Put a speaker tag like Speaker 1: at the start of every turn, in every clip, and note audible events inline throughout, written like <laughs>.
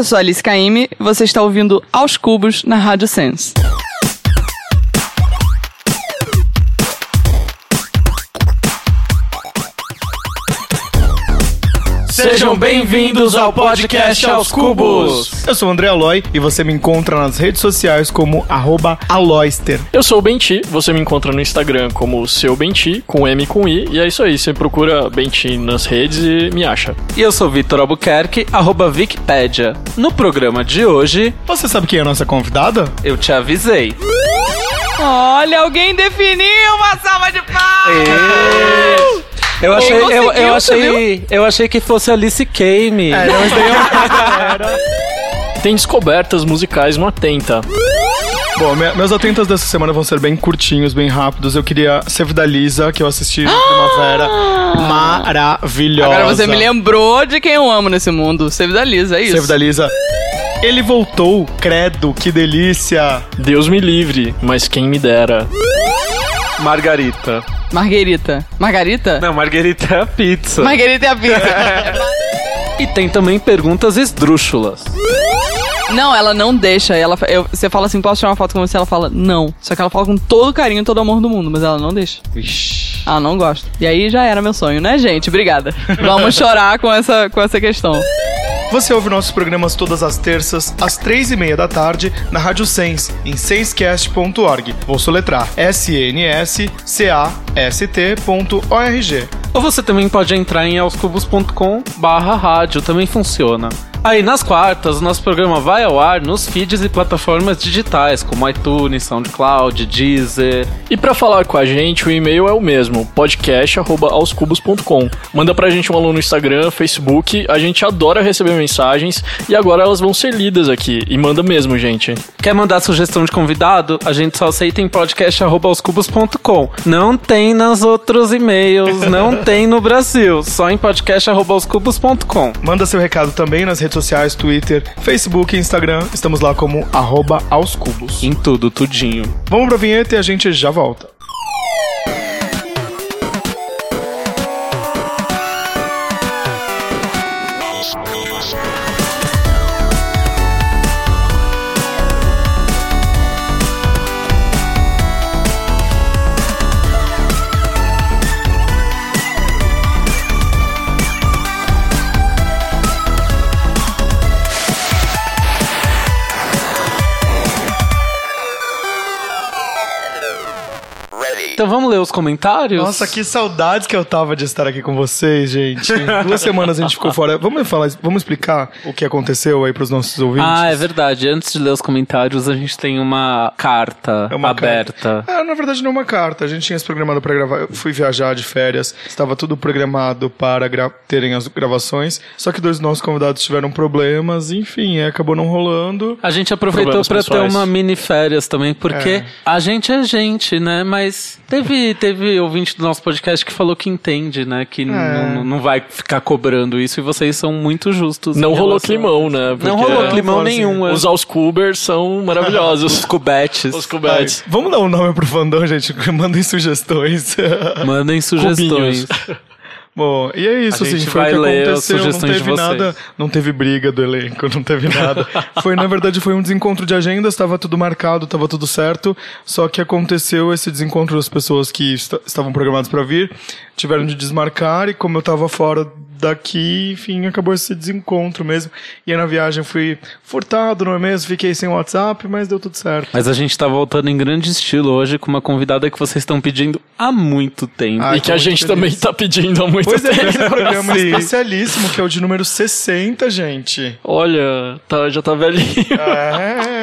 Speaker 1: Eu sou Alice Caime você está ouvindo Aos Cubos na Rádio Sense.
Speaker 2: Sejam bem-vindos ao podcast Aos Cubos.
Speaker 3: Eu sou o André Aloy e você me encontra nas redes sociais como arroba Aloyster.
Speaker 2: Eu sou o Benti, você me encontra no Instagram como seu Benti, com M e com I, e é isso aí, você procura Benti nas redes e me acha.
Speaker 4: E eu sou Vitor Albuquerque, arroba Wikipedia. No programa de hoje,
Speaker 3: Você sabe quem é a nossa convidada?
Speaker 4: eu te avisei.
Speaker 1: Olha, alguém definiu uma salva de palmas!
Speaker 4: Eu achei, eu, eu achei, eu achei que fosse Alice Kame.
Speaker 3: É, não, isso <laughs>
Speaker 2: Tem descobertas musicais no Atenta.
Speaker 3: Bom, me- meus atentos dessa semana vão ser bem curtinhos, bem rápidos. Eu queria Save da Lisa, que eu assisti na Primavera. Maravilhosa.
Speaker 1: Agora você me lembrou de quem eu amo nesse mundo. Save da Lisa, é isso.
Speaker 3: Save da Lisa. Ele voltou, credo, que delícia.
Speaker 2: Deus me livre, mas quem me dera.
Speaker 4: Margarita.
Speaker 1: Marguerita. Margarita?
Speaker 4: Não, Margarita é a pizza.
Speaker 1: Marguerita é a pizza.
Speaker 4: E tem também perguntas esdrúxulas.
Speaker 1: não, ela não deixa. Ela, eu- você fala assim, posso tirar uma foto com você? Ela fala, não. Só que ela fala com todo carinho, todo amor do mundo, mas ela não deixa. Ela não gosta. E aí já era meu sonho, né, gente? Obrigada. Vamos chorar com essa, com essa questão.
Speaker 3: Você ouve nossos programas todas as terças, às três e meia da tarde, na Rádio Sense, em sensecast.org. Vou soletrar S-N-S-C-A-S-T.org.
Speaker 4: Ou você também pode entrar em aoscubos.com barra rádio, também funciona. Aí nas quartas, o nosso programa vai ao ar nos feeds e plataformas digitais, como iTunes, SoundCloud, Deezer.
Speaker 2: E pra falar com a gente, o e-mail é o mesmo, podcast@aoscubos.com. Manda pra gente um alô no Instagram, Facebook, a gente adora receber mensagens e agora elas vão ser lidas aqui. E manda mesmo, gente.
Speaker 4: Quer mandar sugestão de convidado? A gente só aceita em podcast.aoscubos.com. Não tem nas outros e-mails, não <laughs> tem no Brasil, só em podcast.aoscubos.com.
Speaker 3: Manda seu recado também nas redes sociais, Twitter, Facebook e Instagram. Estamos lá como arroba aos cubos.
Speaker 4: Em tudo, tudinho.
Speaker 3: Vamos pra vinheta e a gente já volta.
Speaker 4: Então vamos ler os comentários?
Speaker 3: Nossa, que saudades que eu tava de estar aqui com vocês, gente. <laughs> Duas semanas a gente ficou fora. Vamos falar, vamos explicar o que aconteceu aí pros nossos ouvintes?
Speaker 4: Ah, é verdade. Antes de ler os comentários, a gente tem uma carta
Speaker 3: É uma
Speaker 4: aberta.
Speaker 3: carta. Ah, na verdade não é uma carta. A gente tinha se programado pra gravar. Eu fui viajar de férias. Estava tudo programado para gra- terem as gravações. Só que dois dos nossos convidados tiveram problemas. Enfim, é, acabou não rolando.
Speaker 4: A gente aproveitou pra ter uma mini férias também, porque
Speaker 3: É.
Speaker 4: a gente é gente, né? Mas teve, teve ouvinte do nosso podcast que falou que entende, né? Que
Speaker 3: É.
Speaker 4: não, não vai ficar cobrando isso e vocês são muito justos.
Speaker 2: Não rolou
Speaker 4: relação
Speaker 2: climão, né?
Speaker 4: Não
Speaker 2: Porque
Speaker 4: rolou climão
Speaker 3: fala assim,
Speaker 4: nenhum. é.
Speaker 2: Os Auscubers são maravilhosos.
Speaker 4: Os cubetes.
Speaker 2: Os cubetes.
Speaker 3: Ai, vamos dar um nome pro fandom, gente. Mandem sugestões.
Speaker 4: Mandem sugestões. <laughs>
Speaker 3: Bom, e é isso,
Speaker 4: A
Speaker 3: assim,
Speaker 4: gente
Speaker 3: foi o que aconteceu. Não teve nada, não teve briga do elenco, não teve nada. <laughs> foi, na verdade, foi um desencontro de agendas, estava tudo marcado, estava tudo certo, só que aconteceu esse desencontro das pessoas que est- estavam programadas para vir, tiveram de desmarcar e como eu tava fora daqui, enfim, acabou esse desencontro mesmo. E aí na viagem fui furtado, não é mesmo? Fiquei sem WhatsApp, mas deu tudo certo.
Speaker 4: Mas a gente tá voltando em grande estilo hoje com uma convidada que vocês estão pedindo há muito tempo.
Speaker 3: Ai,
Speaker 2: e que a gente também
Speaker 3: feliz.
Speaker 2: tá pedindo há muito
Speaker 3: Pois é,
Speaker 2: tempo. <laughs>
Speaker 3: esse programa especialíssimo, que é o de número 60, gente.
Speaker 2: Olha, tá, já tá velhinho. <laughs>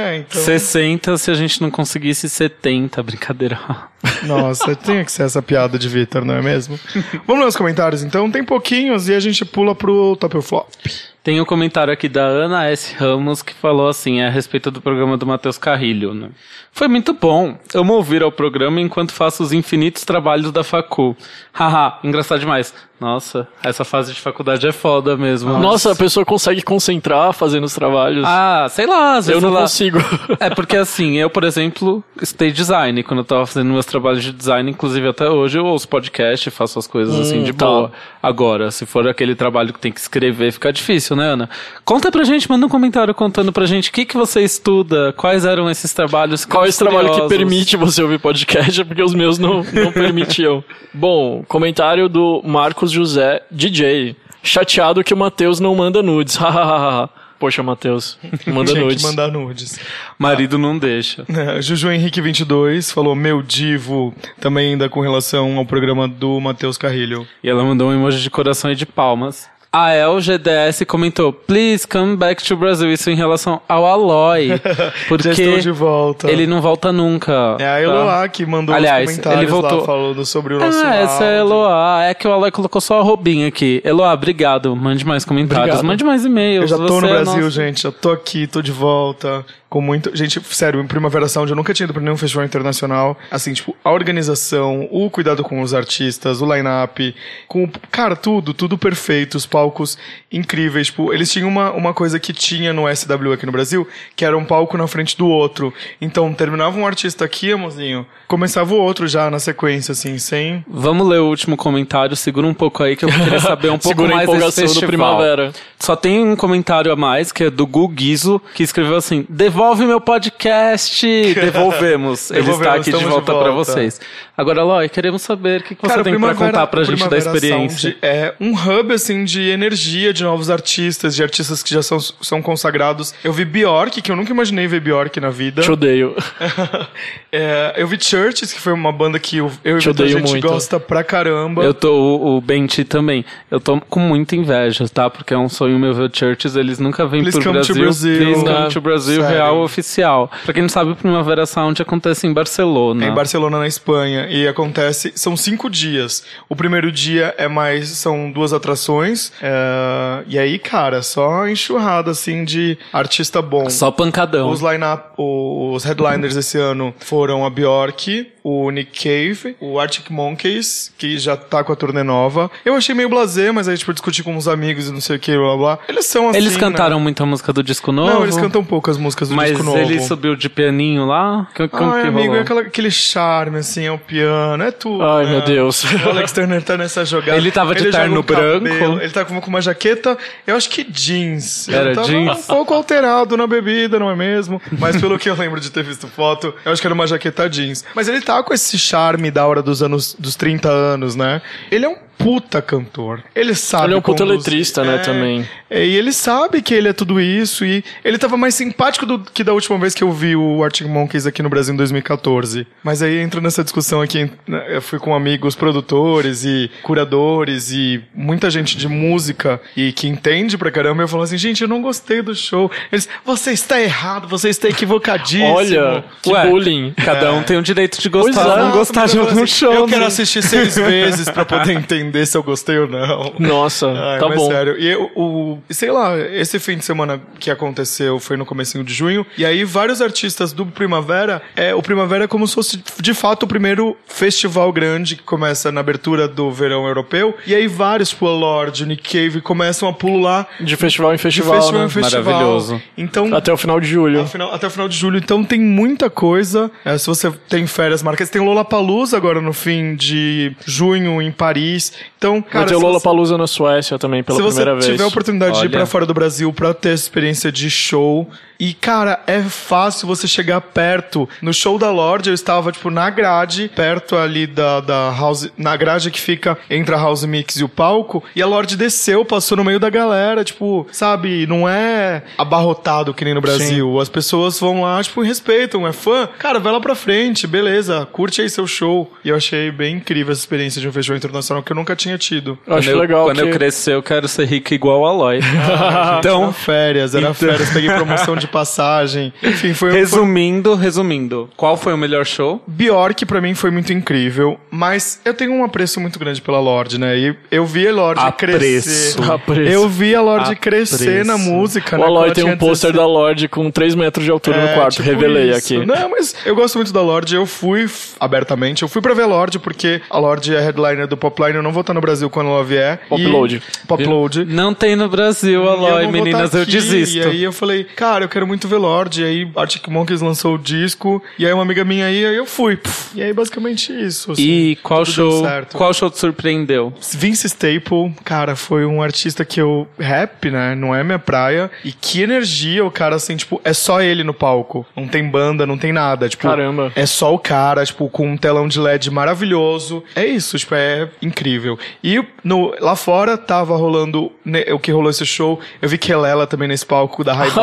Speaker 3: É, então.
Speaker 4: 60 se a gente não conseguisse 70, brincadeira.
Speaker 3: Nossa, tinha que ser essa piada de Vitor, não é mesmo? <laughs> Vamos ler os comentários então? Tem pouquinhos e a gente pula pro top ou flop.
Speaker 4: Tem um comentário aqui da Ana S. Ramos que falou assim, é a respeito do programa do Matheus Carrilho, né? Foi muito bom. Amo ouvir ao programa enquanto faço os infinitos trabalhos da facu. Haha, engraçado demais. Nossa, essa fase de faculdade é foda mesmo.
Speaker 2: Nossa, a pessoa consegue concentrar fazendo os trabalhos.
Speaker 4: Ah, sei lá, às vezes
Speaker 2: eu não
Speaker 4: ela-
Speaker 2: consigo. <laughs>
Speaker 4: É porque assim, eu, por exemplo, estudei design. Quando eu tava fazendo meus trabalhos de design, inclusive até hoje, eu ouço podcast, faço as coisas assim de
Speaker 2: tá.
Speaker 4: boa. Agora, se for aquele trabalho que tem que escrever, fica difícil, né, Ana? Conta pra gente, manda um comentário contando pra gente o que, que você estuda, quais eram esses trabalhos.
Speaker 2: Qual é esse trabalho que permite você ouvir podcast? Porque os meus não, não permitiam. Bom, comentário do Marcos José, DJ. Chateado que o Matheus não manda nudes. <laughs> Hahaha. Poxa, Matheus, manda
Speaker 3: Tinha
Speaker 2: nudes.
Speaker 3: que mandar nudes.
Speaker 4: Marido não deixa. <laughs>
Speaker 3: É, Juju Henrique 22 falou meu divo, também ainda com relação ao programa do Matheus Carrilho.
Speaker 4: E ela mandou um emoji de coração e de palmas. A El GDS comentou, please come back to Brazil. Isso em relação ao Aloy. <laughs> Porque
Speaker 3: Já estou de volta.
Speaker 4: ele não volta nunca.
Speaker 3: É a
Speaker 4: tá?
Speaker 3: Eloá que mandou
Speaker 4: Aliás,
Speaker 3: os comentários
Speaker 4: ele voltou-
Speaker 3: lá falando sobre o nosso
Speaker 4: Ah, essa é a
Speaker 3: áudio.
Speaker 4: Eloá. É que o Aloy colocou só a roubinha aqui. Eloá, obrigado. Mande mais comentários.
Speaker 2: Obrigado.
Speaker 4: Mande mais e-mails.
Speaker 3: Eu já tô
Speaker 4: Você
Speaker 3: no
Speaker 4: é
Speaker 3: Brasil,
Speaker 4: nosso-
Speaker 3: gente. Já tô aqui, tô de volta. Com muito. Gente, sério, em Primavera Sound eu nunca tinha ido pra nenhum festival internacional. Assim, tipo, a organização, o cuidado com os artistas, o line-up, com. Cara, tudo, tudo perfeito. Os palcos incríveis. Tipo, eles tinham uma, uma coisa que tinha no SW aqui no Brasil, que era um palco na frente do outro. Então, terminava um artista aqui, amorzinho, começava o outro já na sequência, assim, sem.
Speaker 4: Vamos ler o último comentário. Segura um pouco aí que eu querer <laughs> saber um pouco mais desse
Speaker 2: empolgação do
Speaker 4: festival.
Speaker 2: Primavera.
Speaker 4: Só tem um comentário a mais, que é do Guguizo, que escreveu assim: Devolve meu podcast! <laughs> Devolvemos. Ele está
Speaker 3: Devolvemos,
Speaker 4: aqui de
Speaker 3: de
Speaker 4: volta para
Speaker 3: volta.
Speaker 4: vocês. Agora, Loi, queremos saber o que, que você
Speaker 3: Cara,
Speaker 4: tem para contar pra gente da experiência.
Speaker 3: É um hub, assim, de energia de novos artistas, de artistas que já são, são consagrados. Eu vi Bjork, que eu nunca imaginei ver Bjork na vida.
Speaker 2: Te odeio. <laughs>
Speaker 3: É, eu vi Churches, que foi uma banda que eu, eu e
Speaker 2: Te
Speaker 3: a gente
Speaker 2: muito.
Speaker 3: gosta pra caramba.
Speaker 4: Eu tô, o, o Benti também. Eu tô com muita inveja, tá? Porque é um sonho meu ver Churches, eles nunca vêm
Speaker 3: Please
Speaker 4: pro
Speaker 3: come to
Speaker 4: Brasil.
Speaker 3: Brazil.
Speaker 4: Please come
Speaker 3: Ah,
Speaker 4: to Brasil,
Speaker 3: sério.
Speaker 4: real oficial. Pra quem não sabe, o Primavera Sound acontece em Barcelona.
Speaker 3: É em Barcelona, na Espanha. E acontece. São cinco dias. O primeiro dia é mais. São duas atrações. É, e aí, cara, só enxurrada, assim, de artista bom.
Speaker 4: Só pancadão.
Speaker 3: Os line-up, os headliners esse ano foram a Bjork, o Nick Cave, o Arctic Monkeys, que já tá com a turnê nova. Eu achei meio blasé, mas aí, tipo, eu discuti com uns amigos e não sei o que, blá blá. Eles são assim.
Speaker 4: Eles
Speaker 3: né?
Speaker 4: cantaram muita música do disco novo?
Speaker 3: Não, eles cantam poucas músicas do
Speaker 4: Mas
Speaker 3: disco novo.
Speaker 4: ele subiu de pianinho lá? Que, como
Speaker 3: Ai,
Speaker 4: que
Speaker 3: amigo,
Speaker 4: rolou?
Speaker 3: é aquela- aquele charme, assim, é o piano, é tudo.
Speaker 2: Ai,
Speaker 3: né?
Speaker 2: meu Deus.
Speaker 3: O Alex Turner tá nessa jogada.
Speaker 4: Ele tava de
Speaker 3: joga
Speaker 4: terno
Speaker 3: o cabelo,
Speaker 4: branco.
Speaker 3: Ele tá com uma jaqueta, eu acho que jeans.
Speaker 4: Era
Speaker 3: ele tava
Speaker 4: jeans?
Speaker 3: um pouco alterado na bebida, não é mesmo? Mas pelo que eu lembro de ter visto foto, eu acho que era uma jaqueta jeans. Mas ele tá com esse charme da hora dos anos, dos 30 anos, né? Ele é um puta cantor. Ele sabe
Speaker 2: Ele é um puta letrista, né, também.
Speaker 3: É, e ele sabe que ele é tudo isso e ele tava mais simpático do que da última vez que eu vi o Arctic Monkeys aqui no Brasil em 2014. Mas aí entra nessa discussão aqui, né, eu fui com amigos produtores e curadores e muita gente de música e que entende pra caramba, e eu falo assim, gente, eu não gostei do show. Eles, você está errado, você está equivocadíssimo.
Speaker 2: Olha, que
Speaker 4: Ué,
Speaker 2: bullying.
Speaker 4: Cada um tem o direito de gostar
Speaker 2: Pois é.
Speaker 4: não gostar de algum show.
Speaker 3: Eu quero
Speaker 4: né?
Speaker 3: assistir seis <laughs> vezes pra poder entender se eu gostei ou não.
Speaker 2: Nossa,
Speaker 3: Ai,
Speaker 2: tá
Speaker 3: mas
Speaker 2: bom.
Speaker 3: sério. E eu, o, sei lá, esse fim de semana que aconteceu foi no comecinho de junho. E aí vários artistas do Primavera, é, o Primavera é como se fosse de fato o primeiro festival grande que começa na abertura do verão europeu. E aí vários, tipo a Lorde, Nick Cave, começam a pular
Speaker 2: De festival em
Speaker 3: de
Speaker 2: festival,
Speaker 3: festival
Speaker 2: né?
Speaker 3: em festival.
Speaker 4: Maravilhoso.
Speaker 3: Então,
Speaker 2: Até o final de julho.
Speaker 3: final- até o final de julho. Então tem muita coisa. É, se você tem férias marcadas, tem o Lollapalooza agora no fim de junho em Paris. Então, cara,
Speaker 2: Vai ter o
Speaker 3: se você-
Speaker 2: Lollapalooza na Suécia também, pela
Speaker 3: se você
Speaker 2: primeira
Speaker 3: tiver
Speaker 2: vez.
Speaker 3: a oportunidade de ir
Speaker 4: Olha.
Speaker 3: pra fora do Brasil pra ter essa experiência de show. E, cara, é fácil você chegar perto. No show da Lorde, eu estava, tipo, na grade, perto ali da, da House. Na grade que fica entre a House Mix e o palco. E a Lorde desceu, passou no meio da galera, tipo, sabe? Não é abarrotado que nem no Brasil. As pessoas vão lá, tipo, e respeitam, é fã. Cara, vai lá pra frente, beleza, curte aí seu show. E eu achei bem incrível essa experiência de um festival internacional que eu nunca tinha tido.
Speaker 2: Eu acho
Speaker 4: quando eu,
Speaker 2: legal
Speaker 4: Quando
Speaker 2: que...
Speaker 4: eu crescer, eu quero ser rico igual a Aloy. <laughs>
Speaker 3: Era
Speaker 4: então,
Speaker 3: férias, era férias, peguei promoção de passagem. Enfim, foi, foi
Speaker 4: resumindo, resumindo, qual foi o melhor show?
Speaker 3: Bjork pra mim foi muito incrível, mas eu tenho um apreço muito grande pela Lorde, né? E eu vi a Lorde
Speaker 4: Apreço.
Speaker 3: crescer. <laughs>
Speaker 2: Apreço.
Speaker 3: Eu vi a Lorde
Speaker 4: Apreço.
Speaker 3: crescer na música,
Speaker 2: O
Speaker 3: né?
Speaker 2: Aloy
Speaker 3: Quando
Speaker 2: tem um pôster
Speaker 3: 16
Speaker 2: da Lorde com 3 metros de altura no
Speaker 3: É,
Speaker 2: quarto.
Speaker 3: tipo
Speaker 2: Revelei
Speaker 3: isso.
Speaker 2: aqui.
Speaker 3: Não, mas eu gosto muito da Lorde. Eu fui abertamente. Eu fui pra ver a Lorde porque a Lorde é headliner do Popline. Eu não vou estar no Brasil quando ela vier.
Speaker 2: Popload.
Speaker 3: E... Popload.
Speaker 4: Não tem no Brasil,
Speaker 3: E eu
Speaker 4: Aloy, meninas,
Speaker 3: tá
Speaker 4: eu desisto.
Speaker 3: E aí eu falei, cara, eu quero muito ver Lorde. E aí Arctic Monkeys lançou o disco. E aí uma amiga minha aí, aí eu fui. Puf, e aí basicamente isso. assim,
Speaker 4: E qual show, qual show te surpreendeu?
Speaker 3: Vince Staple, cara, foi um artista que eu. Rap, né? Não é minha praia. E que energia o cara, assim, tipo, é só ele no palco. Não tem banda, não tem nada. Tipo,
Speaker 2: Caramba.
Speaker 3: É só o cara, tipo, com um telão de LED maravilhoso. É isso, tipo, é incrível. E no, lá fora tava rolando né, o que rolou esse show. Eu vi Kelela também nesse palco da Ray <laughs>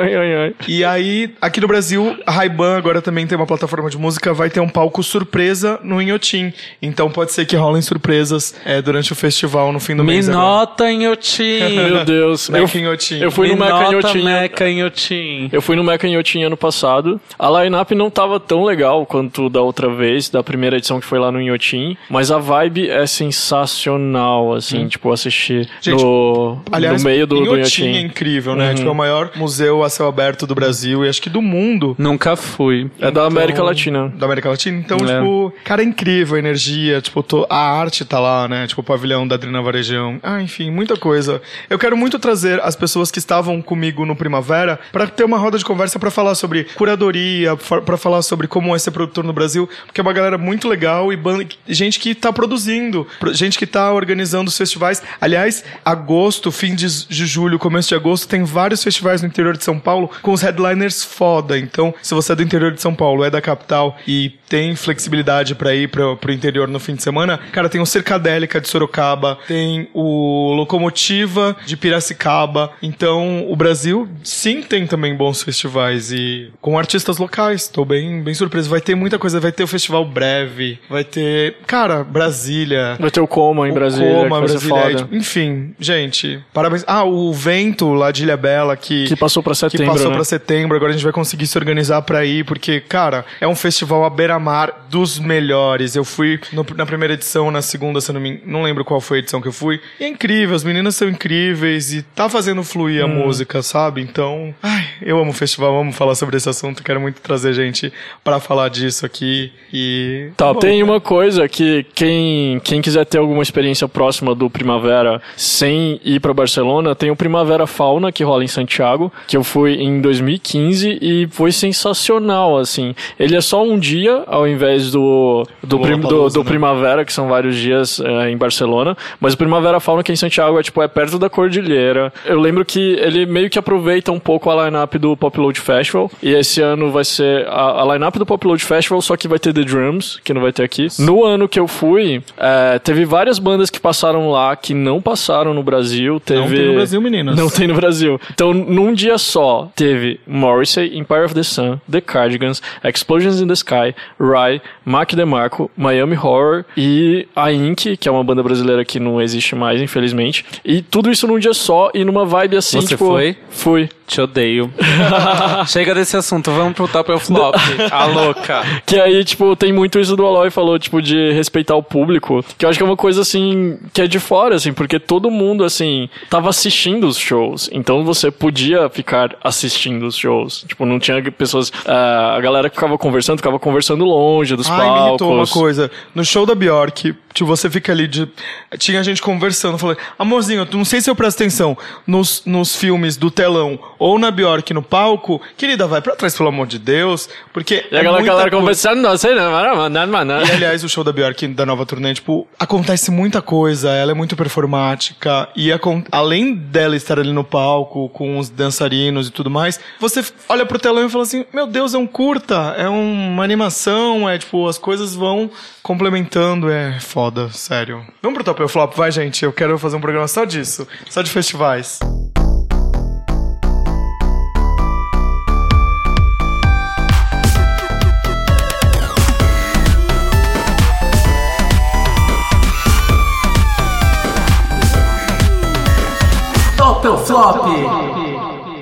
Speaker 2: Ai, ai, ai, ai, ai.
Speaker 3: e aí, aqui no Brasil, a Ray-Ban agora também tem uma plataforma de música, vai ter um palco surpresa no Inhotim. Então pode ser que rolem surpresas é, durante o festival no fim do
Speaker 4: Me
Speaker 3: mês. agora.
Speaker 4: nota em Otim. <laughs>
Speaker 2: Meu Deus. Eu,
Speaker 3: Meca Inhotim.
Speaker 2: eu fui
Speaker 4: Me
Speaker 2: no Meca Inhotim.
Speaker 4: Meca em Otim.
Speaker 2: Eu fui no Mecha Inhotim ano passado. A line-up não tava tão legal quanto da outra vez, da primeira edição que foi lá no Inhotim. Mas a vibe é sensacional, assim, tipo, assistir
Speaker 3: Gente,
Speaker 2: no,
Speaker 3: Aliás,
Speaker 2: no meio do, do
Speaker 3: Inhotim é
Speaker 2: Inhotim.
Speaker 3: incrível, né? Tipo, é o maior museu céu aberto do Brasil e acho que do mundo.
Speaker 4: Nunca fui.
Speaker 2: É da América Latina.
Speaker 3: Da América Latina. Então,
Speaker 4: É.
Speaker 3: tipo, cara, é incrível a energia. Tipo, tô- a arte tá lá, né? Tipo, o pavilhão da Adriana Varejão. Ah, enfim, muita coisa. Eu quero muito trazer as pessoas que estavam comigo no Primavera pra ter uma roda de conversa pra falar sobre curadoria, pra falar sobre como é ser produtor no Brasil, porque é uma galera muito legal e gente que tá produzindo, pro- gente que tá organizando os festivais. Aliás, agosto, fim de, de julho, começo de agosto, tem vários festivais no interior de São Paulo com os headliners foda. Então, se você é do interior de São Paulo, é da capital e tem flexibilidade pra ir pro, pro interior no fim de semana, cara, tem o Cercadélica de Sorocaba, tem o Locomotiva de Piracicaba. Então, o Brasil sim tem também bons festivais e com artistas locais. Tô bem, bem surpreso. Vai ter muita coisa, vai ter o Festival Breve, vai ter, cara, Brasília.
Speaker 2: Vai ter o Coma em
Speaker 3: O
Speaker 2: Brasília,
Speaker 3: Coma, Brasília, é, tipo, enfim, gente, parabéns. Ah, o Vento lá de Ilha Bela que
Speaker 2: Que passou pra
Speaker 3: que
Speaker 2: setembro,
Speaker 3: passou
Speaker 2: né?
Speaker 3: pra setembro, agora a gente vai conseguir se organizar pra ir, porque, cara, é um festival à beira-mar dos melhores. Eu fui no- na primeira edição, na segunda, se não me não lembro qual foi a edição que eu fui. E é incrível, as meninas são incríveis e tá fazendo fluir a
Speaker 2: Hum.
Speaker 3: música, sabe? Então, ai, eu amo o festival, amo falar sobre esse assunto, quero muito trazer gente pra falar disso aqui e...
Speaker 2: Tá,
Speaker 3: Bom,
Speaker 2: tem uma coisa que quem, quem quiser ter alguma experiência próxima do Primavera sem ir pra Barcelona, tem o Primavera Fauna que rola em Santiago, que eu fui em 2015 e foi sensacional, assim. Ele é só um dia ao invés do do, prim- do, do
Speaker 3: né?
Speaker 2: Primavera, que são vários dias é, em Barcelona, mas o Primavera Fauna que é em Santiago é tipo é perto da Cordilheira. Eu lembro que ele meio que aproveita um pouco a line-up do Pop Load Festival e esse ano vai ser a, a line-up do Pop Load Festival, só que vai ter The Drums, que não vai ter aqui. No ano que eu fui, é, teve várias bandas que passaram lá que não passaram no Brasil. Teve...
Speaker 3: Não tem no Brasil, meninas.
Speaker 2: Não tem no Brasil. Então, num dia só, teve Morrissey, Empire of the Sun, The Cardigans, Explosions in the Sky, Rye, Mac DeMarco, Miami Horror e a Inc., que é uma banda brasileira que não existe mais, infelizmente. E tudo isso num dia só e numa vibe assim,
Speaker 4: Você
Speaker 2: tipo...
Speaker 4: foi?
Speaker 2: Fui.
Speaker 4: Te odeio. <laughs> Chega desse assunto, vamos pro top ou flop. <laughs> A louca.
Speaker 2: Que aí, tipo, tem muito isso do Aloy falou, tipo, de respeitar o público. Que eu acho que é uma coisa, assim, que é de fora, assim, porque todo mundo, assim, tava assistindo os shows. Então você podia ficar assistindo os shows. Tipo, não tinha pessoas. ah, a galera que ficava conversando, ficava conversando longe dos
Speaker 3: Ai, me
Speaker 2: palcos.
Speaker 3: irritou uma coisa. No show da Bjork, tipo, você fica ali de. Tinha gente conversando, falando, amorzinho, tu não sei se eu presto atenção nos, nos filmes do telão ou na Bjork no palco. Querida, vai pra trás, pelo amor de Deus. Porque.
Speaker 2: E a
Speaker 3: é
Speaker 2: galera,
Speaker 3: muita
Speaker 2: galera
Speaker 3: coisa.
Speaker 2: conversando, não sei, não, não, não.
Speaker 3: E aliás, o show da Bjork da nova turnê, tipo, acontece muita coisa, ela é muito performática, e acon- além dela estar ali no palco com os dançarinos e tudo mais, você olha pro telão e fala assim: Meu Deus, é um curta, é um- uma animação, é tipo, as coisas vão complementando, é foda, sério. Vamos pro Top Flop, vai, gente, eu quero fazer um programa só disso, só de festivais.
Speaker 4: Top ou flop?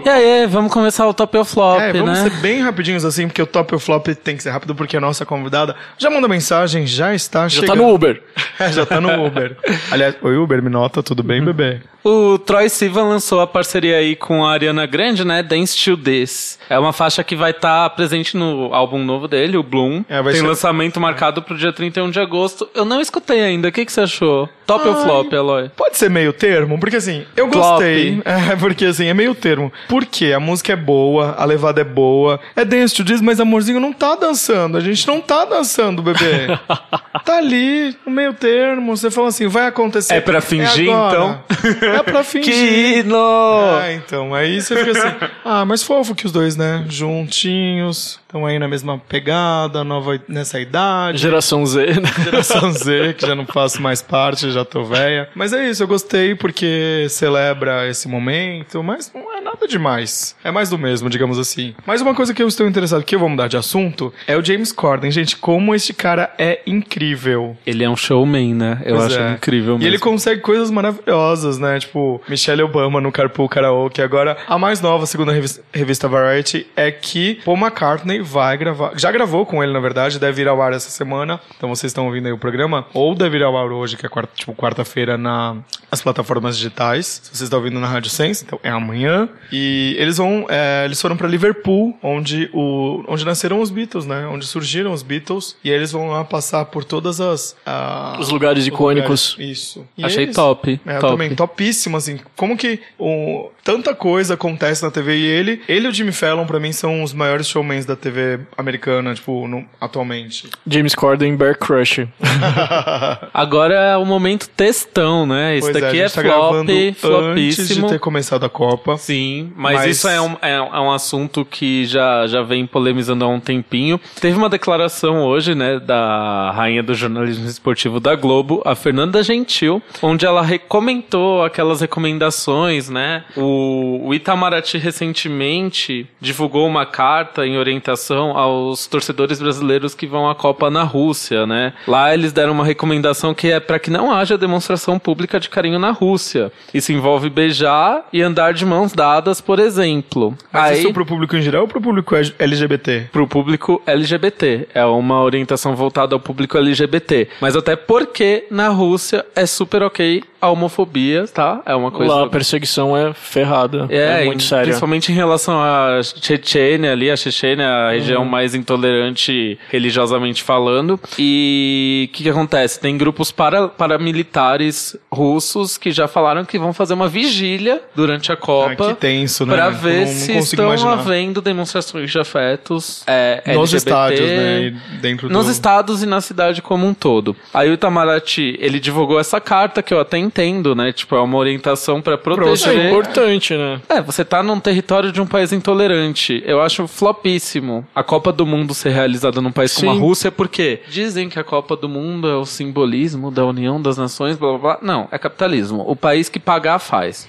Speaker 4: E aí, vamos começar o top ou flop,
Speaker 3: É, vamos
Speaker 4: né?
Speaker 3: ser bem rapidinhos assim, porque o Top ou Flop tem que ser rápido, porque a nossa convidada já mandou mensagem, já está
Speaker 2: Já
Speaker 3: chegando.
Speaker 2: tá no Uber. <laughs>
Speaker 3: É, já tá no Uber. Aliás, oi Uber, me nota, tudo bem, bebê?
Speaker 4: O Troy Sivan lançou a parceria aí com a Ariana Grande, né? Dance to This. É uma faixa que vai estar presente no álbum novo dele, o Bloom.
Speaker 3: É, vai
Speaker 4: Tem
Speaker 3: ser-
Speaker 4: lançamento marcado pro dia 31 de agosto. Eu não escutei ainda. O que, que você achou? Top ou flop, Eloy?
Speaker 3: Pode ser meio termo, porque assim, eu
Speaker 4: Flop.
Speaker 3: gostei. <laughs> É, porque assim, é meio termo. Por Por quê? A música é boa, a levada é boa. É dance to this, mas amorzinho não tá dançando. A gente não tá dançando, bebê. <laughs> tá ali, no meio termo. Você fala assim, vai acontecer.
Speaker 4: É pra fingir,
Speaker 3: agora. <laughs> É pra fingir.
Speaker 4: Que hino!
Speaker 3: Ah, então, aí você fica assim, ah, mas fofo que os dois, né, juntinhos, estão aí na mesma pegada, nova nessa idade.
Speaker 2: Geração Z, né? <laughs>
Speaker 3: Geração Z, que já não faço mais parte, já tô velha. Mas é isso, eu gostei porque celebra esse momento, mas não é nada demais. É mais do mesmo, digamos assim. Mas uma coisa que eu estou interessado, que eu vou mudar de assunto, é o James Corden. Gente, como este cara é incrível.
Speaker 4: Ele é um showman, né? Eu
Speaker 3: Pois
Speaker 4: acho
Speaker 3: é.
Speaker 4: incrível mesmo.
Speaker 3: E ele consegue coisas maravilhosas, né? Tipo, Michelle Obama no Carpool Karaoke. Agora, a mais nova, segundo a revis- revista Variety, é que Paul McCartney vai gravar. Já gravou com ele, na verdade, deve ir ao ar essa semana. Então vocês estão ouvindo aí o programa. Ou deve ir ao ar hoje, que é quarta, tipo, quarta-feira na, nas plataformas digitais. Se vocês estão ouvindo na Rádio Sense, então é amanhã. E eles vão. é, eles foram pra Liverpool, onde, o, onde nasceram os Beatles, né? Onde surgiram os Beatles. E eles vão lá passar por todas as. ah,
Speaker 2: Os lugares icônicos.
Speaker 3: lugares. Isso. E
Speaker 4: Achei
Speaker 3: eles-
Speaker 4: top,
Speaker 3: É,
Speaker 4: top.
Speaker 3: também, topíssimo, assim. Como que o, tanta coisa acontece na TV e ele, ele e o Jimmy Fallon, pra mim, são os maiores showmans da TV americana, tipo, no- atualmente.
Speaker 2: James Corden, Bear Crush. <laughs>
Speaker 4: Agora é o momento textão, né? Isso
Speaker 3: Pois é, a
Speaker 4: daqui
Speaker 3: gente
Speaker 4: é,
Speaker 3: tá
Speaker 4: flop,
Speaker 3: gravando antes de
Speaker 4: flopíssimo.
Speaker 3: ter começado a Copa.
Speaker 4: Sim, mas,
Speaker 3: Mas-
Speaker 4: isso é um, é, é um assunto que já, já vem polemizando há um tempinho. Teve uma declaração hoje, né, da rainha do jornalismo esportivo da Globo, a Fernanda Gentil, onde ela recomendou aquelas recomendações, né? O, o Itamaraty recentemente divulgou uma carta em orientação aos torcedores brasileiros que vão à Copa na Rússia, né? Lá eles deram uma recomendação que é para que não haja demonstração pública de carinho na Rússia. Isso envolve beijar e andar de mãos dadas, por exemplo.
Speaker 3: Mas
Speaker 4: Aí,
Speaker 3: isso pro público em geral ou pro público LGBT?
Speaker 4: pro público LGBT. É uma orientação voltada ao público LGBT. Mas até porque na Rússia é super ok a homofobia, tá? É uma coisa.
Speaker 2: Lá a perseguição é ferrada. É,
Speaker 4: É,
Speaker 2: muito
Speaker 4: em-
Speaker 2: séria.
Speaker 4: principalmente em relação à Chechênia ali, a Chechênia, a região
Speaker 2: Uhum.
Speaker 4: mais intolerante religiosamente falando. E o que, que acontece? Tem grupos para, paramilitares russos que já falaram que vão fazer uma vigília durante a Copa.
Speaker 3: Ah, que tenso, né?
Speaker 4: Pra ver
Speaker 3: não- não
Speaker 4: se
Speaker 3: consigo
Speaker 4: estão
Speaker 3: imaginar.
Speaker 4: havendo demonstrações de afetos é,
Speaker 3: Nos
Speaker 4: LGBT,
Speaker 3: estádios, né? E dentro
Speaker 4: nos
Speaker 3: do...
Speaker 4: estados e na cidade como um todo. Aí o Itamaraty, ele divulgou essa carta que eu até entendo, né? Tipo, é uma orientação pra
Speaker 2: É
Speaker 4: proteger.
Speaker 2: importante, né?
Speaker 4: É, você tá num território de um país intolerante. Eu acho flopíssimo a Copa do Mundo ser realizada num país como a
Speaker 2: Sim.
Speaker 4: Rússia, porque dizem que a Copa do Mundo é o simbolismo da união das nações, blá blá blá. Não, é capitalismo. O país que pagar faz.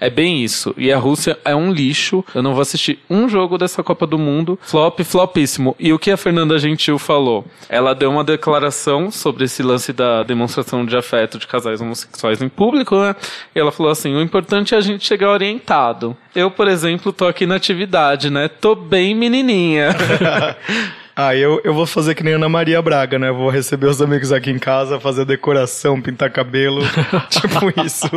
Speaker 4: É bem isso. E a Rússia é um lixo. Eu não vou assistir um jogo dessa Copa do Mundo. Flop, flopíssimo. E o que a Fernanda Gentil falou? Ela deu uma declaração sobre esse lance da demonstração de afeto de casais homossexuais em público, né? E ela falou assim: o importante é a gente chegar orientado. Eu, por exemplo, tô aqui na atividade, né? Tô bem menininha. <laughs>
Speaker 3: Ah, eu, eu vou fazer que nem Ana Maria Braga, né? Vou receber os amigos aqui em casa, fazer decoração, pintar cabelo, <laughs> tipo isso,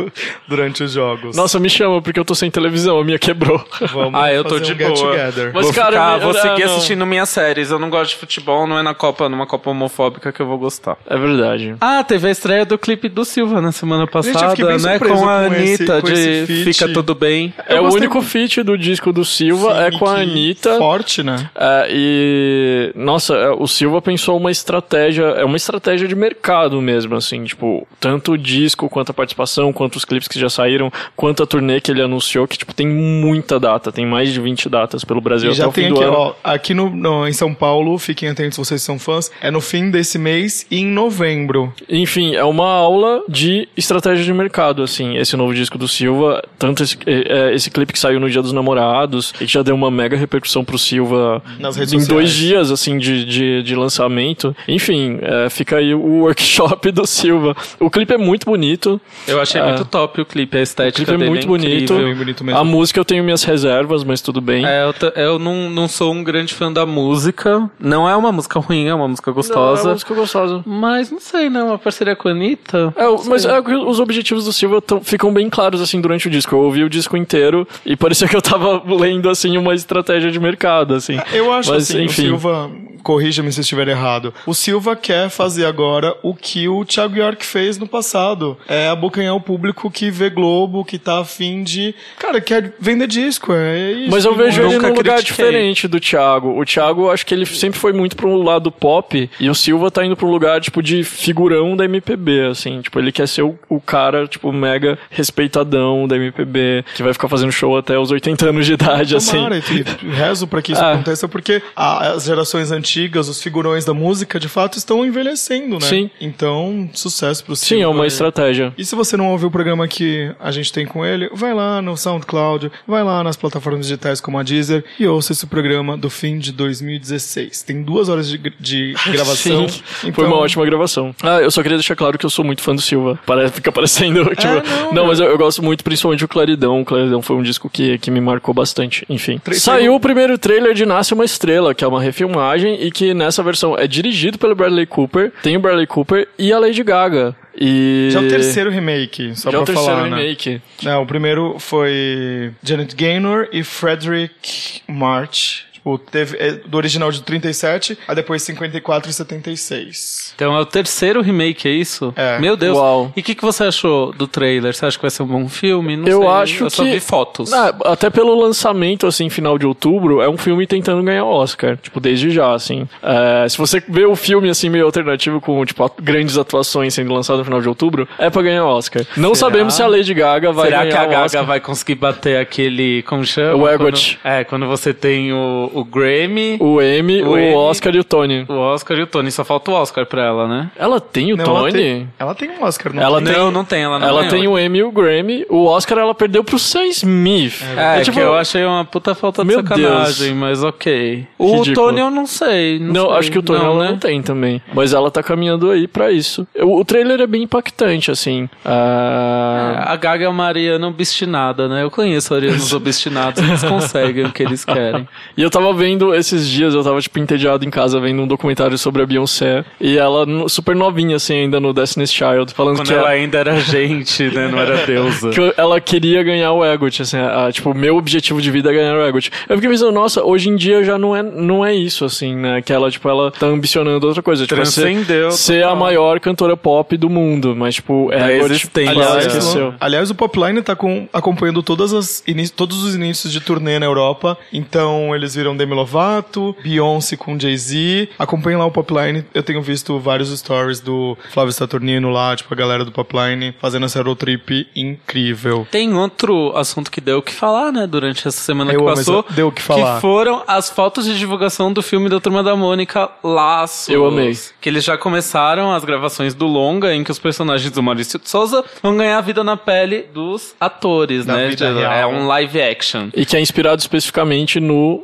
Speaker 3: durante os jogos.
Speaker 2: Nossa, me chama, porque eu tô sem televisão, a minha quebrou.
Speaker 3: Vamos
Speaker 4: ah, eu tô de
Speaker 3: um get
Speaker 4: boa.
Speaker 3: together.
Speaker 2: Mas,
Speaker 4: vou
Speaker 2: cara,
Speaker 4: ficar,
Speaker 2: eu-
Speaker 4: vou
Speaker 2: eu-
Speaker 4: seguir
Speaker 2: não.
Speaker 4: assistindo minhas séries. Eu não gosto de futebol, não é na Copa, numa Copa homofóbica que eu vou gostar.
Speaker 2: É verdade.
Speaker 4: Ah, teve a estreia do clipe do Silva na semana
Speaker 3: eu
Speaker 4: passada,
Speaker 3: fiquei bem
Speaker 4: né? Com a
Speaker 3: com esse-
Speaker 4: Anitta
Speaker 3: esse
Speaker 4: de. Fica Tudo Bem.
Speaker 2: É o
Speaker 3: gostei
Speaker 2: único feat do disco do Silva,
Speaker 3: Sim,
Speaker 2: é com a Anitta.
Speaker 3: Forte, né?
Speaker 2: É, e nossa, é, o Silva pensou uma estratégia, é uma estratégia de mercado mesmo, assim, tipo, tanto o disco quanto a participação, quanto os clipes que já saíram, quanto a turnê que ele anunciou, que tipo tem muita data, tem mais de 20 datas pelo Brasil
Speaker 3: E
Speaker 2: até
Speaker 3: já
Speaker 2: o fim
Speaker 3: tem
Speaker 2: do
Speaker 3: aqui,
Speaker 2: ano.
Speaker 3: ó, aqui no, no- em São Paulo, fiquem atentos se vocês são fãs, é no fim desse mês e em novembro.
Speaker 2: Enfim, é uma aula de estratégia de mercado, assim, esse novo disco do Silva, tanto esse, é, é, esse clipe que saiu no Dia dos Namorados, e que já deu uma mega repercussão pro Silva
Speaker 3: Nas redes
Speaker 2: em dois
Speaker 3: sociais.
Speaker 2: dias, assim, de, de, de lançamento. Enfim, é, fica aí o workshop do Silva. O clipe é muito bonito,
Speaker 4: Eu achei
Speaker 2: É.
Speaker 4: muito top o clipe, a
Speaker 2: o
Speaker 4: estética
Speaker 2: clipe é muito bonito.
Speaker 3: Bem bonito mesmo.
Speaker 2: A música eu tenho minhas reservas, mas tudo bem.
Speaker 4: É, eu, eu não, não sou um grande fã da música. Não é uma música ruim, é uma música
Speaker 2: Não, é
Speaker 4: gostosa.
Speaker 2: uma música gostosa.
Speaker 4: Mas não sei, né? Uma parceria com a Anitta.
Speaker 2: É, o- mas é os objetivos do Silva tão- ficam bem claros, assim, durante o disco. Eu ouvi o disco inteiro e parecia que eu tava lendo, assim, uma estratégia de mercado, assim.
Speaker 3: Eu acho
Speaker 2: Mas,
Speaker 3: assim,
Speaker 2: enfim.
Speaker 3: o Silva, corrija-me se estiver errado. O Silva quer fazer agora o que o Thiago York fez no passado. É abocanhar o público que vê Globo, que tá afim de. Cara, quer vender disco. É isso.
Speaker 2: Mas eu vejo ele num lugar
Speaker 4: critiquei.
Speaker 2: diferente do Thiago. O Thiago, acho que ele sempre foi muito pro lado pop, e o Silva tá indo pro lugar, tipo, de figurão da MPB, assim. Tipo, ele quer ser o, o cara, tipo, mega respeitadão da MPB, que vai ficar fazendo show até os 80 anos de idade, assim.
Speaker 3: Tomara, e rezo pra que isso
Speaker 2: Ah.
Speaker 3: aconteça, porque as gerações antigas, os figurões da música, de fato, estão envelhecendo, né?
Speaker 2: Sim.
Speaker 3: Então, sucesso pro
Speaker 2: Sim, é uma estratégia.
Speaker 3: E se você não ouviu o programa que a gente tem com ele, vai lá no SoundCloud, vai lá nas plataformas digitais como a Deezer e ouça esse programa do fim de 2016. Tem duas horas de, de <laughs> gravação.
Speaker 2: Sim,
Speaker 3: então-
Speaker 2: foi uma ótima gravação. Ah, eu só queria deixar claro que eu sou muito fã do Silva. Parece, fica parecendo, <laughs> tipo...
Speaker 3: não,
Speaker 2: não,
Speaker 3: é.
Speaker 2: mas eu, eu gosto muito, principalmente do Claridão. O Claridão foi um disco que, que me marcou bastante. Enfim.
Speaker 3: Três
Speaker 2: Saiu o primeiro trailer de Nasce Uma Estrela, que é uma refilmagem e que nessa versão é dirigido pelo Bradley Cooper, tem o Bradley Cooper e a Lady Gaga. E...
Speaker 3: Já é o terceiro remake, só
Speaker 2: Já é
Speaker 3: pra
Speaker 2: o terceiro
Speaker 3: falar, né?
Speaker 2: remake.
Speaker 3: Não, o primeiro foi Janet Gaynor e Frederick March. Tipo, teve é, do original de 37, a depois 54 e 76.
Speaker 4: Então é o terceiro remake, é isso?
Speaker 3: É.
Speaker 4: Meu Deus.
Speaker 2: Uau.
Speaker 4: E o que, que você achou do trailer? Você acha que vai ser um bom filme? Não
Speaker 2: Eu
Speaker 4: sei.
Speaker 2: acho
Speaker 4: Eu só
Speaker 2: que-
Speaker 4: vi fotos.
Speaker 2: Ah, até pelo lançamento, assim, final de outubro, é um filme tentando ganhar Oscar. Tipo, desde já, assim. É, se você vê o filme, assim, meio alternativo, com, tipo, grandes atuações sendo lançado no final de outubro, é pra ganhar Oscar. Não
Speaker 4: Será?
Speaker 2: sabemos se a Lady Gaga vai
Speaker 4: Será
Speaker 2: ganhar
Speaker 4: que a Gaga
Speaker 2: Oscar.
Speaker 4: vai conseguir bater aquele. Como chama?
Speaker 2: O EGOT.
Speaker 4: Quando- é, quando você tem o, o Grammy, o...
Speaker 2: O Emmy,
Speaker 4: O
Speaker 2: o,
Speaker 4: Emmy.
Speaker 2: Oscar e o Tony.
Speaker 4: Oscar e o Tony. Só falta o Oscar pra ela, né?
Speaker 2: Ela tem o
Speaker 3: Não, ela
Speaker 2: Tony?
Speaker 3: tem, ela tem um Oscar, não
Speaker 2: Ela
Speaker 3: tem?
Speaker 2: tem-
Speaker 4: Não, não tem. Ela não
Speaker 2: Ela
Speaker 4: ganhou.
Speaker 2: tem o Emmy e o Grammy. O Oscar ela perdeu pro Sam Smith.
Speaker 4: É,
Speaker 2: tipo,
Speaker 4: que eu achei uma puta falta de sacanagem,
Speaker 2: Deus.
Speaker 4: mas ok. O
Speaker 2: Ridículo.
Speaker 4: Tony eu não sei. Não,
Speaker 2: Não,
Speaker 4: sei.
Speaker 2: acho que o Tony ela
Speaker 4: né?
Speaker 2: não tem também. Mas ela tá caminhando aí pra isso. O, o trailer é bem impactante, assim. Ah,
Speaker 4: A Gaga é uma ariana obstinada, né? Eu conheço arianos obstinados, eles conseguem o que eles querem. <laughs>
Speaker 2: E eu tava vendo esses dias, eu tava, tipo, entediado em casa vendo um documentário sobre a Beyoncé. E ela, super novinha, assim, ainda no Destiny's Child, falando
Speaker 4: Quando
Speaker 2: que,
Speaker 4: ela
Speaker 2: ela,
Speaker 4: ainda era gente, né? Não era deusa. <laughs>
Speaker 2: que ela queria ganhar o EGOT, assim, a- tipo, o meu objetivo de vida é ganhar o EGOT. Eu fiquei pensando, nossa, hoje em dia já não é, não é isso, assim, né? Que ela, tipo, ela tá ambicionando outra coisa. Tipo, ser,
Speaker 4: Transcendeu
Speaker 2: ser a
Speaker 4: total.
Speaker 2: maior cantora pop do mundo. Mas, tipo, EGOT,
Speaker 4: existência.
Speaker 2: ela
Speaker 3: Aliás,
Speaker 2: esqueceu.
Speaker 3: o- aliás, o Popline tá com- acompanhando todas as todos os inícios de turnê na Europa. Então, eles viram Demi Lovato, Beyoncé com Jay-Z. Acompanhem lá o Popline. Eu tenho visto vários stories do Flávio Saturnino lá, tipo, a galera do Popline fazendo essa road trip incrível.
Speaker 4: Tem outro assunto que deu o que falar, né, durante essa semana
Speaker 3: Eu
Speaker 4: que
Speaker 3: amo
Speaker 4: passou.
Speaker 3: essa- deu o que falar.
Speaker 4: Que foram as fotos de divulgação do filme da Turma da Mônica Laços.
Speaker 2: Eu amei.
Speaker 4: Que eles já começaram as gravações do longa, em que os personagens do Maurício de Souza vão ganhar vida na pele dos atores,
Speaker 3: Da
Speaker 4: né?
Speaker 3: vida
Speaker 4: De-
Speaker 3: real.
Speaker 4: É um live action.
Speaker 2: E que é inspirado especificamente no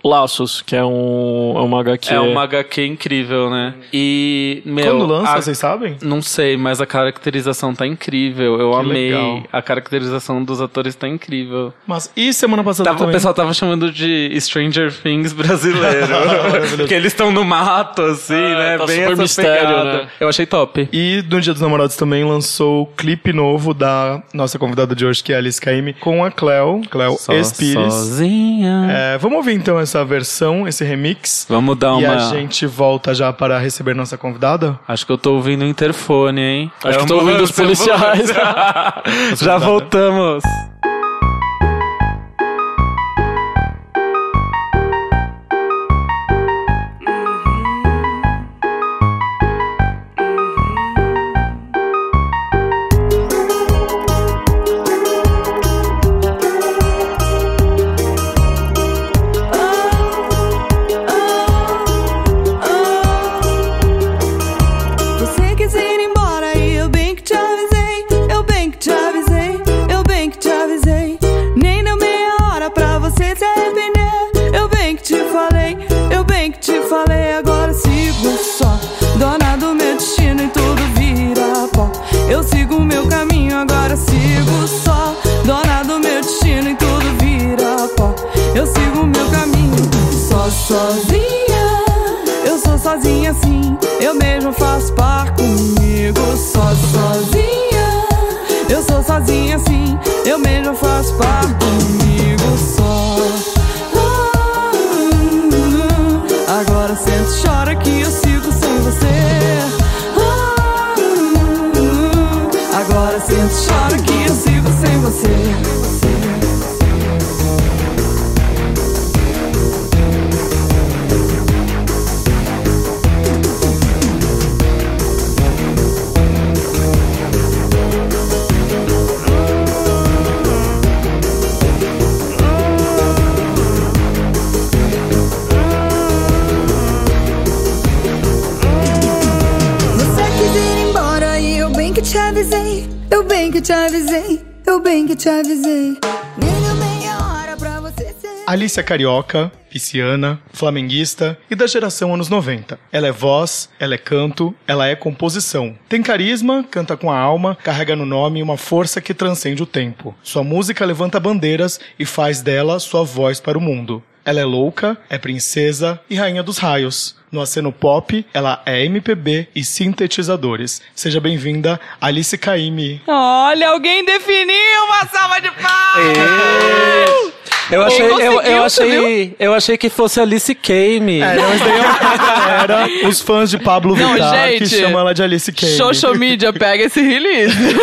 Speaker 2: Que é um, é uma HQ.
Speaker 4: É uma HQ incrível, né? E, meu...
Speaker 3: Quando lança,
Speaker 4: a-
Speaker 3: vocês sabem?
Speaker 4: Não sei, mas a caracterização tá incrível. Eu
Speaker 3: Que
Speaker 4: amei.
Speaker 3: legal.
Speaker 4: A caracterização dos atores tá incrível.
Speaker 3: Mas, e semana passada
Speaker 4: Tava- o
Speaker 3: também?
Speaker 4: pessoal tava chamando de Stranger Things brasileiro. <laughs> Porque eles estão no mato, assim,
Speaker 2: Ah,
Speaker 4: né?
Speaker 2: tá
Speaker 4: Bem
Speaker 2: super mistério,
Speaker 4: pegada.
Speaker 2: né?
Speaker 4: Eu achei top.
Speaker 3: E no Dia dos Namorados também lançou o clipe novo da nossa convidada de hoje, que é a Alice Caymmi, com a Cleo, Cleo Espires.
Speaker 4: sozinha.
Speaker 3: É, vamos ouvir então essa versão, esse remix.
Speaker 4: Vamos dar
Speaker 3: E
Speaker 4: uma...
Speaker 3: a gente volta já para receber nossa convidada?
Speaker 4: Acho que eu tô ouvindo o interfone, hein?
Speaker 2: Acho que tô ouvindo os <laughs> policiais. <laughs>
Speaker 4: Já voltamos.
Speaker 5: Eu sigo o meu caminho, só sozinha. Eu sou sozinha assim, eu mesmo faço par comigo. Só sozinha. Eu sou sozinha assim, eu mesmo faço par comigo. Te avisei, eu bem que te avisei.
Speaker 3: Carioca, pisciana, flamenguista e da geração anos 90. Ela é voz, ela é canto, ela é composição. Tem carisma, canta com a alma, carrega no nome uma força que transcende o tempo. Sua música levanta bandeiras e faz dela sua voz para o mundo. Ela é louca, é princesa e rainha dos raios. No aceno pop, ela é MPB e sintetizadores. Seja bem-vinda, Alice Caymmi.
Speaker 1: Olha, alguém definiu uma salva de palmas!
Speaker 4: Eu achei, eu, eu achei, eu achei que fosse Alice Kame.
Speaker 3: É, não, isso daí galera, os fãs de Pablo
Speaker 1: Não,
Speaker 3: Vittar, que
Speaker 1: gente,
Speaker 3: chamam ela de Alice Caymmi.
Speaker 1: Social media, pega esse release. <laughs>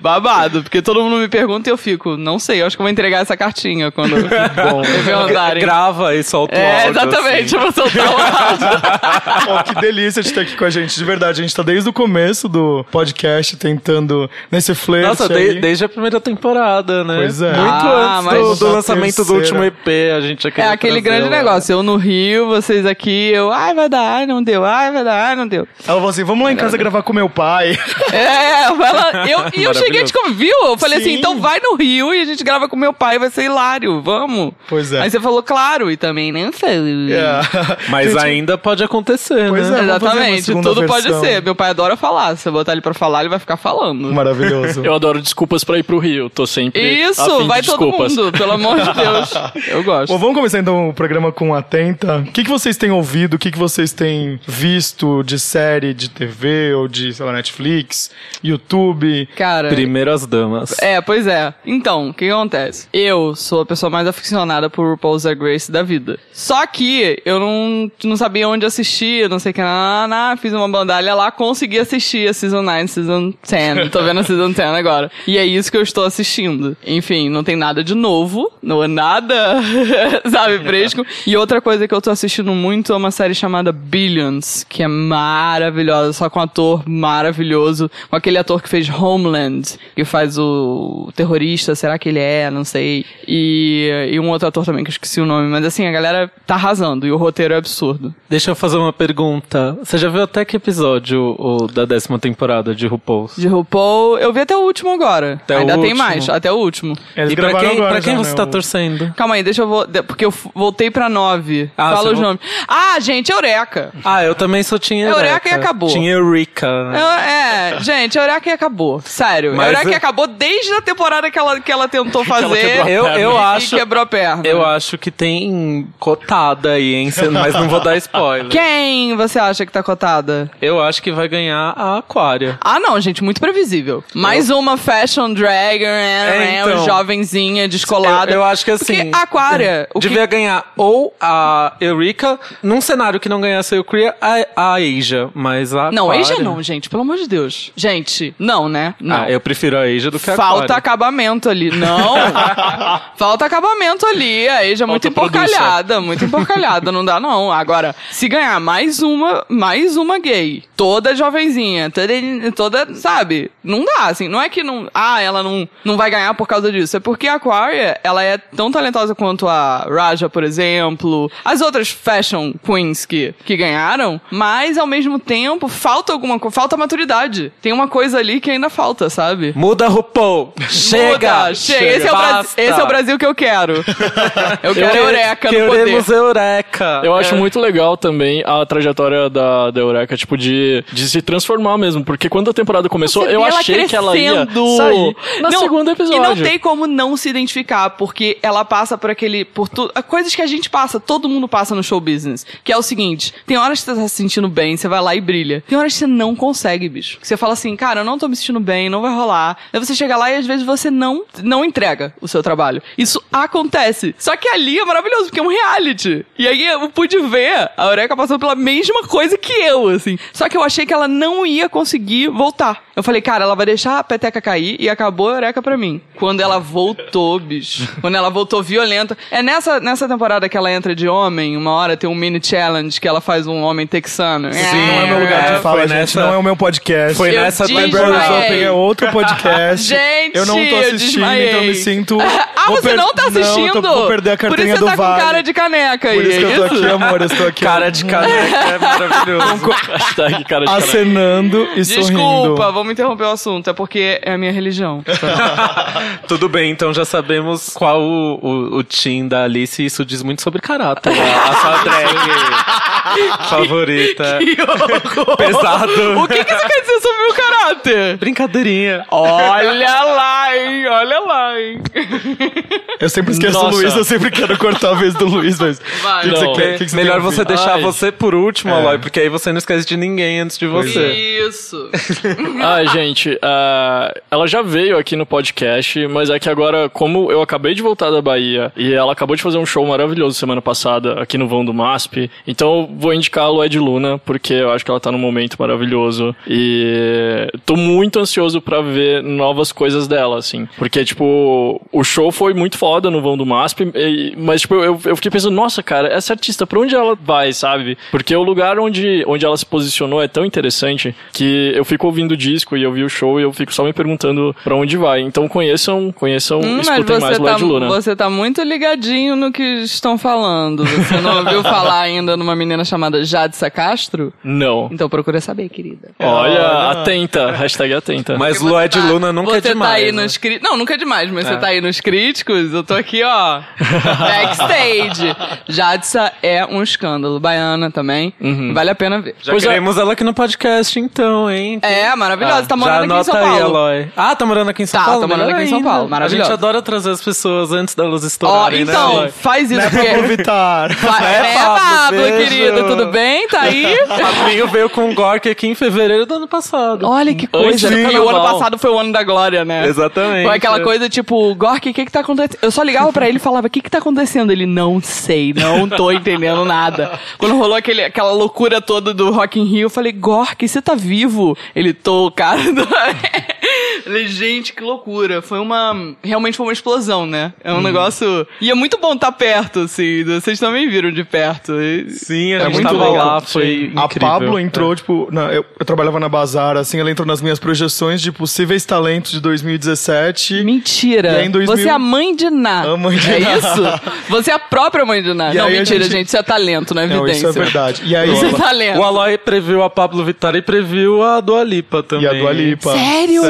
Speaker 1: Babado, porque todo mundo me pergunta e eu fico, não sei, eu acho que eu vou entregar essa cartinha quando
Speaker 3: Bom, <laughs>
Speaker 1: me.
Speaker 4: Grava e solta o
Speaker 1: É,
Speaker 4: áudio.
Speaker 1: exatamente,
Speaker 4: assim.
Speaker 1: eu vou soltar o áudio. <laughs>
Speaker 3: Que delícia de ter aqui com a gente, de verdade. A gente tá desde o começo do podcast tentando nesse flerte
Speaker 4: Nossa, de-
Speaker 3: aí.
Speaker 4: desde a primeira temporada, né?
Speaker 3: Pois é.
Speaker 4: Muito
Speaker 1: Ah,
Speaker 4: antes
Speaker 1: mas-
Speaker 4: do, do lançamento do
Speaker 3: terceira.
Speaker 4: último EP, a gente já
Speaker 1: É aquele grande
Speaker 4: ela.
Speaker 1: negócio, eu no Rio, vocês aqui, eu, ai, vai dar, ai, não deu, ai, vai dar, ai, não deu.
Speaker 3: Ela falou assim: vamos lá em casa gravar com meu pai.
Speaker 1: É, ela, eu, e eu cheguei te convidar, viu? Eu falei assim,
Speaker 3: Sim.
Speaker 1: então vai no Rio e a gente grava com meu pai, vai ser hilário, vamos.
Speaker 3: Pois é.
Speaker 1: Aí você falou, claro, e também nem sei.
Speaker 3: É. <laughs>
Speaker 4: Mas
Speaker 3: Gente,
Speaker 4: ainda pode acontecer,
Speaker 3: Pois
Speaker 4: né?
Speaker 3: é.
Speaker 1: Exatamente, tudo pode
Speaker 3: versão.
Speaker 1: ser. Meu pai adora falar. Se eu botar ele pra falar, ele vai ficar falando.
Speaker 3: Maravilhoso.
Speaker 2: Eu adoro desculpas pra ir pro Rio. Tô sempre.
Speaker 1: Isso, vai
Speaker 2: de
Speaker 1: todo
Speaker 2: desculpas.
Speaker 1: mundo, pelo amor de Deus. <laughs> Eu gosto.
Speaker 3: Bom, vamos começar então o programa com Atenta. O que, que vocês têm ouvido, o que, que vocês têm visto de série, de TV ou de, sei lá, Netflix, YouTube?
Speaker 1: Cara.
Speaker 4: Primeiras damas.
Speaker 1: É, pois é. Então, o que, que acontece? Eu sou a pessoa mais aficionada por RuPaul's Drag Race da vida. Só que eu não, não sabia onde assistir, não sei o que, na, na, fiz uma bandalha lá, consegui assistir a Season 9, Season 10. Tô vendo a Season 10 agora. E é isso que eu estou assistindo. Enfim, não tem nada de novo, não é nada, <laughs> sabe, fresco. E outra coisa que eu tô assistindo muito é uma série chamada Billions, que é maravilhosa, só com um ator maravilhoso, com aquele ator que fez Homeland, que faz o terrorista, será que ele é? Não sei. E, e um outro ator também, que eu esqueci o nome, mas assim, a galera tá arrasando e o roteiro é absurdo.
Speaker 4: Deixa eu fazer uma pergunta. Você já viu até que episódio o, da décima temporada de RuPaul's?
Speaker 1: De RuPaul, eu vi até o último agora.
Speaker 4: Até o
Speaker 1: Ainda tem
Speaker 4: último.
Speaker 1: mais, até o último.
Speaker 3: Eles
Speaker 4: e pra quem,
Speaker 3: agora
Speaker 4: pra quem
Speaker 3: já,
Speaker 4: você
Speaker 3: né,
Speaker 4: tá
Speaker 3: o-
Speaker 4: torcendo?
Speaker 1: Calma aí, deixa eu de- porque eu voltei pra nove.
Speaker 4: Ah,
Speaker 1: Fala os
Speaker 4: vol-
Speaker 1: nomes. Ah, gente, Eureka.
Speaker 4: Ah, eu também só tinha
Speaker 1: Eureka
Speaker 4: Eureka.
Speaker 1: e acabou.
Speaker 4: Tinha Eureka, né?
Speaker 1: Eu- é, gente, Eureka e acabou. Sério.
Speaker 4: Mas
Speaker 1: Eureka e
Speaker 4: eu-
Speaker 1: acabou desde a temporada que ela, que ela tentou <laughs> fazer.
Speaker 2: quebrou a <laughs>
Speaker 4: Eu,
Speaker 2: perna.
Speaker 4: eu
Speaker 1: e
Speaker 4: acho...
Speaker 1: quebrou a perna.
Speaker 4: Eu acho que tem cotada aí, hein? Mas não vou dar spoiler.
Speaker 1: Quem você acha que tá cotada?
Speaker 4: Eu acho que vai ganhar a Aquária.
Speaker 1: Ah, não, gente, muito previsível. Mais uma fashion dragon, né,
Speaker 4: então.
Speaker 1: jovenzinha, descolada.
Speaker 4: Eu, eu acho que assim.
Speaker 1: Porque Aquária, o que-
Speaker 4: devia ganhar ou a Eureka, num cenário que não ganhasse a Eucria, a, a Asia. Mas a.
Speaker 1: Não,
Speaker 4: Aquária-
Speaker 1: Asia não, gente, pelo amor de Deus. Gente, não, né? Não.
Speaker 4: Ah, eu prefiro a Asia do que a
Speaker 1: Falta
Speaker 4: Aquária.
Speaker 1: acabamento ali. Não! <laughs> Falta acabamento ali. A Eija é muito
Speaker 2: Falta
Speaker 1: emporcalhada, muito emporcalhada. <laughs> Não dá, não. Agora, se ganhar mais uma, mais uma gay, toda jovenzinha, toda, toda, sabe? Não dá, assim. Não é que não. Ah, ela não, não vai ganhar por causa disso. É porque a Aquaria, ela é tão talentosa quanto a Raja, por exemplo. As outras fashion queens que, que ganharam, mas ao mesmo tempo falta alguma coisa. Falta maturidade. Tem uma coisa ali que ainda falta, sabe?
Speaker 4: Muda RuPaul! Chega!
Speaker 1: Muda, chega. Esse, é o Brasil, esse é o Brasil que eu quero. <laughs> Eu quero Eureka no poder.
Speaker 4: Queremos Eureka!
Speaker 2: Eu acho muito legal também a trajetória da, da Eureka, tipo, de, de se transformar mesmo. Porque quando a temporada começou, eu achei que ela ia sair no
Speaker 1: Não,
Speaker 2: segundo episódio.
Speaker 1: E não tem como não se identificar, porque ela passa por aquele. por tu, coisas que a gente passa, todo mundo passa no show business. Que é o seguinte: tem horas que você tá se sentindo bem, você vai lá e brilha. Tem horas que você não consegue, bicho. Que você fala assim, cara, eu não tô me sentindo bem, não vai rolar. Aí você chega lá e às vezes você não, não entrega o seu trabalho. Isso acontece. Só que ali é maravilhoso, porque é um reality. E aí eu pude ver a Eureka passando pela mesma coisa que eu, assim. Só que eu achei que ela não ia conseguir voltar. Eu falei, cara, ela vai deixar a peteca cair e acabou a Eureka pra mim. Quando ela voltou, bicho. Quando ela voltou violenta. É nessa, nessa temporada que ela entra de homem, uma hora tem um mini challenge que ela faz um homem texano.
Speaker 3: Sim, não é meu lugar
Speaker 4: É,
Speaker 3: de fala,
Speaker 4: foi
Speaker 3: gente.
Speaker 4: nessa-
Speaker 3: Não é o meu podcast.
Speaker 4: Foi
Speaker 1: Eu
Speaker 4: nessa.
Speaker 3: Libraries
Speaker 4: temporada.
Speaker 3: Open é outro podcast.
Speaker 1: Gente,
Speaker 3: eu não tô assistindo, então eu me sinto. <laughs>
Speaker 1: Ah, você
Speaker 3: per-
Speaker 1: não tá assistindo?
Speaker 3: Não, eu tô, vou perder a
Speaker 1: Por
Speaker 3: carteirinha
Speaker 1: isso
Speaker 3: do
Speaker 1: você tá
Speaker 3: Vale.
Speaker 1: com cara de caneca aí,
Speaker 3: Por que eu tô aqui, amor. Eu estou aqui.
Speaker 4: Cara de caneca é maravilhoso.
Speaker 2: Hashtag cara de.
Speaker 3: Acenando e sorrindo.
Speaker 1: Desculpa, vamos interromper o assunto. É porque é a minha religião. <laughs>
Speaker 4: Tudo bem, então já sabemos qual o, o, o team da Alice e isso diz muito sobre caráter. A, a sua <laughs> drag favorita. Pesado.
Speaker 1: o que, que isso quer dizer sobre o meu caráter?
Speaker 4: Brincadeirinha.
Speaker 1: Olha lá, hein? Olha lá, hein?
Speaker 3: Eu sempre esqueço
Speaker 2: Nossa.
Speaker 3: o Luiz, eu sempre quero cortar a vez do Luiz, mas.
Speaker 1: Vai.
Speaker 3: Que, que você
Speaker 2: Não.
Speaker 3: quer? Que você
Speaker 4: Melhor você deixar
Speaker 2: Ai.
Speaker 4: você por último, Aloy, porque aí você não esquece de ninguém antes de você.
Speaker 1: Isso. <laughs>
Speaker 2: Ai, gente, ah, ela já veio aqui no podcast, mas é que agora, como eu acabei de voltar da Bahia e ela acabou de fazer um show maravilhoso semana passada aqui no vão do MASP, então eu vou indicar a Lued Luna, porque eu acho que ela tá num momento maravilhoso e tô muito ansioso pra ver novas coisas dela, assim. Porque, tipo, o show foi muito foda no vão do MASP, e- mas, tipo, eu, eu fiquei pensando, nossa, cara, essa artista, pra onde ela vai, sabe? Porque o lugar onde, onde ela se posicionou é tão interessante que eu fico ouvindo o disco e eu vi o show e eu fico só me perguntando pra onde vai. Então conheçam, conheçam,
Speaker 1: Hum, mas
Speaker 2: escutem mais
Speaker 1: você tá,
Speaker 2: Led Luna.
Speaker 1: você tá muito ligadinho no que estão falando. Você não ouviu falar ainda numa menina chamada Jadsa Castro?
Speaker 2: Não.
Speaker 1: Então procura saber, querida.
Speaker 2: Olha, atenta. Hashtag atenta.
Speaker 4: Mas Lued
Speaker 1: você tá-
Speaker 4: Luna nunca
Speaker 1: você
Speaker 4: é demais.
Speaker 1: tá aí
Speaker 4: né?
Speaker 1: nos cri... Não, nunca é demais, mas
Speaker 4: É.
Speaker 1: você tá aí nos críticos, eu tô aqui, ó, <laughs> backstage. Jadsa é um escândalo. Baiana também. Vale a pena ver.
Speaker 4: Já
Speaker 2: Pois é.
Speaker 4: queremos ela aqui no podcast, então, hein?
Speaker 1: É, maravilhosa. tá
Speaker 4: Já
Speaker 1: morando aqui em São
Speaker 4: aí,
Speaker 1: Paulo.
Speaker 4: Aloy. Ah, tá morando aqui em São
Speaker 1: Tá,
Speaker 4: Paulo?
Speaker 1: tá morando
Speaker 4: Melhor
Speaker 1: aqui em São
Speaker 4: ainda.
Speaker 1: Paulo,
Speaker 4: A gente adora trazer as pessoas antes delas
Speaker 1: Ó,
Speaker 4: estourarem, né,
Speaker 1: então,
Speaker 4: Aloy?
Speaker 1: faz isso,
Speaker 3: Pablo
Speaker 1: porque...
Speaker 3: Vittar.
Speaker 1: Vai-
Speaker 4: É,
Speaker 1: É,
Speaker 4: Pablo,
Speaker 1: Pablo,
Speaker 4: beijo.
Speaker 1: querido, tudo bem? Tá aí? <laughs>
Speaker 4: Fabinho veio com o Gork aqui em fevereiro do ano passado.
Speaker 1: Olha que coisa.
Speaker 2: do
Speaker 1: E o ano passado foi o ano da glória, né?
Speaker 4: Exatamente.
Speaker 1: Foi aquela coisa tipo, Gork, o que que tá acontecendo? Eu só ligava pra ele e falava, o que que tá acontecendo? Ele, não sei, não tô entendendo nada. Quando rolou aquele, aquela loucura toda do Rock in Rio, eu falei, Gork, você tá vivo? Ele, tô, cara. <laughs> Falei, gente, que loucura. Foi uma... Realmente foi uma explosão, né? É um negócio... E é muito bom estar perto, assim. Vocês também viram de perto. E-
Speaker 4: Sim, a
Speaker 3: É
Speaker 4: gente
Speaker 3: muito
Speaker 4: tava
Speaker 3: legal.
Speaker 4: lá, foi
Speaker 3: A
Speaker 4: incrível.
Speaker 3: Pablo entrou, tipo, na- eu, eu trabalhava na Bazar, assim, ela entrou nas minhas projeções de possíveis talentos de 2017.
Speaker 1: Mentira.
Speaker 3: E aí, em 2000
Speaker 1: Você é a mãe de Ná.
Speaker 3: A mãe de
Speaker 1: é
Speaker 3: Ná.
Speaker 1: isso? <laughs> Você é a própria mãe de Ná.
Speaker 3: E
Speaker 1: não,
Speaker 3: aí
Speaker 1: mentira,
Speaker 3: gente-
Speaker 1: gente. Isso é talento, não é
Speaker 3: Não,
Speaker 1: evidência.
Speaker 3: isso é verdade. E aí,
Speaker 1: Isso é talento.
Speaker 4: O Aloy previu a Pablo Vittar e previu a Dua Lipa também.
Speaker 3: e a Dua Lipa.
Speaker 1: Sério?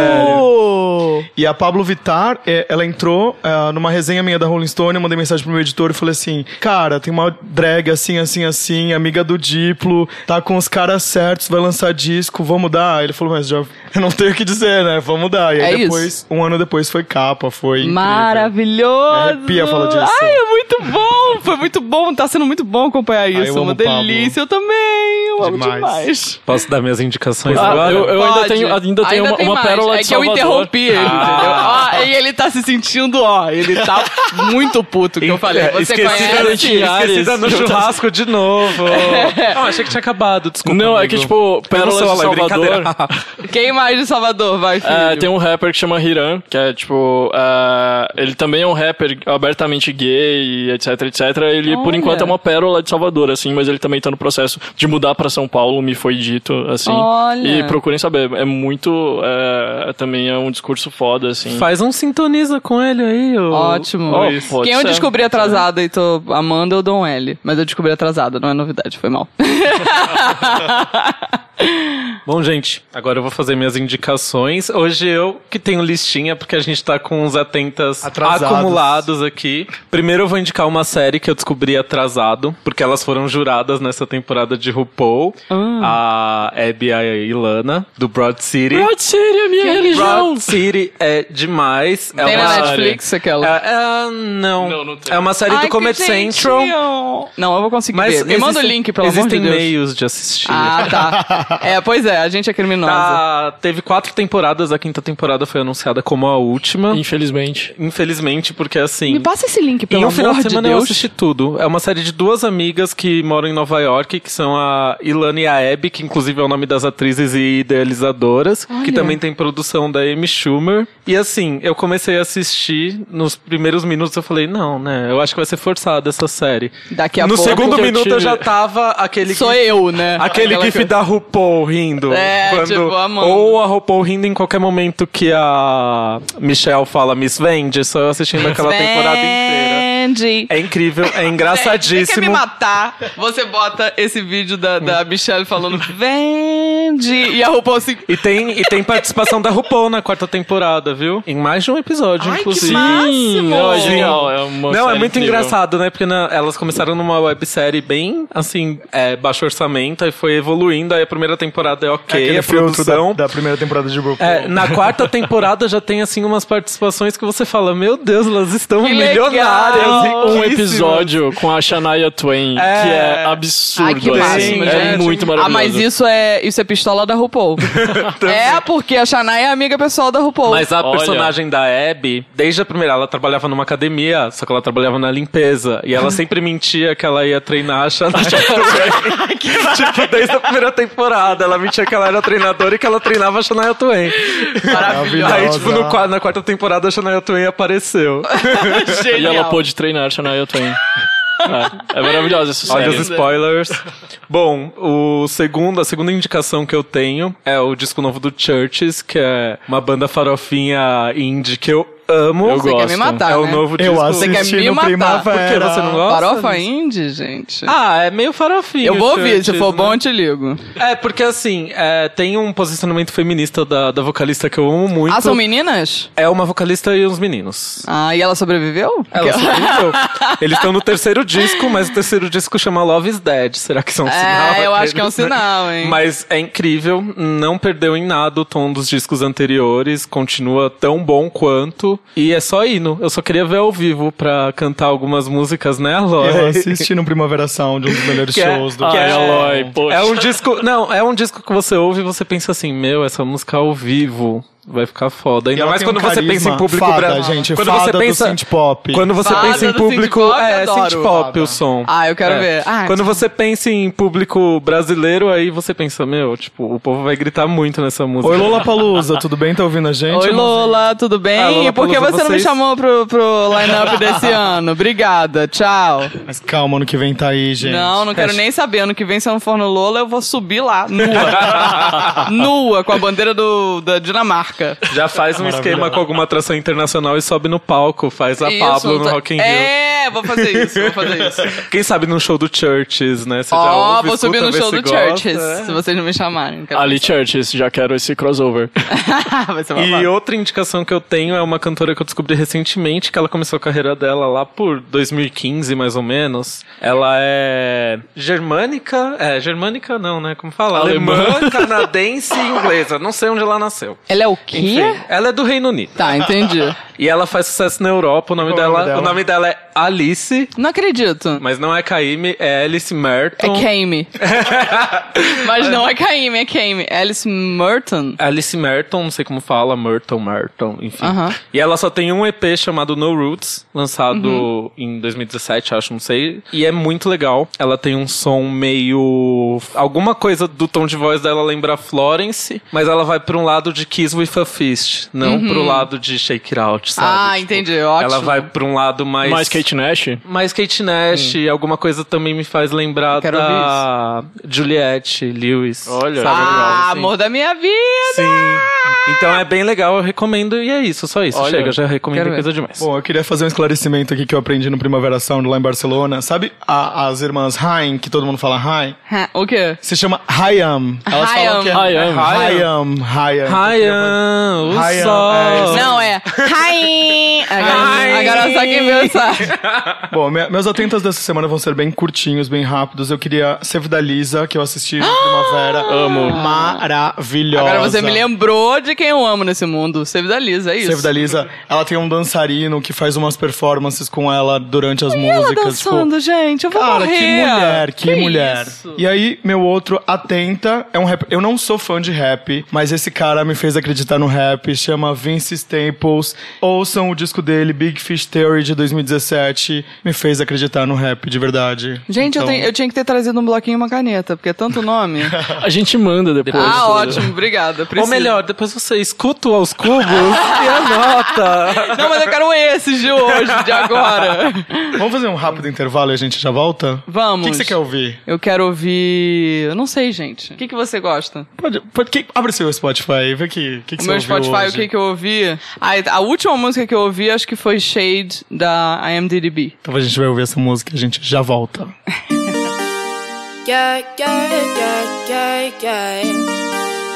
Speaker 3: E a Pablo Vittar, é, ela entrou é, numa resenha minha da Rolling Stone, eu mandei mensagem pro meu editor e falei assim, cara, tem uma drag assim, assim, assim, amiga do Diplo, tá com os caras certos, vai lançar disco, vamos dar? Ele falou, mas já eu não tenho o que dizer, né? Vamos dar. E aí
Speaker 1: É
Speaker 3: depois,
Speaker 1: isso.
Speaker 3: um ano depois foi capa, foi incrível.
Speaker 1: Maravilhoso!
Speaker 3: Me arrepia falar disso.
Speaker 1: Ai, é muito bom! Foi muito bom, tá sendo muito bom acompanhar
Speaker 3: eu
Speaker 1: isso.
Speaker 3: amo
Speaker 1: uma delícia, eu também. Eu amo
Speaker 3: Demais.
Speaker 1: demais.
Speaker 4: Posso dar minhas indicações
Speaker 2: Ah,
Speaker 4: agora?
Speaker 2: eu- eu- ainda tenho- ainda tenho uma-
Speaker 1: tem
Speaker 2: uma
Speaker 1: mais.
Speaker 2: pérola
Speaker 1: É
Speaker 2: de
Speaker 1: que eu
Speaker 2: Salvador.
Speaker 1: interrompi ele, entendeu? Ó, e ele tá se sentindo, ó, ele tá muito puto que eu falei.
Speaker 4: É,
Speaker 1: Você
Speaker 4: esqueci da-
Speaker 1: conhece?
Speaker 4: Esquecida no churrasco de novo. <laughs> Não, achei que tinha acabado, desculpa.
Speaker 2: Não, é
Speaker 4: amigo.
Speaker 2: que, tipo,
Speaker 4: sou
Speaker 2: de Salvador...
Speaker 4: brincadeira. <laughs>
Speaker 1: Quem mais de Salvador? Vai, filho.
Speaker 2: É, tem um rapper que chama Hiram, que é tipo. é, ele também é um rapper abertamente gay, etc, etc. Ele, por
Speaker 1: Olha.
Speaker 2: enquanto, é uma pérola de Salvador, assim, mas ele também tá no processo de mudar pra São Paulo, me foi dito, assim.
Speaker 1: Olha.
Speaker 2: E procurem saber. É muito. é, também é um discurso foda, assim.
Speaker 4: Faz um sintoniza com ele aí. ô-
Speaker 1: Ótimo.
Speaker 2: Oh,
Speaker 1: Quem eu
Speaker 2: ser.
Speaker 1: descobri atrasada e tô amando, eu dou um L. Mas eu descobri atrasada, não é novidade, foi mal. <laughs>
Speaker 4: Bom, gente, agora eu vou fazer minhas indicações. Hoje eu que tenho listinha, porque a gente tá com uns atentas
Speaker 3: Atrasados.
Speaker 4: acumulados aqui. Primeiro eu vou indicar uma série que eu descobri atrasado, porque elas foram juradas nessa temporada de RuPaul. A Abby e a Ilana, do Broad City.
Speaker 2: Broad City, a minha religião!
Speaker 4: Broad City é demais. É
Speaker 1: Tem
Speaker 4: uma
Speaker 1: na
Speaker 2: série.
Speaker 1: Netflix aquela.
Speaker 4: É, é, não.
Speaker 2: Não, não tem.
Speaker 4: É uma série
Speaker 1: Ai,
Speaker 4: do
Speaker 1: que
Speaker 4: Comedy Central.
Speaker 1: Não, eu vou conseguir
Speaker 4: Mas
Speaker 1: ver. Me manda o
Speaker 4: existem-
Speaker 1: link, pelo amor de
Speaker 4: Existem
Speaker 1: Deus.
Speaker 4: meios de assistir.
Speaker 1: Ah, tá. <laughs> É, pois é, a gente é criminosa.
Speaker 4: Tá, teve quatro temporadas, a quinta temporada foi anunciada como a última.
Speaker 2: Infelizmente.
Speaker 4: Infelizmente, porque assim.
Speaker 1: Me passa esse link, pelo
Speaker 4: em um
Speaker 1: amor
Speaker 4: final de
Speaker 1: de
Speaker 4: semana eu
Speaker 1: Deus.
Speaker 4: assisti tudo. É uma série de duas amigas que moram em Nova York, que são a Ilana e a Abby, que inclusive é o nome das atrizes e idealizadoras, que
Speaker 1: Olha.
Speaker 4: também tem produção da Amy Schumer. E assim, eu comecei a assistir, nos primeiros minutos eu falei, não, né, eu acho que vai ser forçada essa série.
Speaker 1: Daqui a
Speaker 4: no
Speaker 1: pouco.
Speaker 4: segundo
Speaker 2: que eu
Speaker 4: minuto eu, já tava aquele
Speaker 1: Sou
Speaker 4: gif-
Speaker 1: eu, né?
Speaker 4: Aquele
Speaker 1: Aquela
Speaker 4: gif
Speaker 1: coisa.
Speaker 4: da RuPaul rindo.
Speaker 1: É,
Speaker 4: quando,
Speaker 1: tipo, amando.
Speaker 4: Ou a RuPaul rindo em qualquer momento que a Michelle fala Miss Vende, só eu assistindo aquela temporada inteira.
Speaker 1: Vendi.
Speaker 4: É incrível, é <laughs>
Speaker 1: Você quer
Speaker 4: engraçadíssimo.
Speaker 1: me matar? Você bota esse vídeo da, da Michelle falando vende e a RuPaul assim...
Speaker 4: E tem, e tem participação da RuPaul na quarta temporada, viu? Em mais de um episódio,
Speaker 1: Ai, que
Speaker 4: inclusive.
Speaker 1: máximo!
Speaker 2: Não, é genial. É uma
Speaker 4: Não, é muito
Speaker 2: incrível.
Speaker 4: engraçado, né? Porque na- elas começaram numa websérie bem, assim, é, baixo orçamento, aí foi evoluindo, aí a primeira temporada é ok,
Speaker 3: Aquele
Speaker 4: a
Speaker 3: filtro
Speaker 4: produção...
Speaker 3: da, da primeira temporada de RuPaul.
Speaker 4: É, na quarta temporada já tem, assim, umas participações que você fala, meu Deus, elas estão
Speaker 1: Que legal!
Speaker 4: milionárias.
Speaker 2: Um episódio com a Shania Twain,
Speaker 4: É.
Speaker 2: que é absurdo.
Speaker 1: Ai, que
Speaker 2: assim.
Speaker 1: máximo,
Speaker 2: É muito
Speaker 1: Ah,
Speaker 2: maravilhoso.
Speaker 1: mas isso é, isso é pistola da RuPaul. <laughs> é, porque a Shania é amiga pessoal da RuPaul.
Speaker 4: Mas a
Speaker 2: Olha.
Speaker 4: personagem da Abby, desde a primeira, ela trabalhava numa academia, só que ela trabalhava na limpeza. E ela <laughs> sempre mentia que ela ia treinar a Shania <laughs> Twain. tipo, desde a primeira temporada, ela mentia que ela era treinadora e que ela treinava a Shania Twain.
Speaker 3: Maravilhosa.
Speaker 4: Aí, tipo, no na quarta temporada, a Shania Twain apareceu.
Speaker 2: E ela pôde treinar Shania Twain. é, é maravilhosa essa
Speaker 4: Olha
Speaker 2: série.
Speaker 4: os spoilers. Bom, o segundo, a segunda indicação que eu tenho é o disco novo do Churches, que é uma banda farofinha indie que eu amo.
Speaker 2: Eu
Speaker 1: Você quer me
Speaker 2: gosto.
Speaker 1: matar,
Speaker 4: é o
Speaker 1: né?
Speaker 4: novo
Speaker 3: Eu
Speaker 4: disco.
Speaker 1: Você quer
Speaker 3: assisti
Speaker 1: me
Speaker 3: no
Speaker 1: matar.
Speaker 3: Primavera.
Speaker 4: Por que você não gosta?
Speaker 1: Farofa
Speaker 4: disso?
Speaker 1: indie, gente.
Speaker 4: Ah, é meio farofinho.
Speaker 1: eu vou ouvir, se
Speaker 4: Churches,
Speaker 1: for
Speaker 4: né?
Speaker 1: bom eu te ligo.
Speaker 4: É, porque assim, é, tem um posicionamento feminista da, da vocalista que eu amo muito.
Speaker 1: Ah, são meninas?
Speaker 4: É uma vocalista e uns meninos.
Speaker 1: Ah, e ela sobreviveu?
Speaker 4: Ela sobreviveu. Eles estão no terceiro disco, mas o terceiro disco chama Love is Dead. Será que são um sinal?
Speaker 1: É, eu acho que é um
Speaker 4: Aqueles, né?
Speaker 1: sinal, hein?
Speaker 4: Mas é incrível, não perdeu em nada o tom dos discos anteriores, continua tão bom quanto. E é só hino. Eu só queria ver ao vivo pra cantar algumas músicas, né, Aloy?
Speaker 3: Eu assisti no Primavera Sound, um dos melhores
Speaker 4: Que é-
Speaker 3: shows do
Speaker 2: Ai,
Speaker 4: que é-
Speaker 2: Aloy, poxa.
Speaker 4: É um disco. Não, é um disco que você ouve e você pensa assim, meu, essa música ao vivo vai ficar foda. Ainda
Speaker 3: ela
Speaker 4: mais
Speaker 3: tem um
Speaker 4: quando você pensa em público brasileiro.
Speaker 3: gente,
Speaker 4: quando
Speaker 3: fada
Speaker 4: você
Speaker 3: do
Speaker 4: pensa
Speaker 3: synth pop.
Speaker 4: Quando você
Speaker 1: Fada
Speaker 4: pensa em público,
Speaker 1: pop,
Speaker 4: é, synth pop o som.
Speaker 1: Ah, eu quero
Speaker 4: É.
Speaker 1: ver. Ah,
Speaker 4: Quando você pensa em público brasileiro, aí você pensa, meu, tipo, o povo vai gritar muito nessa música.
Speaker 3: Oi, Lola Palusa, tudo bem? Tá ouvindo a gente?
Speaker 1: Oi, Lola, tudo bem?
Speaker 4: Ah, Lola
Speaker 1: e por que você não me
Speaker 4: vocês-
Speaker 1: chamou pro, pro line-up <laughs> desse ano? Obrigada, tchau.
Speaker 3: Mas calma, ano que vem tá aí, gente.
Speaker 1: Não, não quero nem saber. Ano que vem, se eu não for no Lola, eu vou subir lá, nua. <laughs> nua, com a bandeira do, da Dinamarca.
Speaker 4: Já faz um esquema com alguma atração internacional e sobe no palco, faz a
Speaker 1: Isso,
Speaker 4: Pablo no Rock in Rio.
Speaker 1: É, vou fazer isso, vou fazer isso. <laughs>
Speaker 4: Quem sabe num show do Churches, né? Você
Speaker 1: Ó,
Speaker 4: ouve,
Speaker 1: vou subir no show do
Speaker 4: gosta,
Speaker 1: Churches,
Speaker 4: é.
Speaker 1: se vocês não me chamarem.
Speaker 2: Ali. Churches, já quero esse crossover. <laughs>
Speaker 1: Vai ser
Speaker 4: E outra indicação que eu tenho é uma cantora que eu descobri recentemente, que ela começou a carreira dela lá por 2015, mais ou menos. Ela é germânica, é, germânica não, né? Como fala?
Speaker 2: Alemã.
Speaker 4: Alemã, canadense e inglesa. Não sei onde ela nasceu.
Speaker 1: Ela é o
Speaker 4: Enfim, ela é do Reino Unido.
Speaker 1: Tá, entendi. <laughs>
Speaker 4: E ela faz sucesso na Europa. O nome,
Speaker 3: é o
Speaker 4: dela,
Speaker 3: nome dela?
Speaker 4: o nome dela é Alice,
Speaker 1: Não acredito.
Speaker 4: mas não é Caime, é Alice
Speaker 1: É
Speaker 4: Merton.
Speaker 1: Kame. <laughs> Mas não é Kaime, é Kame. Alice Merton.
Speaker 4: Alice Merton, não sei como fala, Merton, Merton, enfim.
Speaker 1: Aham.
Speaker 4: E ela só tem um EP chamado No Roots, lançado
Speaker 1: Uhum.
Speaker 4: em 2017, acho, não sei. E é muito legal. Ela tem um som meio. Alguma coisa do tom de voz dela lembra Florence, mas ela vai pra um lado de Kiss with Fist, não pro lado de Shake It Out, sabe?
Speaker 1: Uhum. Ah,
Speaker 4: Tipo,
Speaker 1: entendi, ótimo.
Speaker 4: Ela vai pra um lado mais.
Speaker 2: Mais Kate Nash?
Speaker 4: Mais Kate Nash, alguma coisa também me faz lembrar
Speaker 1: Quero
Speaker 4: da Juliette Lewis.
Speaker 2: Olha,
Speaker 4: sabe?
Speaker 1: Ah,
Speaker 4: Assim.
Speaker 1: amor da minha vida!
Speaker 4: Sim. Então é bem legal, eu recomendo e é isso, só isso.
Speaker 2: Olha,
Speaker 4: Chega, já recomendo coisa demais.
Speaker 3: Bom, eu queria fazer um esclarecimento aqui que eu aprendi no Primavera Sound lá em Barcelona. Sabe a- as irmãs Haim, que todo mundo fala Haim?
Speaker 1: Ha, O quê?
Speaker 3: Se chama Hayam. Elas
Speaker 1: Hayam.
Speaker 3: falam que é
Speaker 2: Hayam.
Speaker 3: Hayam. Hayam.
Speaker 4: Ryan, o
Speaker 3: Ryan,
Speaker 4: sol.
Speaker 3: é.
Speaker 1: Não, é. Hi! Agora, agora só quem viu sabe. <laughs>
Speaker 3: Bom, me- meus atentas dessa semana vão ser bem curtinhos, bem rápidos. Eu queria Save da Lisa, que eu assisti no Primavera.
Speaker 2: Amo.
Speaker 3: Maravilhosa.
Speaker 1: Agora você me lembrou de quem eu amo nesse mundo. Save da Lisa, é isso.
Speaker 3: Save da Lisa, ela tem um dançarino que faz umas performances com ela durante as
Speaker 1: E ela
Speaker 3: músicas. tipo,
Speaker 1: dançando, gente, eu vou
Speaker 3: Cara,
Speaker 1: morrer.
Speaker 3: que mulher, que, mulher.
Speaker 1: isso?
Speaker 3: E aí, meu outro, Atenta, é um rap. Eu não sou fã de rap, mas esse cara me fez acreditar no rap. Chama Vince Staples. Ouçam o disco dele, Big Fish Theory de 2017. Me fez acreditar no rap, de verdade.
Speaker 1: Gente, eu,
Speaker 3: Então,
Speaker 1: tenho- eu tinha que ter trazido um bloquinho e uma caneta, porque é tanto nome. <laughs>
Speaker 2: A gente manda depois.
Speaker 1: ah, ótimo, obrigada.
Speaker 4: Ou melhor, depois você escuta o aos cubos e anota. <laughs>
Speaker 1: Não, mas eu quero esses de hoje, de agora. <laughs>
Speaker 3: Vamos fazer um rápido intervalo e a gente já volta?
Speaker 1: Vamos.
Speaker 3: O que, que você quer ouvir?
Speaker 1: Eu quero ouvir. Eu não sei, gente. O que, que você gosta?
Speaker 3: Pode, pode, que- abre seu Spotify, vê aqui. O que, que
Speaker 1: O
Speaker 3: você
Speaker 1: meu
Speaker 3: ouviu
Speaker 1: Spotify,
Speaker 3: hoje.
Speaker 1: o que, que eu ouvi? Ah, a última música que eu ouvi acho que foi Shade da IMDb.
Speaker 3: Então a gente vai ouvir essa música e a gente já volta. <laughs>
Speaker 6: Yeah, yeah, yeah, yeah, yeah.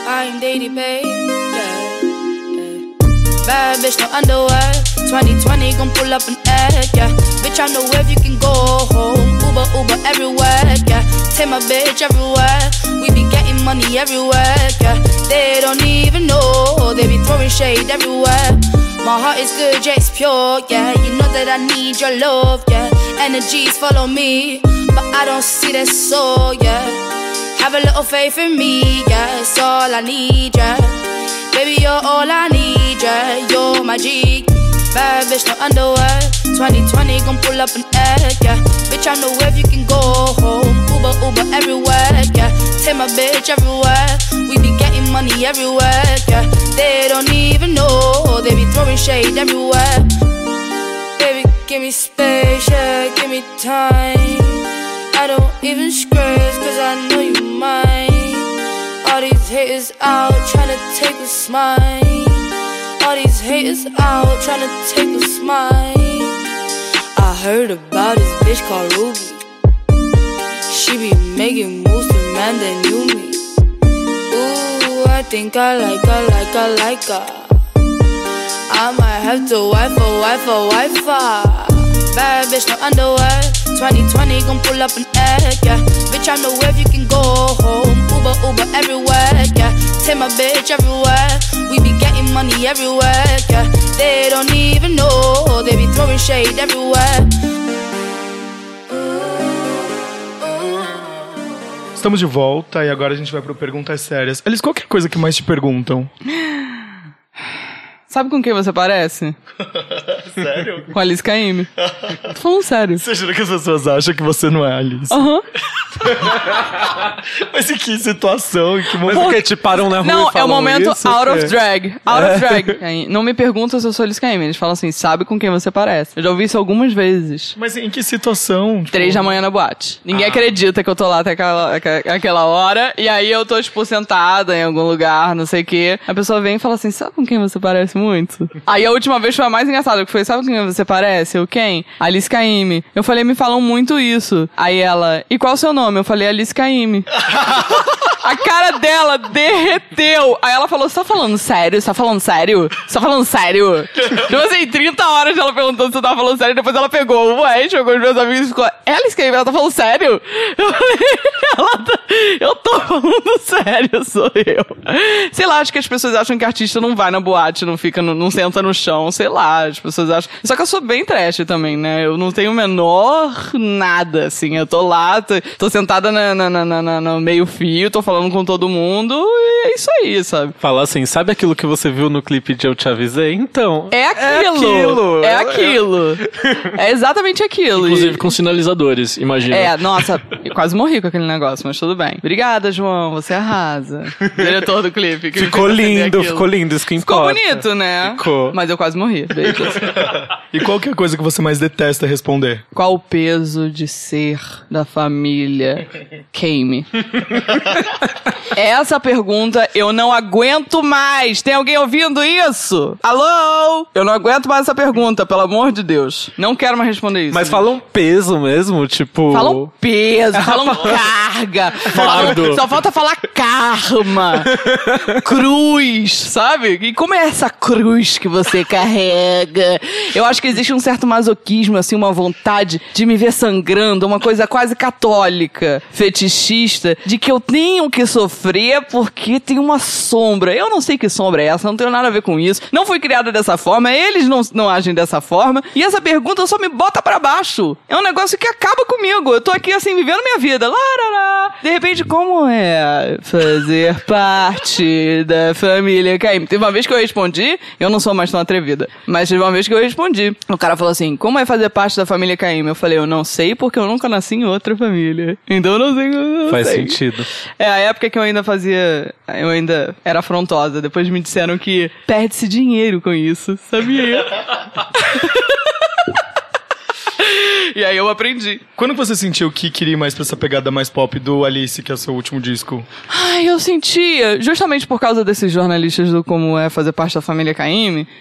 Speaker 6: I'm Daddy Bay. Bitch, no underwear. 2020 gon' pull up an egg. Yeah, bitch, I know where you can go home. Uber, Uber everywhere. Yeah, take my bitch everywhere. We be getting money everywhere. Yeah, they don't even know. They be throwing shade everywhere. My heart is good, yeah, it's pure. Yeah, you know that I need your love. Yeah, energies follow me, but I don't see that soul. Yeah, have a little faith in me. Yeah, it's all I need. Yeah, baby, you're all I need. Yeah, you're my G. Bad bitch, no underwear. 2020 gon' pull up an egg. Yeah, bitch, I know where you can go home. Uber, Uber everywhere. Yeah, take my bitch everywhere. We be getting money everywhere. Yeah, they don't even know. They be throwing shade everywhere. Baby, give me space, yeah, give me time. I don't even scratch, cause I know you mine. All these haters out tryna take a smile. All these haters out tryna take a smile. I heard about this bitch called Ruby. She be making moves to man that knew me. Ooh, I think I like her, like her, like her. I might have to wife her, wife her, wife her. Bad bitch, no underwear. 2020 gon' pull up an egg, yeah. Bitch, I know where you can go home. Uber, Uber everywhere, yeah. Take my bitch everywhere. We be getting money everywhere, yeah. They don't even know. They be throwing shade everywhere.
Speaker 3: Estamos de volta e agora a gente vai pro Perguntas Sérias. Alice, qual que é a coisa que mais te perguntam?
Speaker 1: Sabe com quem você parece? <laughs>
Speaker 3: Sério? <laughs>
Speaker 1: Com a Alice Caymmi. Tô falando sério.
Speaker 3: Você jura que as pessoas acham que você não é a Alice?
Speaker 1: Aham. <laughs>
Speaker 3: Mas em que situação? Em que momento?
Speaker 4: porque te param na rua
Speaker 1: Não,
Speaker 4: e
Speaker 1: é o momento
Speaker 4: isso,
Speaker 1: out of drag. Out of drag. Não me perguntam se eu sou Alice Caymmi. Eles falam assim, sabe com quem você parece. Eu já ouvi isso algumas vezes.
Speaker 3: Mas em que situação? Tipo,
Speaker 1: Três da manhã na boate. Ninguém
Speaker 3: Ah.
Speaker 1: acredita que eu tô lá até aquela, aque- aquela hora. E aí eu tô, tipo, sentada em algum lugar, não sei o quê. A pessoa vem e fala assim, sabe com quem você parece muito? aí a última vez foi a mais engraçada, que foi, sabe quem você parece? Eu, quem? Alice Caymmi. Eu falei, me falam muito isso. Aí ela, e qual o seu nome? Eu falei, Alice Caymmi. <laughs> A cara dela derreteu. Aí ela falou: Você tá falando sério? Você tá falando sério? Você tá falando sério? <laughs> tipo assim, 30 horas ela perguntando se eu tava falando sério. Depois ela pegou o Wes, jogou os meus amigos e ficou: Ela escreveu, ela tá falando sério? <laughs> Eu falei: ela tá, Eu tô falando sério, sou eu. Sei lá, acho que as pessoas acham que artista não vai na boate, não fica, no- não senta no chão, sei lá. As pessoas acham. Só que eu sou bem trash também, né? Eu não tenho o menor nada, assim. Eu tô lá, tô, tô sentada na, na, na, na- no meio-fio, tô falando com todo mundo e é isso aí, sabe?
Speaker 4: Fala assim, sabe aquilo que você viu no clipe de Eu Te Avisei? Então.
Speaker 1: É aquilo.
Speaker 4: aquilo.
Speaker 1: É aquilo. É exatamente aquilo.
Speaker 2: Inclusive
Speaker 1: E-
Speaker 2: com sinalizadores, imagina.
Speaker 1: É, nossa, eu quase morri com aquele negócio, mas tudo bem. Obrigada, João, você arrasa. Diretor do clipe.
Speaker 4: Ficou lindo, ficou lindo, isso que
Speaker 1: Ficou
Speaker 4: importa.
Speaker 1: bonito, né?
Speaker 4: Ficou.
Speaker 1: Mas eu quase morri. Beijos. <laughs>
Speaker 3: E qual que é a coisa que você mais detesta responder?
Speaker 1: Qual o peso de ser da família Kame? <laughs> Essa pergunta eu não aguento mais. Tem alguém ouvindo isso? Alô? Eu não aguento mais essa pergunta, pelo amor de Deus. Não quero mais responder isso.
Speaker 4: Mas fala um peso mesmo, tipo.
Speaker 1: Falam peso, falam <laughs> carga, falam, só falta falar karma, cruz, sabe? E como é essa cruz que você carrega? Eu acho que existe um certo masoquismo, assim, uma vontade de me ver sangrando, uma coisa quase católica, fetichista, de que eu tenho que que sofrer porque tem uma sombra. Eu não sei que sombra é essa, não tenho nada a ver com isso. Não fui criada dessa forma, eles não, não agem dessa forma. E essa pergunta só me bota pra baixo. É um negócio que acaba comigo. Eu tô aqui assim, vivendo minha vida. Larará. De repente, como é fazer <laughs> parte da família Caim? Teve uma vez que eu respondi, eu não sou mais tão atrevida, mas teve uma vez que eu respondi. O cara falou assim: como é fazer parte da família Caim? Eu falei, eu não sei porque eu nunca nasci em outra família. Então eu não sei. eu não
Speaker 4: Faz
Speaker 1: sei.
Speaker 4: sentido.
Speaker 1: É época que eu ainda fazia. Eu ainda era afrontosa. Depois me disseram que perde-se dinheiro com isso, sabia? <laughs> e aí eu aprendi.
Speaker 3: Quando você sentiu que queria ir mais pra essa pegada mais pop do Alice, que é o seu último disco?
Speaker 1: Ai, eu sentia, justamente por causa desses jornalistas do como é fazer parte da família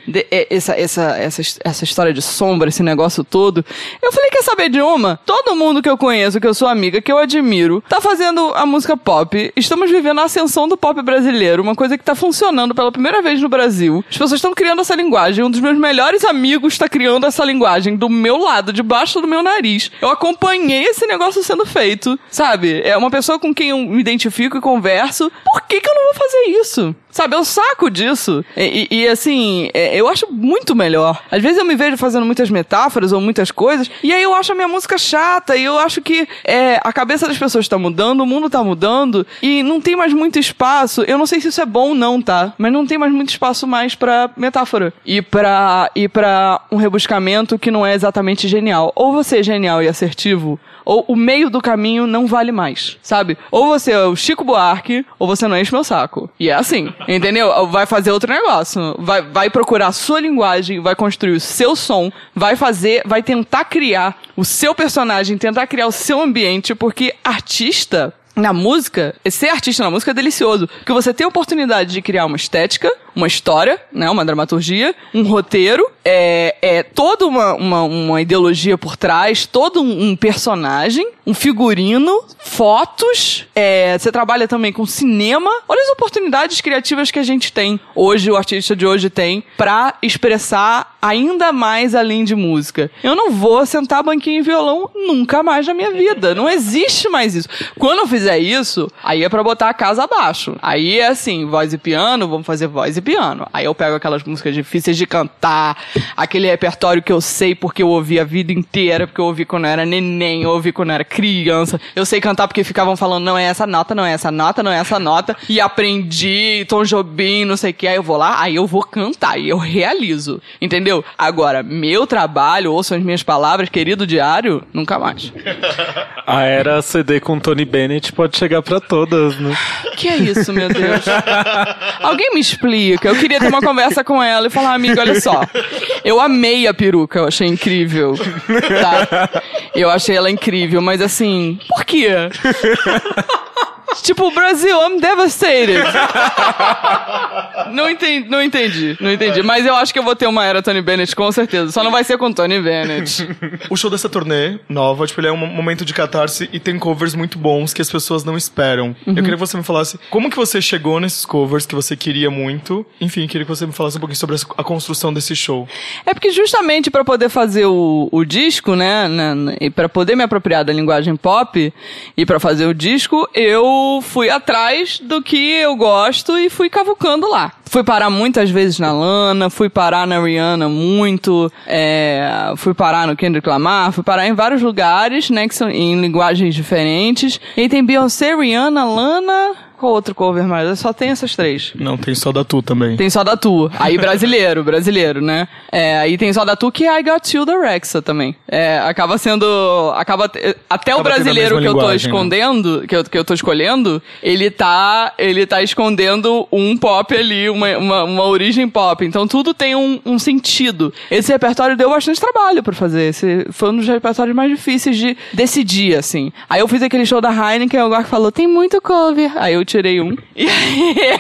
Speaker 1: de- é, essa, essa, essa, essa história de sombra, esse negócio todo. Eu falei, quer saber de uma? Todo mundo que eu conheço, que eu sou amiga, que eu admiro, tá fazendo a música pop. Estamos vivendo a ascensão do pop brasileiro, uma coisa que tá funcionando pela primeira vez no Brasil. As pessoas estão criando essa linguagem. Um dos meus melhores amigos está criando essa linguagem do meu lado, debaixo do meu nariz. Eu acompanhei esse negócio sendo feito, sabe? É uma pessoa com quem eu me identifico e converso. Por que, que eu não vou fazer isso? Sabe, eu saco disso. E, e- e, assim, é, eu acho muito melhor. Às vezes eu me vejo fazendo muitas metáforas ou muitas coisas, e aí eu acho a minha música chata, e eu acho que é, a cabeça das pessoas tá mudando, o mundo tá mudando, e não tem mais muito espaço. Eu não sei se isso é bom ou não, tá? Mas não tem mais muito espaço mais pra metáfora. E pra, e pra um rebuscamento que não é exatamente genial. Ou você é genial e assertivo, ou o meio do caminho não vale mais, sabe? Ou você é o Chico Buarque, ou você não enche meu saco. E é assim, entendeu? Vai fazer outro negócio. Vai, vai procurar a sua linguagem, vai construir o seu som, vai fazer, vai tentar criar o seu personagem, tentar criar o seu ambiente, porque artista na música, ser artista na música é delicioso. Porque você tem a oportunidade de criar uma estética, uma história, né? Uma dramaturgia, um roteiro, é, é toda uma, uma, uma ideologia por trás, todo um, um personagem, um figurino, fotos. é, você trabalha também com cinema. Olha as oportunidades criativas que a gente tem hoje, o artista de hoje tem, pra expressar ainda mais além de música. Eu não vou sentar banquinho e violão nunca mais na minha vida. Não existe mais isso. Quando eu fizer isso, aí é pra botar a casa abaixo. Aí é assim, voz e piano, vamos fazer voz e piano. Aí eu pego aquelas músicas difíceis de cantar, aquele repertório que eu sei porque eu ouvi a vida inteira, porque eu ouvi quando eu era neném, eu ouvi quando eu era criança. Eu sei cantar porque ficavam falando, não é essa nota, não é essa nota, não é essa nota. E aprendi Tom Jobim, não sei o que. Aí eu vou lá, aí eu vou cantar e eu realizo. Entendeu? Agora, meu trabalho, ouçam as minhas palavras, querido diário, nunca mais.
Speaker 4: A era CD com Tony Bennett pode chegar pra todas, né?
Speaker 1: Que é isso, meu Deus? <laughs> Alguém me explica. Eu queria ter uma conversa com ela e falar, amiga, olha só. Eu amei a peruca, eu achei incrível. Tá? Eu achei ela incrível, mas assim, por quê? Tipo, Brasil, I'm devastated. Não entendi, não entendi, não entendi. Mas eu acho que eu vou ter uma era Tony Bennett, com certeza. Só não vai ser com Tony Bennett.
Speaker 3: O show dessa turnê nova, tipo, ele é um momento de catarse e tem covers muito bons que as pessoas não esperam. Eu queria que você me falasse como que você chegou nesses covers que você queria muito. Enfim, queria que você me falasse um pouquinho sobre a construção desse show.
Speaker 1: É porque justamente pra poder fazer o, o disco, né, né, e pra poder me apropriar da linguagem pop e pra fazer o disco, eu fui atrás do que eu gosto e fui cavucando lá. Fui parar muitas vezes na Lana, fui parar na Rihanna muito, é, fui parar no Kendrick Lamar, fui parar em vários lugares, né, que são em linguagens diferentes. E tem Beyoncé, Rihanna, Lana, qual outro cover mais? Eu só tenho essas três.
Speaker 3: Não, tem só da Tu também.
Speaker 1: Tem só da Tu. Aí brasileiro, <laughs> brasileiro, né? É, aí tem só da Tu que é I Got You da Rexa também. É, acaba sendo. Acaba. Até o
Speaker 3: Acaba a
Speaker 1: brasileiro que eu tô
Speaker 3: né?
Speaker 1: escondendo, que, eu, que eu tô escolhendo, ele tá. Ele tá escondendo um pop ali, uma, uma, uma origem pop. Então tudo tem um, um sentido. Esse repertório deu bastante trabalho pra fazer. Esse foi um dos repertórios mais difíceis de decidir, assim. Aí eu fiz aquele show da Heineken, o Gork falou: tem muito cover. Aí eu tirei um. E aí.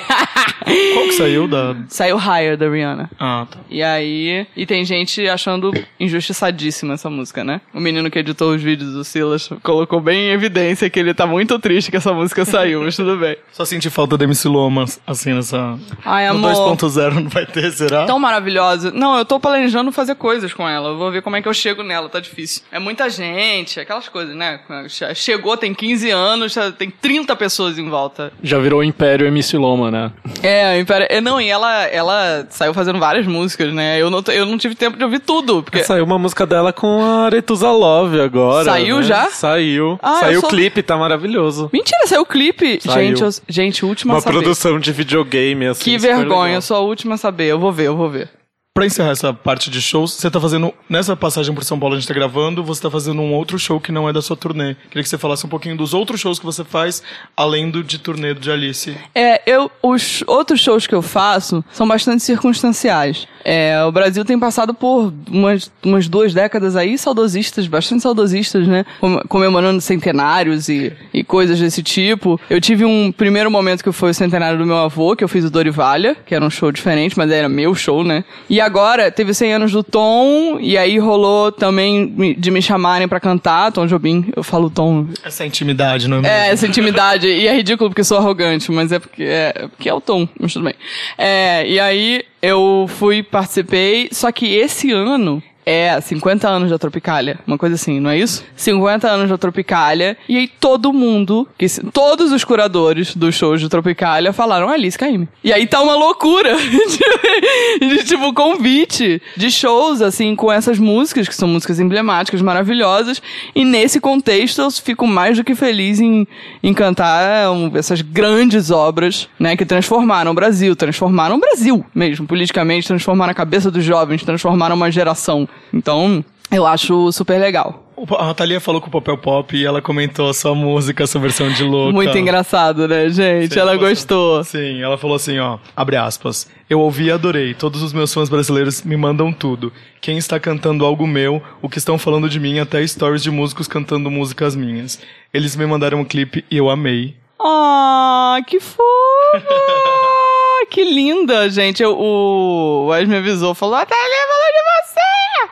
Speaker 1: <laughs>
Speaker 3: Qual que saiu da.
Speaker 1: Saiu Higher da Rihanna.
Speaker 3: Ah, tá.
Speaker 1: E aí. E tem gente achando injustiçadíssima essa música, né? O menino que editou os vídeos do Silas colocou bem em evidência que ele tá muito triste que essa música saiu, mas tudo bem.
Speaker 3: Só senti falta da MC Loma, assim, nessa.
Speaker 1: Ai, Ai,
Speaker 3: No
Speaker 1: amor.
Speaker 3: 2.0 não vai ter, será?
Speaker 1: Tão maravilhosa. Não, eu tô planejando fazer coisas com ela. Eu vou ver como é que eu chego nela, tá difícil. É muita gente, aquelas coisas, né? Chegou, tem 15 anos, já tem 30 pessoas em volta.
Speaker 2: Já virou Império MC Loma, né?
Speaker 1: É, impera- é, não, e ela, ela saiu fazendo várias músicas, né? Eu não, eu não tive tempo de ouvir tudo, porque...
Speaker 4: Saiu uma música dela com a Aretusa Love agora.
Speaker 1: Saiu
Speaker 4: né?
Speaker 1: já?
Speaker 4: Saiu.
Speaker 1: Ah,
Speaker 4: Saiu o
Speaker 1: sou-
Speaker 4: clipe, tá maravilhoso.
Speaker 1: Mentira, saiu o clipe.
Speaker 4: Saiu.
Speaker 1: Gente, eu- gente, última
Speaker 4: Uma
Speaker 1: a saber.
Speaker 4: produção de videogame, assim.
Speaker 1: Que
Speaker 4: super
Speaker 1: vergonha, eu sou a última a saber. Eu vou ver, eu vou ver.
Speaker 3: Pra encerrar essa parte de shows, você tá fazendo. Nessa passagem por São Paulo a gente tá gravando, você tá fazendo um outro show que não é da sua turnê. Queria que você falasse um pouquinho dos outros shows que você faz, além do de turnê de Alice.
Speaker 1: É, eu, os outros shows que eu faço são bastante circunstanciais. É, o Brasil tem passado por umas, umas duas décadas aí saudosistas, bastante saudosistas, né? Com- Comemorando centenários e, e coisas desse tipo. Eu tive um primeiro momento que foi o centenário do meu avô, que eu fiz o Dorivalha, que era um show diferente, mas era meu show, né? E agora teve 100 anos do Tom, e aí rolou também de me chamarem pra cantar, Tom Jobim, eu falo Tom,
Speaker 3: Essa intimidade, não é mesmo?
Speaker 1: é, essa intimidade. E é ridículo porque sou arrogante, mas é porque é, é porque é o tom, mas tudo bem. É, e aí eu fui, participei, só que esse ano é 50 anos da Tropicália, uma coisa assim, não é isso? 50 anos da Tropicália, e aí todo mundo, que, todos os curadores dos shows de Tropicália falaram Alice Caymmi. E aí tá uma loucura <laughs> de, de, tipo convite de shows assim com essas músicas que são músicas emblemáticas, maravilhosas, e nesse contexto eu fico mais do que feliz em, em cantar um, essas grandes obras, né, que transformaram o Brasil, transformaram o Brasil mesmo, politicamente, transformaram a cabeça dos jovens, transformaram uma geração. Então, eu acho super legal.
Speaker 3: A Thalia falou com o Papel Pop e ela comentou a sua música, a sua versão de louca.
Speaker 1: Muito engraçado, né, gente?
Speaker 3: Sim,
Speaker 1: Ela
Speaker 3: posso-
Speaker 1: gostou.
Speaker 3: Sim, ela falou assim, ó, abre aspas. Eu ouvi e adorei. Todos os meus fãs brasileiros me mandam tudo. Quem está cantando algo meu, o que estão falando de mim, até stories de músicos cantando músicas minhas. Eles me mandaram um clipe e eu amei.
Speaker 1: Ah, que fofa! <laughs> que linda, gente. Eu- o Wes me avisou, falou, a Thalia falou de!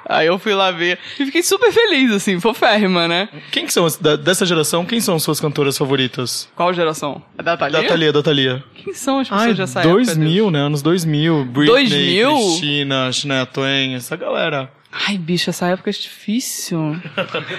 Speaker 1: Aí eu fui lá ver e fiquei super feliz, assim, foférrima, né?
Speaker 3: Quem que são, as- da- dessa geração, quem são suas cantoras favoritas?
Speaker 1: Qual geração? A da Thalia?
Speaker 3: Da Thalia, da Thalia.
Speaker 1: Quem são as pessoas
Speaker 3: Ai,
Speaker 1: dessa época?
Speaker 3: 2000, né? Anos 2000. Britney,
Speaker 1: 2000?
Speaker 3: Cristina, Shania Twain, essa galera.
Speaker 1: Ai, bicho, essa época é difícil.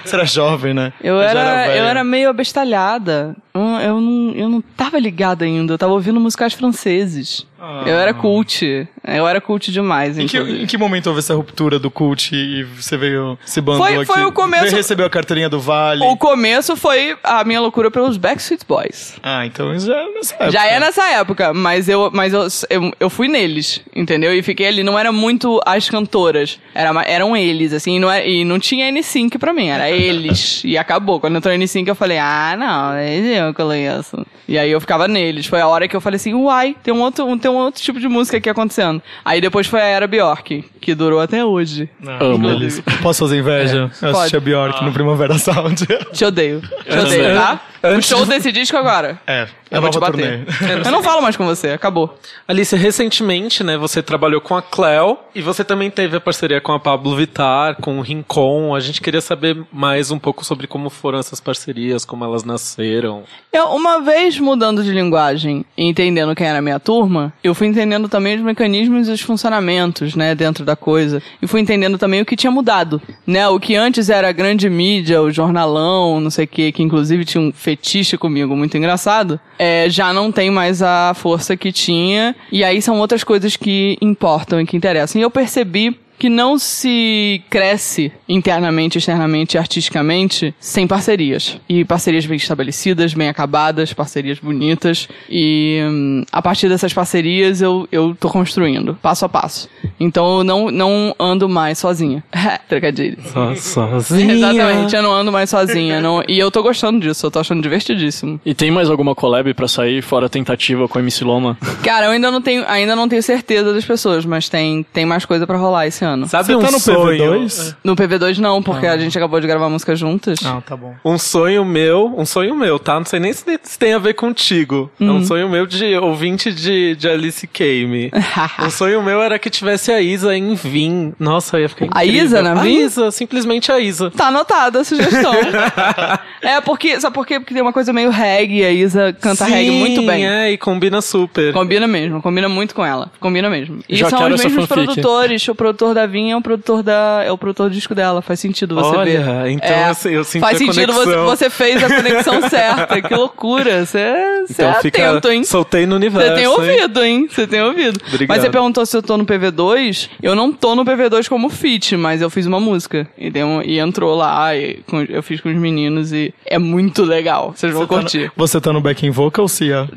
Speaker 3: Você era jovem, né?
Speaker 1: Eu
Speaker 3: já
Speaker 1: era,
Speaker 3: velha.
Speaker 1: eu era meio abestalhada. Eu, eu, não, eu não tava ligada ainda. Eu tava ouvindo musicais franceses. Eu era cult. Eu era cult demais,
Speaker 3: Ah. Em que, em que momento houve essa ruptura do cult e você veio se bandou
Speaker 1: Foi-
Speaker 3: aqui?
Speaker 1: foi o começo-
Speaker 3: Veio receber a carteirinha do Vale.
Speaker 1: O começo foi a minha loucura pelos Backstreet Boys.
Speaker 3: Ah, então isso já é nessa época.
Speaker 1: Já é nessa época, mas eu, mas eu, eu, eu fui neles, entendeu? E fiquei ali, não era muito as cantoras, era, eram eles, assim, e não, era, e não tinha N5 pra mim, era eles. e acabou. Quando entrou N5, eu falei, ah, não, é eu que eu conheço. E aí eu ficava neles. Foi a hora que eu falei assim, uai, tem um outro, tem um outro tipo de música aqui acontecendo. Aí depois foi a Era Bjork, que durou até hoje.
Speaker 2: Amo.
Speaker 3: Beleza. Posso fazer inveja? eu assisti a Bjork no Primavera Sound.
Speaker 1: Te odeio. Te odeio, tá? O
Speaker 4: antes
Speaker 1: show desse disco agora.
Speaker 3: é,
Speaker 1: Eu vou te bater.
Speaker 3: turnê.
Speaker 1: Eu não falo mais com você, acabou.
Speaker 4: Alice, recentemente, né, você trabalhou com a Cleo e você também teve a parceria com a Pablo Vittar, com o Rincon. A gente queria saber mais um pouco sobre como foram essas parcerias, como elas nasceram.
Speaker 1: Eu, uma vez mudando de linguagem e entendendo quem era a minha turma, eu fui entendendo também os mecanismos e os funcionamentos, né, dentro da coisa. E fui entendendo também o que tinha mudado, né? O que antes era a grande mídia, o jornalão, não sei o que, que inclusive tinha um fetiche comigo muito engraçado, é, já não tem mais a força que tinha. E aí são outras coisas que importam e que interessam. E eu percebi que não se cresce internamente, externamente, artisticamente sem parcerias. E parcerias bem estabelecidas, bem acabadas, parcerias bonitas. E hum, a partir dessas parcerias eu, eu tô construindo, passo a passo. Então eu não, não ando mais sozinha. <laughs> Trocadilho.
Speaker 4: sozinha.
Speaker 1: Exatamente, eu não ando mais sozinha. Não, e eu tô gostando disso, eu tô achando divertidíssimo.
Speaker 2: E tem mais alguma collab pra sair, fora a tentativa com a MC Loma?
Speaker 1: Cara, eu ainda não tenho, ainda não tenho certeza das pessoas, mas tem, tem mais coisa pra rolar esse ano.
Speaker 4: Sabe
Speaker 3: Você
Speaker 4: um
Speaker 3: tá no
Speaker 4: sonho?
Speaker 3: PV2?
Speaker 1: No PV2 não, porque a gente acabou de gravar música juntas.
Speaker 3: Ah, tá bom.
Speaker 4: Um sonho meu, um sonho meu, tá? Não sei nem se, se tem a ver contigo. É
Speaker 1: Uhum.
Speaker 4: um sonho meu de ouvinte de, de Alice Kame. <laughs> um sonho meu era que tivesse a Isa em Vim. Nossa, ia ficar
Speaker 1: A
Speaker 4: incrível.
Speaker 1: Isa na
Speaker 4: A
Speaker 1: Vim?
Speaker 4: Isa, simplesmente a Isa.
Speaker 1: Tá anotada a sugestão. <laughs> é, porque. Sabe por quê? Porque tem uma coisa meio reggae, a Isa canta
Speaker 4: Sim,
Speaker 1: reggae muito bem.
Speaker 4: é, e combina super.
Speaker 1: Combina mesmo, combina muito com ela. Combina mesmo. E
Speaker 2: Já
Speaker 1: são os mesmos
Speaker 2: fanfic.
Speaker 1: produtores. O produtor da Vinha é o produtor da. é o produtor do disco dela. Faz sentido você
Speaker 4: Olha,
Speaker 1: ver.
Speaker 4: então
Speaker 1: É,
Speaker 4: assim, eu senti
Speaker 1: Faz
Speaker 4: a
Speaker 1: sentido, você,
Speaker 4: conexão.
Speaker 1: você fez a conexão <laughs> certa. Que loucura. Você, você
Speaker 4: Então
Speaker 1: é
Speaker 4: fica,
Speaker 1: atento, hein?
Speaker 4: soltei no universo.
Speaker 1: Você tem ouvido, hein? Você tem ouvido.
Speaker 4: Obrigado.
Speaker 1: Mas você perguntou se eu tô no PV2. Eu não tô no PV2 como feat, mas eu fiz uma música. E, deu um- e entrou lá, e com- eu fiz com os meninos e é muito legal. Vocês vão
Speaker 3: Você tá no-
Speaker 1: curtir.
Speaker 3: Você tá no backing vocal, Cia? <laughs>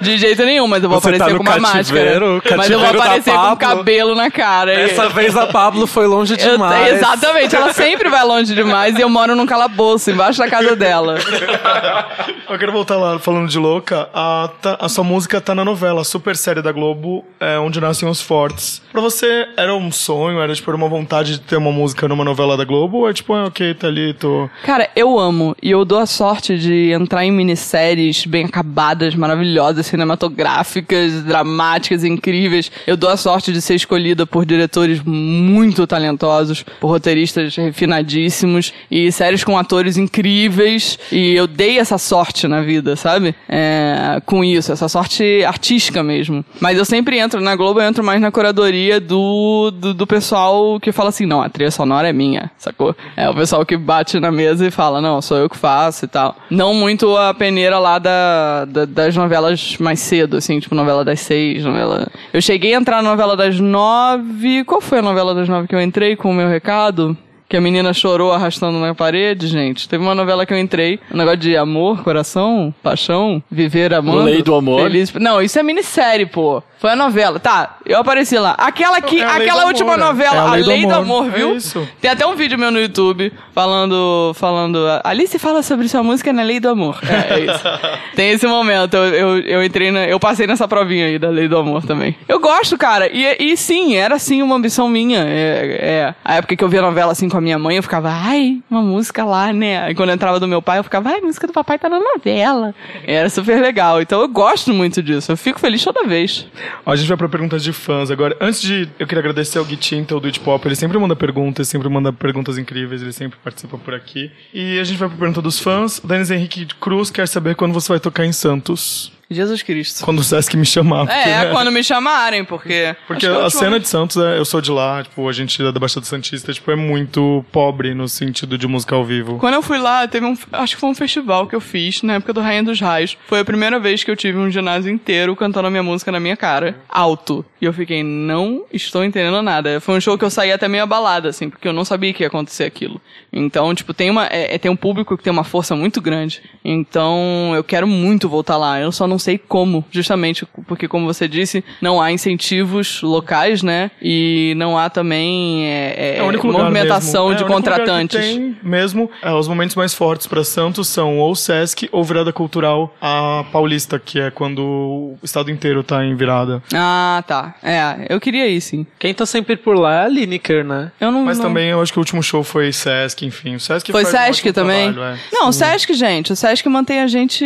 Speaker 1: De jeito nenhum, mas eu vou
Speaker 4: Você tá
Speaker 1: aparecer
Speaker 4: no
Speaker 1: com uma
Speaker 4: cativeiro,
Speaker 1: máscara. Mas eu vou aparecer com cabelo na cara. E-
Speaker 4: Dessa vez a Pablo foi longe
Speaker 1: eu-
Speaker 4: demais.
Speaker 1: exatamente, ela sempre vai longe demais e eu moro num calabouço, embaixo da casa dela. <laughs>
Speaker 3: Eu quero voltar lá, falando de louca. A, tá- a sua música tá na novela super série da Globo, é, Onde Nascem os Fortes. Pra você, era um sonho? Era, tipo, uma vontade de ter uma música numa novela da Globo? Ou é tipo, ah, ok, tá ali, tô...
Speaker 1: Cara, eu amo e eu dou a sorte de entrar em minisséries bem acabadas, maravilhosas, cinematográficas, dramáticas, incríveis. Eu dou a sorte de ser escolhida por diretores muito talentosos, por roteiristas refinadíssimos e séries com atores incríveis. E eu dei essa sorte na vida, sabe? É, com isso, essa sorte artística mesmo. Mas eu sempre entro na Globo, eu entro mais na curadoria do, do, do pessoal que fala assim: não, a trilha sonora é minha, sacou? É o pessoal que bate na mesa e fala: não, sou eu que faço e tal. Não muito a peneira lá da, da- das novelas mais cedo, assim, tipo novela das seis, novela. Eu cheguei a entrar na novela das nove. Qual foi a novela das nove que eu entrei com o meu recado? Que a menina chorou arrastando na parede, gente. Teve uma novela que eu entrei, um negócio de amor, coração, paixão, viver amando.
Speaker 2: Lei do Amor?
Speaker 1: Feliz... Não, isso é minissérie, pô. Foi a novela. Tá, eu apareci lá. Aquela que,
Speaker 3: É Lei
Speaker 1: aquela última
Speaker 3: Amor, é.
Speaker 1: novela,
Speaker 3: É a
Speaker 1: a
Speaker 3: Lei
Speaker 1: Lei,
Speaker 3: do
Speaker 1: do
Speaker 3: Amor.
Speaker 1: Amor,
Speaker 3: É
Speaker 1: viu?
Speaker 3: isso.
Speaker 1: Tem até um vídeo meu no YouTube falando, falando, Alice fala sobre sua música na Lei do Amor. É, é isso. <laughs> Tem esse momento, eu, eu, eu entrei na, eu passei nessa provinha aí da Lei do Amor também. Eu gosto, cara, e, e sim, era sim uma ambição minha. É, é, a época que eu via novela assim com a minha mãe, eu ficava, ai, uma música lá, né? Aí quando entrava do meu pai, eu ficava, ai, a música do papai tá na novela. Era super legal, então eu gosto muito disso, eu fico feliz toda vez.
Speaker 3: Ó, a gente vai pra perguntas de fãs agora. Antes de... Eu queria agradecer ao Gui Tinta, do It Pop. Ele sempre manda perguntas, sempre manda perguntas incríveis. Ele sempre participa por aqui. E a gente vai pra pergunta dos fãs. O Denis Henrique Cruz quer saber quando você vai tocar em Santos.
Speaker 1: Jesus Cristo.
Speaker 3: Quando o Sesc me chamar. porque,
Speaker 1: É, quando me chamarem, porque.
Speaker 3: Porque
Speaker 1: que
Speaker 3: a cena de Santos, é, eu sou de lá, tipo, a gente é da Baixada Santista, tipo, é muito pobre no sentido de música ao vivo.
Speaker 1: Quando eu fui lá, teve um. Acho que foi um festival que eu fiz na época do Rainha dos Raios. Foi a primeira vez que eu tive um ginásio inteiro cantando a minha música na minha cara, alto. E eu fiquei, não estou entendendo nada. Foi um show que eu saí até meio abalada, assim, porque eu não sabia que ia acontecer aquilo. Então, tipo, tem uma. É, é- tem um público que tem uma força muito grande. Então, eu quero muito voltar lá. Eu só não sei como. Justamente porque, como você disse, não há incentivos locais, né? E não há também é, é,
Speaker 3: É
Speaker 1: movimentação
Speaker 3: mesmo.
Speaker 1: de
Speaker 3: é, o único lugar que
Speaker 1: contratantes.
Speaker 3: tem mesmo, é, os momentos mais fortes pra Santos são ou Sesc ou Virada Cultural a Paulista, que é quando o estado inteiro tá em virada.
Speaker 1: Ah, tá. É, eu queria ir, sim.
Speaker 4: Quem tá sempre por lá é a Lineker, né?
Speaker 1: Eu não.
Speaker 3: Mas
Speaker 1: não...
Speaker 3: também eu acho que o último show foi Sesc, enfim. O Sesc
Speaker 1: Foi
Speaker 3: faz um
Speaker 1: Sesc
Speaker 3: ótimo
Speaker 1: também?
Speaker 3: trabalho, é.
Speaker 1: Não, o Sesc, gente. O Sesc mantém a gente,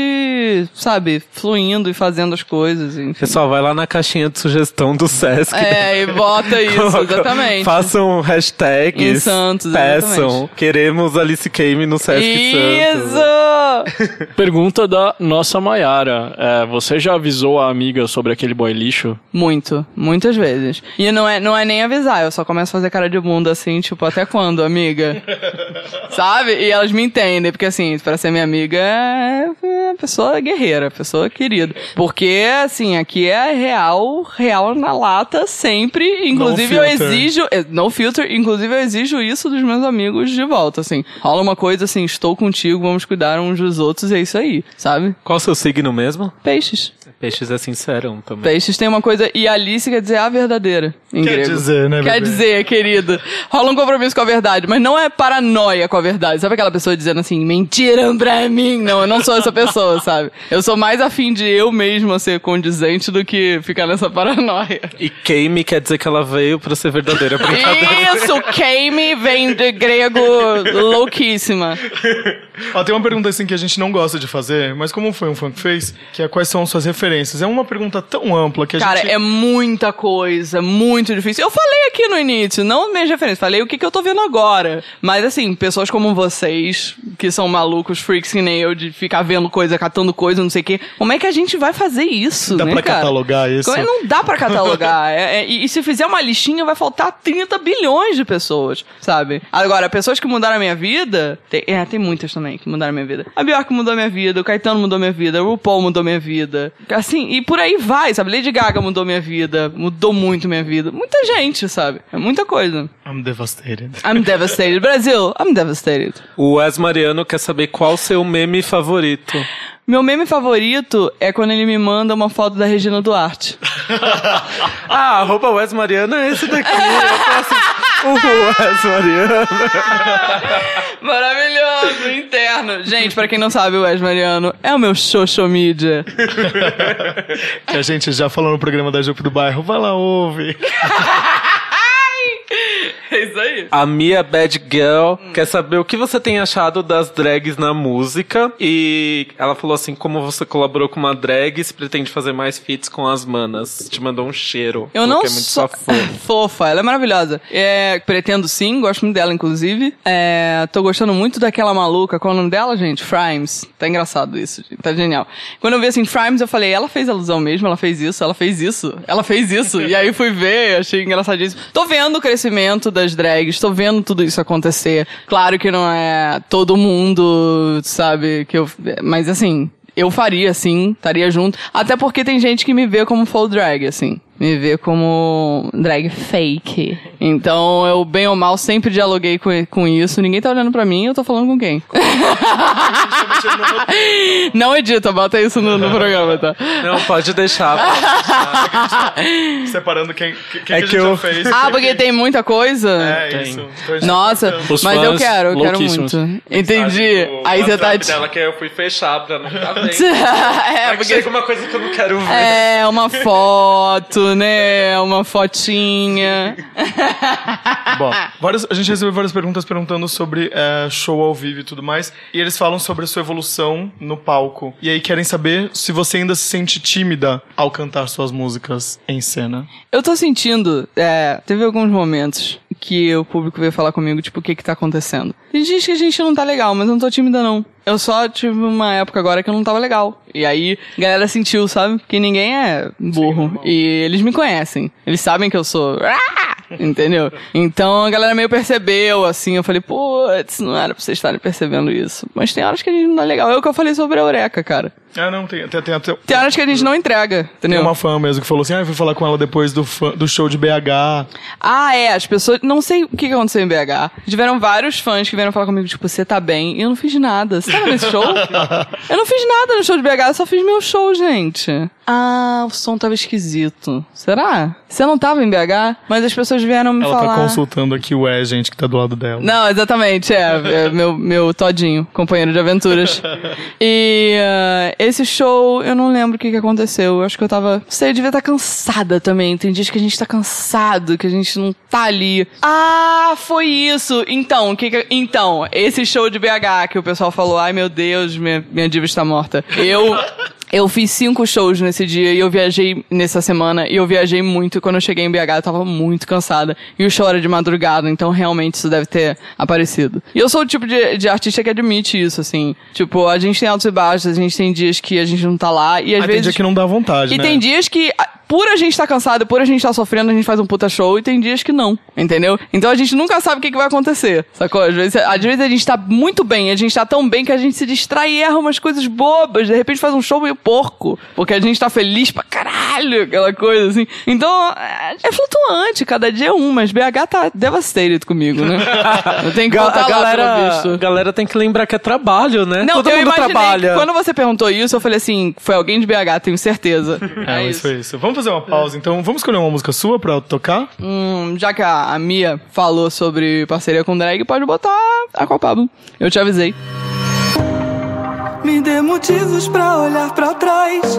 Speaker 1: sabe, fluindo e fazendo as coisas. Enfim.
Speaker 4: Pessoal, vai lá na caixinha de sugestão do Sesc.
Speaker 1: É, e bota isso, <laughs> exatamente.
Speaker 4: Façam hashtags.
Speaker 1: Em Santos,
Speaker 4: Peçam.
Speaker 1: exatamente.
Speaker 4: Queremos Alice Kame no Sesc Santos.
Speaker 1: Isso! <laughs>
Speaker 2: Pergunta da nossa Maiara. É, você já avisou a amiga sobre aquele boy lixo?
Speaker 1: Muito, muitas vezes. E não é, não é nem avisar, eu só começo a fazer cara de bunda assim, tipo, até quando, amiga? <laughs> Sabe? E elas me entendem, porque assim, pra ser minha amiga é é pessoa guerreira, pessoa querida. Porque, assim, aqui é real, real na lata sempre. Inclusive, eu exijo. é, No filter, inclusive, eu exijo isso dos meus amigos de volta, assim. Rola uma coisa assim, estou contigo, vamos cuidar uns dos outros, e é isso aí, sabe?
Speaker 4: Qual o seu signo mesmo?
Speaker 1: Peixes.
Speaker 4: Peixes é sincerão também.
Speaker 1: Peixes tem uma coisa. E Alice quer dizer a verdadeira. Em
Speaker 3: Quer
Speaker 1: grego.
Speaker 3: dizer, né,
Speaker 1: Quer
Speaker 3: bebê?
Speaker 1: dizer, querido. Rola um compromisso com a verdade, mas não é paranoia com a verdade. Sabe aquela pessoa dizendo assim, mentiram pra mim? Não, eu não sou essa pessoa. Pessoa, sabe? Eu sou mais afim de eu mesma ser condizente do que ficar nessa paranoia.
Speaker 4: E Kame quer dizer que ela veio pra ser verdadeira. Brincadeira.
Speaker 1: Isso, Kame vem de grego louquíssima.
Speaker 3: Ó, tem uma pergunta assim que a gente não gosta de fazer, mas como foi um fã que fez, que é quais são suas referências. É uma pergunta tão ampla que a
Speaker 1: Cara,
Speaker 3: gente...
Speaker 1: é muita coisa, muito difícil. Eu falei aqui no início, não minhas referências, falei o que, que eu tô vendo agora. Mas assim, pessoas como vocês, que são malucos, freaks que nem eu, de ficar vendo coisa, catando coisa, não sei o quê. Como é que a gente vai fazer isso,
Speaker 3: Dá
Speaker 1: né,
Speaker 3: pra
Speaker 1: cara?
Speaker 3: catalogar isso?
Speaker 1: Como é- Não dá pra catalogar. <laughs> É- é- e, e se fizer uma listinha, vai faltar 30 bilhões de pessoas, sabe? Agora, pessoas que mudaram a minha vida. Tem, é, tem muitas também que mudaram a minha vida. A Bjork mudou a minha vida, o Caetano mudou a minha vida, o RuPaul mudou a minha vida. Assim, e por aí vai, sabe? Lady Gaga mudou minha vida, mudou muito minha vida. Muita gente, sabe? É muita coisa.
Speaker 3: I'm devastated.
Speaker 1: I'm devastated. Brasil, I'm devastated.
Speaker 4: O Wes Mariano quer saber qual o seu meme favorito.
Speaker 1: Meu meme favorito é quando ele me manda uma foto da Regina Duarte. <laughs>
Speaker 4: Ah, arroba Wes Mariano é esse daqui. Eu assim, o Wes Mariano. <laughs>
Speaker 1: Maravilhoso, interno. Gente, pra quem não sabe, o Wes Mariano é o meu social media. <laughs>
Speaker 3: que a gente já falou no programa da Jupe do Bairro. Vai lá, ouve. <laughs>
Speaker 1: É isso aí.
Speaker 4: A Mia Bad Girl quer saber o que você tem achado das drags na música. E ela falou assim: como você colaborou com uma drag, se pretende fazer mais feats com as manas. Te mandou um cheiro.
Speaker 1: Eu não
Speaker 4: é muito
Speaker 1: sou <laughs> fofa, ela é maravilhosa. É, pretendo sim, gosto muito dela, inclusive. É, tô gostando muito daquela maluca. Qual é o nome dela, gente? Frimes. Tá engraçado isso, gente. Tá genial. Quando eu vi assim, Frimes, eu falei, ela fez alusão mesmo, ela fez isso, ela fez isso, ela fez isso. e aí fui ver, achei engraçadíssimo. Tô vendo o crescimento das drags, tô vendo tudo isso acontecer. Claro que não é todo mundo, sabe, que eu. Mas assim. Eu faria, sim, estaria junto. Até porque tem gente que me vê como full drag, assim. Me vê como drag fake. Então, eu, bem ou mal, sempre dialoguei com, com isso. Ninguém tá olhando pra mim, eu tô falando com quem? <laughs> Não edita, bota isso no, no programa, tá?
Speaker 4: Não, pode deixar. <laughs>
Speaker 3: Separando quem, quem que
Speaker 4: É
Speaker 3: a
Speaker 4: que
Speaker 3: gente
Speaker 4: eu-
Speaker 3: já fez.
Speaker 1: Ah, porque tem muita coisa?
Speaker 3: É,
Speaker 2: Tem.
Speaker 3: isso.
Speaker 1: Nossa,
Speaker 2: Os
Speaker 1: mas eu quero, eu quero muito. Entendi. Aí você tá...
Speaker 4: dela que eu fui fechar pra não ficar <laughs> vendo.
Speaker 1: é,
Speaker 4: Porque
Speaker 1: porque...
Speaker 4: chega uma coisa que eu não quero ver.
Speaker 1: É, uma foto, né? Uma fotinha.
Speaker 3: Bom, várias- a gente recebeu várias perguntas perguntando sobre é, show ao vivo e tudo mais. E eles falam sobre a sua evolução no palco. E aí querem saber se você ainda se sente tímida ao cantar suas músicas em cena.
Speaker 1: Eu tô sentindo, é, teve alguns momentos que o público veio falar comigo, tipo, o que que tá acontecendo? Tem gente que a gente não tá legal, mas eu não tô tímida, não. Eu só tive uma época agora que eu não tava legal. E aí, a galera sentiu, sabe? Que ninguém é burro. e eles me conhecem. Eles sabem que eu sou... "Ah!", Entendeu? Então a galera meio percebeu, assim. Eu falei, putz, não era pra vocês estarem percebendo isso. Mas tem horas que a gente não tá legal. É o que eu falei sobre a Eureka, cara.
Speaker 3: Ah, não, tem, tem, tem, tem,
Speaker 1: Tem horas que a gente não entrega,
Speaker 3: tem
Speaker 1: entendeu?
Speaker 3: uma fã mesmo que falou assim: ah, eu fui falar com ela depois do, fã- do show de BH.
Speaker 1: Ah, é, as pessoas. Não sei o que aconteceu em BH. Tiveram vários fãs que vieram falar comigo, tipo, você tá bem? E eu não fiz nada. Tava nesse show? eu não fiz nada no show de BH, eu só fiz meu show, gente. Ah, o som tava esquisito. Será? Você não tava em BH? Mas as pessoas vieram me
Speaker 3: Ela
Speaker 1: falar.
Speaker 3: tá consultando aqui o E, gente, que tá do lado dela.
Speaker 1: Não, exatamente, é, é meu, meu todinho, companheiro de aventuras. E ah, esse show, eu não lembro o que, que aconteceu. Eu acho que eu tava. Não sei, eu devia estar cansada também. Tem dias que a gente tá cansado, que a gente não tá ali. Ah, foi isso! Então, o que, que Então, esse show de BH que o pessoal falou, ai meu Deus, minha, minha diva está morta. Eu. Eu fiz cinco shows nesse dia e eu viajei nessa semana e eu viajei muito. E quando eu cheguei em BH, eu tava muito cansada. E o show era de madrugada, então realmente isso deve ter aparecido. E eu sou o tipo de, de artista que admite isso, assim. Tipo, a gente tem altos e baixos, a gente tem dias que a gente não tá lá e às
Speaker 3: Ah, tem
Speaker 1: vezes.
Speaker 3: dia que não dá vontade,
Speaker 1: E
Speaker 3: né?
Speaker 1: tem dias que, por a gente estar cansado, por a gente estar sofrendo, a gente faz um puta show, e tem dias que não, entendeu? Então a gente nunca sabe o que, que vai acontecer, sacou? Às vezes, às vezes a gente tá muito bem, a gente tá tão bem que a gente se distrai e erra umas coisas bobas, de repente faz um show meio porco, porque a gente tá feliz pra caralho, aquela coisa assim. Então, é é flutuante, cada dia é um, mas BH tá devastated comigo, né? Eu tenho que
Speaker 4: Ga-
Speaker 1: voltar
Speaker 4: a
Speaker 1: lá,
Speaker 4: galera, a galera tem que lembrar que é trabalho, né?
Speaker 1: Não,
Speaker 4: Todo
Speaker 1: eu
Speaker 4: mundo trabalha.
Speaker 1: que quando você perguntou isso, eu falei assim, foi alguém de BH, tenho certeza.
Speaker 3: É, isso foi isso. Vamos fazer uma pausa, então. Vamos escolher uma música sua pra eu tocar?
Speaker 1: Hum, já que a, a Mia falou sobre parceria com drag, pode botar a Pablo. Eu te avisei.
Speaker 5: Me dê motivos pra olhar pra trás.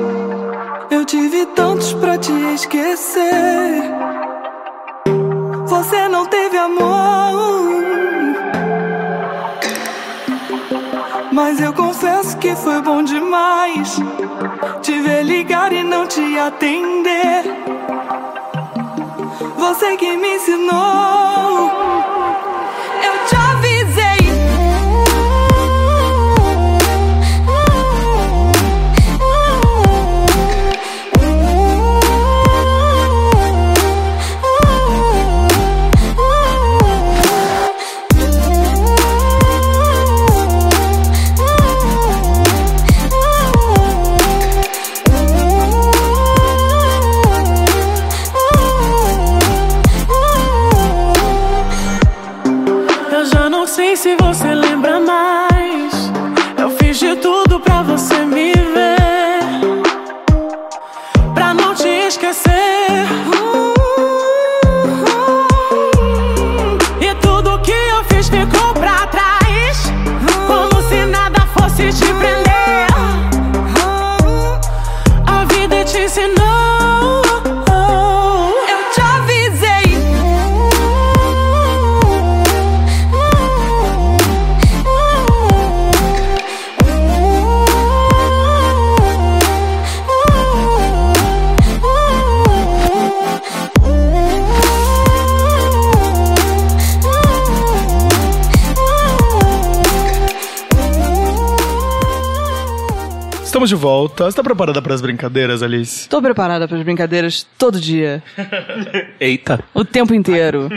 Speaker 5: Eu tive tantos pra te esquecer. Você não teve amor. Mas eu confesso que foi bom demais te ver ligar e não te atender. Você que me ensinou.
Speaker 7: Se você
Speaker 3: Estamos de volta. Você tá preparada para as brincadeiras, Alice?
Speaker 1: Tô preparada para as brincadeiras todo dia, <laughs>
Speaker 4: Eita.
Speaker 1: o tempo inteiro.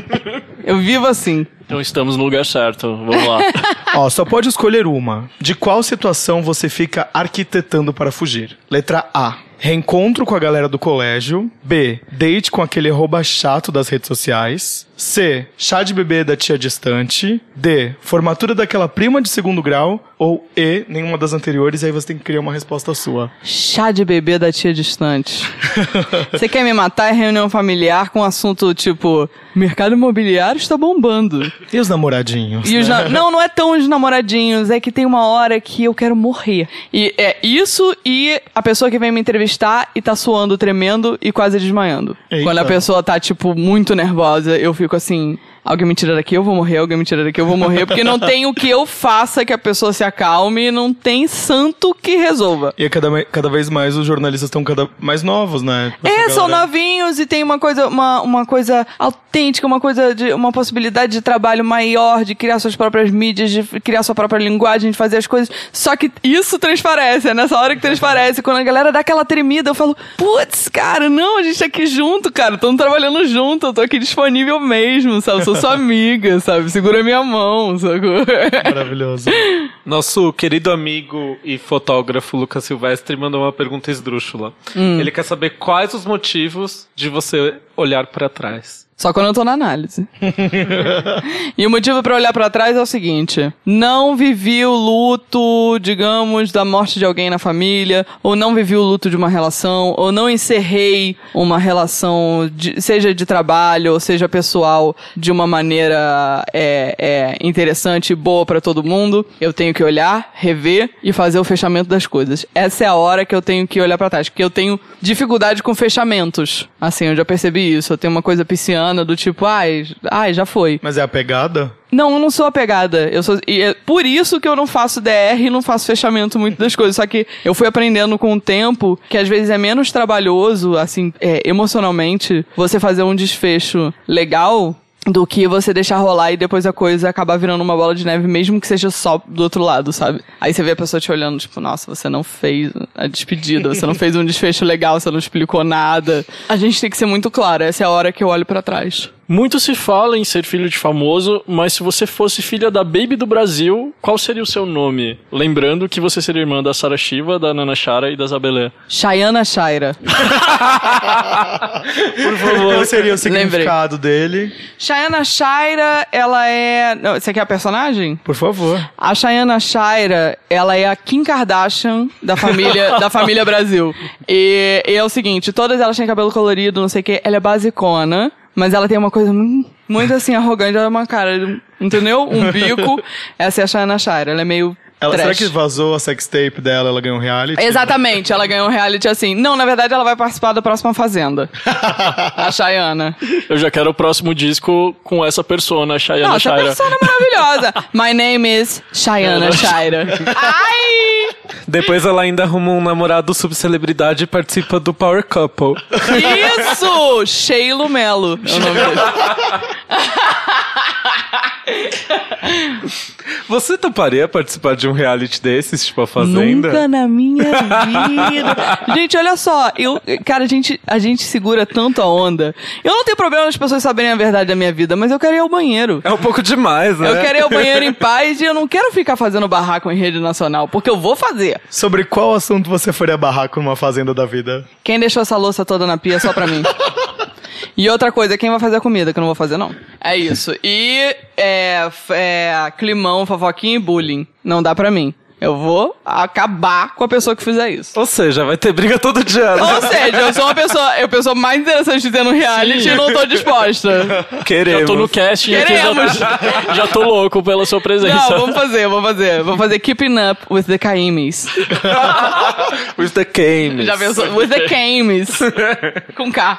Speaker 1: Eu vivo assim.
Speaker 2: Então estamos no lugar certo. Vamos lá. <laughs>
Speaker 3: Ó, só pode escolher uma. De qual situação você fica arquitetando para fugir? Letra A. Reencontro com a galera do colégio. B. Date com aquele arroba chato das redes sociais. C. Chá de bebê da tia distante. D. Formatura daquela prima de segundo grau. Ou E. Nenhuma das anteriores, aí você tem que criar uma resposta sua.
Speaker 1: Chá de bebê da tia distante. <laughs> Você quer me matar em reunião familiar com um assunto tipo: mercado imobiliário está bombando.
Speaker 3: E os namoradinhos?
Speaker 1: E os
Speaker 3: né?
Speaker 1: na- Não, não é tão os namoradinhos, é que tem uma hora que eu quero morrer. E é isso e a pessoa que vem me entrevistar e tá suando, tremendo e quase desmaiando.
Speaker 3: Eita.
Speaker 1: Quando a pessoa tá, tipo, muito nervosa, eu fico assim. Alguém me tira daqui, eu vou morrer. Alguém me tira daqui, eu vou morrer. Porque não tem o que eu faça que a pessoa se acalme. Não tem santo que resolva.
Speaker 3: E é cada, cada vez mais os jornalistas estão cada mais novos, né?
Speaker 1: É,
Speaker 3: Essa
Speaker 1: são
Speaker 3: galera-
Speaker 1: novinhos e tem uma coisa, uma, uma coisa autêntica, uma coisa de uma possibilidade de trabalho maior, de criar suas próprias mídias, de criar sua própria linguagem, de fazer as coisas. Só que isso transparece, é nessa hora que transparece. Quando a galera dá aquela tremida, eu falo, putz, cara, não, a gente tá aqui junto, cara, estamos trabalhando junto, eu tô aqui disponível mesmo, sabe? Eu sou sua amiga, sabe? Segura minha mão, sacou?
Speaker 3: Maravilhoso.
Speaker 4: Nosso querido amigo e fotógrafo Lucas Silvestre mandou uma pergunta esdrúxula.
Speaker 1: Hum.
Speaker 4: Ele quer saber quais os motivos de você olhar pra trás.
Speaker 1: Só quando eu tô na análise. <laughs> e o motivo pra olhar pra trás é o seguinte: não vivi o luto, digamos, da morte de alguém na família, ou não vivi o luto de uma relação, ou não encerrei uma relação, de- seja de trabalho ou seja pessoal, de uma maneira é, é, interessante e boa pra todo mundo. Eu tenho que olhar, rever e fazer o fechamento das coisas. Essa é a hora que eu tenho que olhar pra trás, porque eu tenho dificuldade com fechamentos. Assim, eu já percebi isso. Eu tenho uma coisa pisciana do tipo, ai, ai, já foi.
Speaker 3: Mas é a pegada?
Speaker 1: Não, eu não sou apegada. Eu sou, e é por isso que eu não faço DR e não faço fechamento muito das coisas. Só que eu fui aprendendo com o tempo que às vezes é menos trabalhoso, assim, é, emocionalmente, você fazer um desfecho legal do que você deixar rolar e depois a coisa acabar virando uma bola de neve, mesmo que seja só do outro lado, sabe? Aí você vê a pessoa te olhando, tipo, nossa, você não fez a despedida, você não fez um desfecho legal, você não explicou nada. A gente tem que ser muito claro, essa é a hora que eu olho pra trás.
Speaker 2: Muito se fala em ser filho de famoso, mas se você fosse filha da Baby do Brasil, qual seria o seu nome? Lembrando que você seria irmã da Sara Shiva, da Nana Chara e da Zabelé.
Speaker 1: Chayana Shaira. <laughs>
Speaker 3: Por favor. Qual seria o significado dele?
Speaker 1: Chayana Shaira, ela é. Não, você quer a personagem?
Speaker 3: Por favor.
Speaker 1: A Chayana Shaira, ela é a Kim Kardashian da família, <laughs> da família Brasil. E, e é o seguinte, todas elas têm cabelo colorido, não sei o que, ela é basicona, mas ela tem uma coisa muito, assim, arrogante, ela é uma cara, entendeu? Um bico. <laughs> Essa é a Chayana Shaira, ela é meio
Speaker 3: Ela, será que vazou a sextape dela, ela ganhou um reality?
Speaker 1: Exatamente, ela ganhou um reality assim. Não, na verdade ela vai participar da próxima Fazenda. <laughs> a Chayana.
Speaker 2: Eu já quero o próximo disco com essa persona, Chayana
Speaker 1: Não, essa
Speaker 2: Shaira.
Speaker 1: persona é maravilhosa. My name is Chayana Shaira. Ai!
Speaker 4: Depois ela ainda arruma um namorado subcelebridade e participa do Power Couple.
Speaker 1: Isso! Sheilo Melo é o nome dele. <laughs>
Speaker 4: Você toparia participar de um reality desses, tipo a Fazenda?
Speaker 1: Nunca na minha vida. gente, olha só. Eu, cara, a gente, a gente segura tanto a onda. Eu não tenho problema das pessoas saberem a verdade da minha vida, mas eu quero ir ao banheiro.
Speaker 4: É um pouco demais, né?
Speaker 1: Eu quero ir ao banheiro em paz e eu não quero ficar fazendo barraco em rede nacional, porque eu vou fazer.
Speaker 3: Sobre qual assunto você faria barraco numa fazenda da vida?
Speaker 1: Quem deixou essa louça toda na pia é só pra mim? <laughs> E outra coisa, quem vai fazer a comida, que eu não vou fazer, não. É isso. E é, é climão, fofoquinha e bullying. Não dá pra mim. Eu vou acabar com a pessoa que fizer isso.
Speaker 4: Ou seja, vai ter briga todo dia, né?
Speaker 1: Ou seja, eu sou uma pessoa, eu pessoa mais interessante de ter no reality e não tô disposta.
Speaker 4: Queremos.
Speaker 2: Já tô no casting aqui,
Speaker 1: Queremos.
Speaker 2: já, <laughs> já tô louco pela sua presença.
Speaker 1: Não, vamos fazer, vamos fazer. Vamos fazer Keeping Up with the Kaimis. <laughs>
Speaker 4: With the Games.
Speaker 1: Já pensou? With the Kaimis. Com K.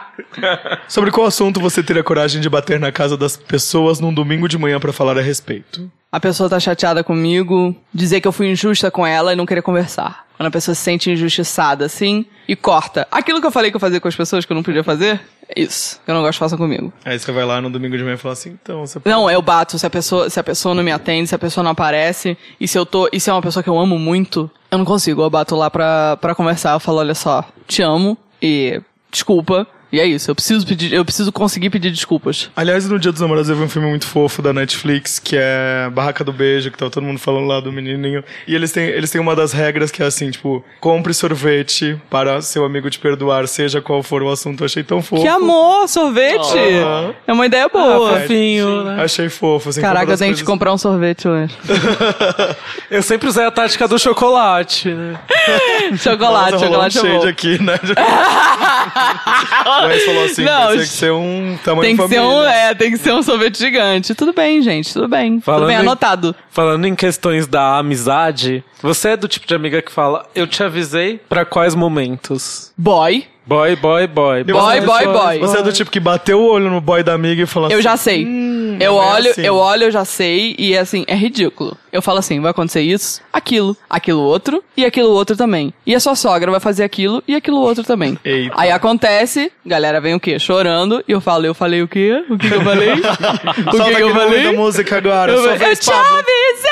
Speaker 3: Sobre qual assunto você teria coragem de bater na casa das pessoas num domingo de manhã pra falar a respeito?
Speaker 1: A pessoa tá chateada comigo, dizer que eu fui injusta com ela e não querer conversar. Quando a pessoa se sente injustiçada assim e corta. Aquilo que eu falei que eu fazia com as pessoas que eu não podia fazer, é isso. Que eu não gosto, façam comigo.
Speaker 3: Aí você vai lá no domingo de manhã e fala assim, então você
Speaker 1: Não, eu bato se a pessoa, se a pessoa não me atende, se a pessoa não aparece, e se eu tô, e se é uma pessoa que eu amo muito, eu não consigo. Eu bato lá pra, pra conversar, eu falo, olha só, te amo e desculpa. E é isso, eu preciso pedir, eu preciso conseguir pedir desculpas.
Speaker 3: Aliás, no Dia dos Namorados eu vi um filme muito fofo da Netflix, que é Barraca do Beijo, que tá todo mundo falando lá do menininho. E eles têm, eles têm uma das regras que é assim, tipo, compre sorvete para seu amigo te perdoar, seja qual for o assunto. Eu achei tão fofo.
Speaker 1: Que amor, sorvete!
Speaker 3: Ah.
Speaker 1: É uma ideia boa.
Speaker 4: Fofinho, né?
Speaker 3: Achei fofo, assim.
Speaker 1: Caraca, eu tenho que
Speaker 3: coisas-
Speaker 1: comprar um sorvete hoje. <laughs>
Speaker 4: Eu sempre usei a tática do chocolate, né? <laughs>
Speaker 1: Chocolate,
Speaker 3: Nossa, um
Speaker 1: chocolate é bom.
Speaker 3: aqui, né? <laughs> Wes falou assim,
Speaker 1: Não,
Speaker 3: tem que ser um tamanho
Speaker 1: Tem que ser
Speaker 3: família.
Speaker 1: um, é, tem que ser um sorvete gigante. Tudo bem, gente, tudo bem.
Speaker 4: Falando
Speaker 1: tudo bem,
Speaker 4: em-
Speaker 1: anotado.
Speaker 4: Falando em questões da amizade, você é do tipo de amiga que fala, eu te avisei pra quais momentos?
Speaker 1: Boy.
Speaker 4: Boy, boy, boy.
Speaker 3: Eu
Speaker 1: Boy, boy, boy.
Speaker 3: Você é do tipo que bateu o olho no boy da amiga e falou
Speaker 1: Eu
Speaker 3: assim,
Speaker 1: já sei. eu
Speaker 3: não é
Speaker 1: olho,
Speaker 3: assim.
Speaker 1: eu olho, eu já sei, e assim, é ridículo. Eu falo assim, vai acontecer isso, aquilo, aquilo outro, e aquilo outro também. E a sua sogra vai fazer aquilo e aquilo outro também.
Speaker 3: Eita.
Speaker 1: Aí acontece, galera vem o quê? Chorando, e eu falo, eu falei o quê? O que, que eu falei? <laughs> o que,
Speaker 3: Solta
Speaker 1: que eu falei?
Speaker 3: da música agora.
Speaker 1: Eu, eu te avisei!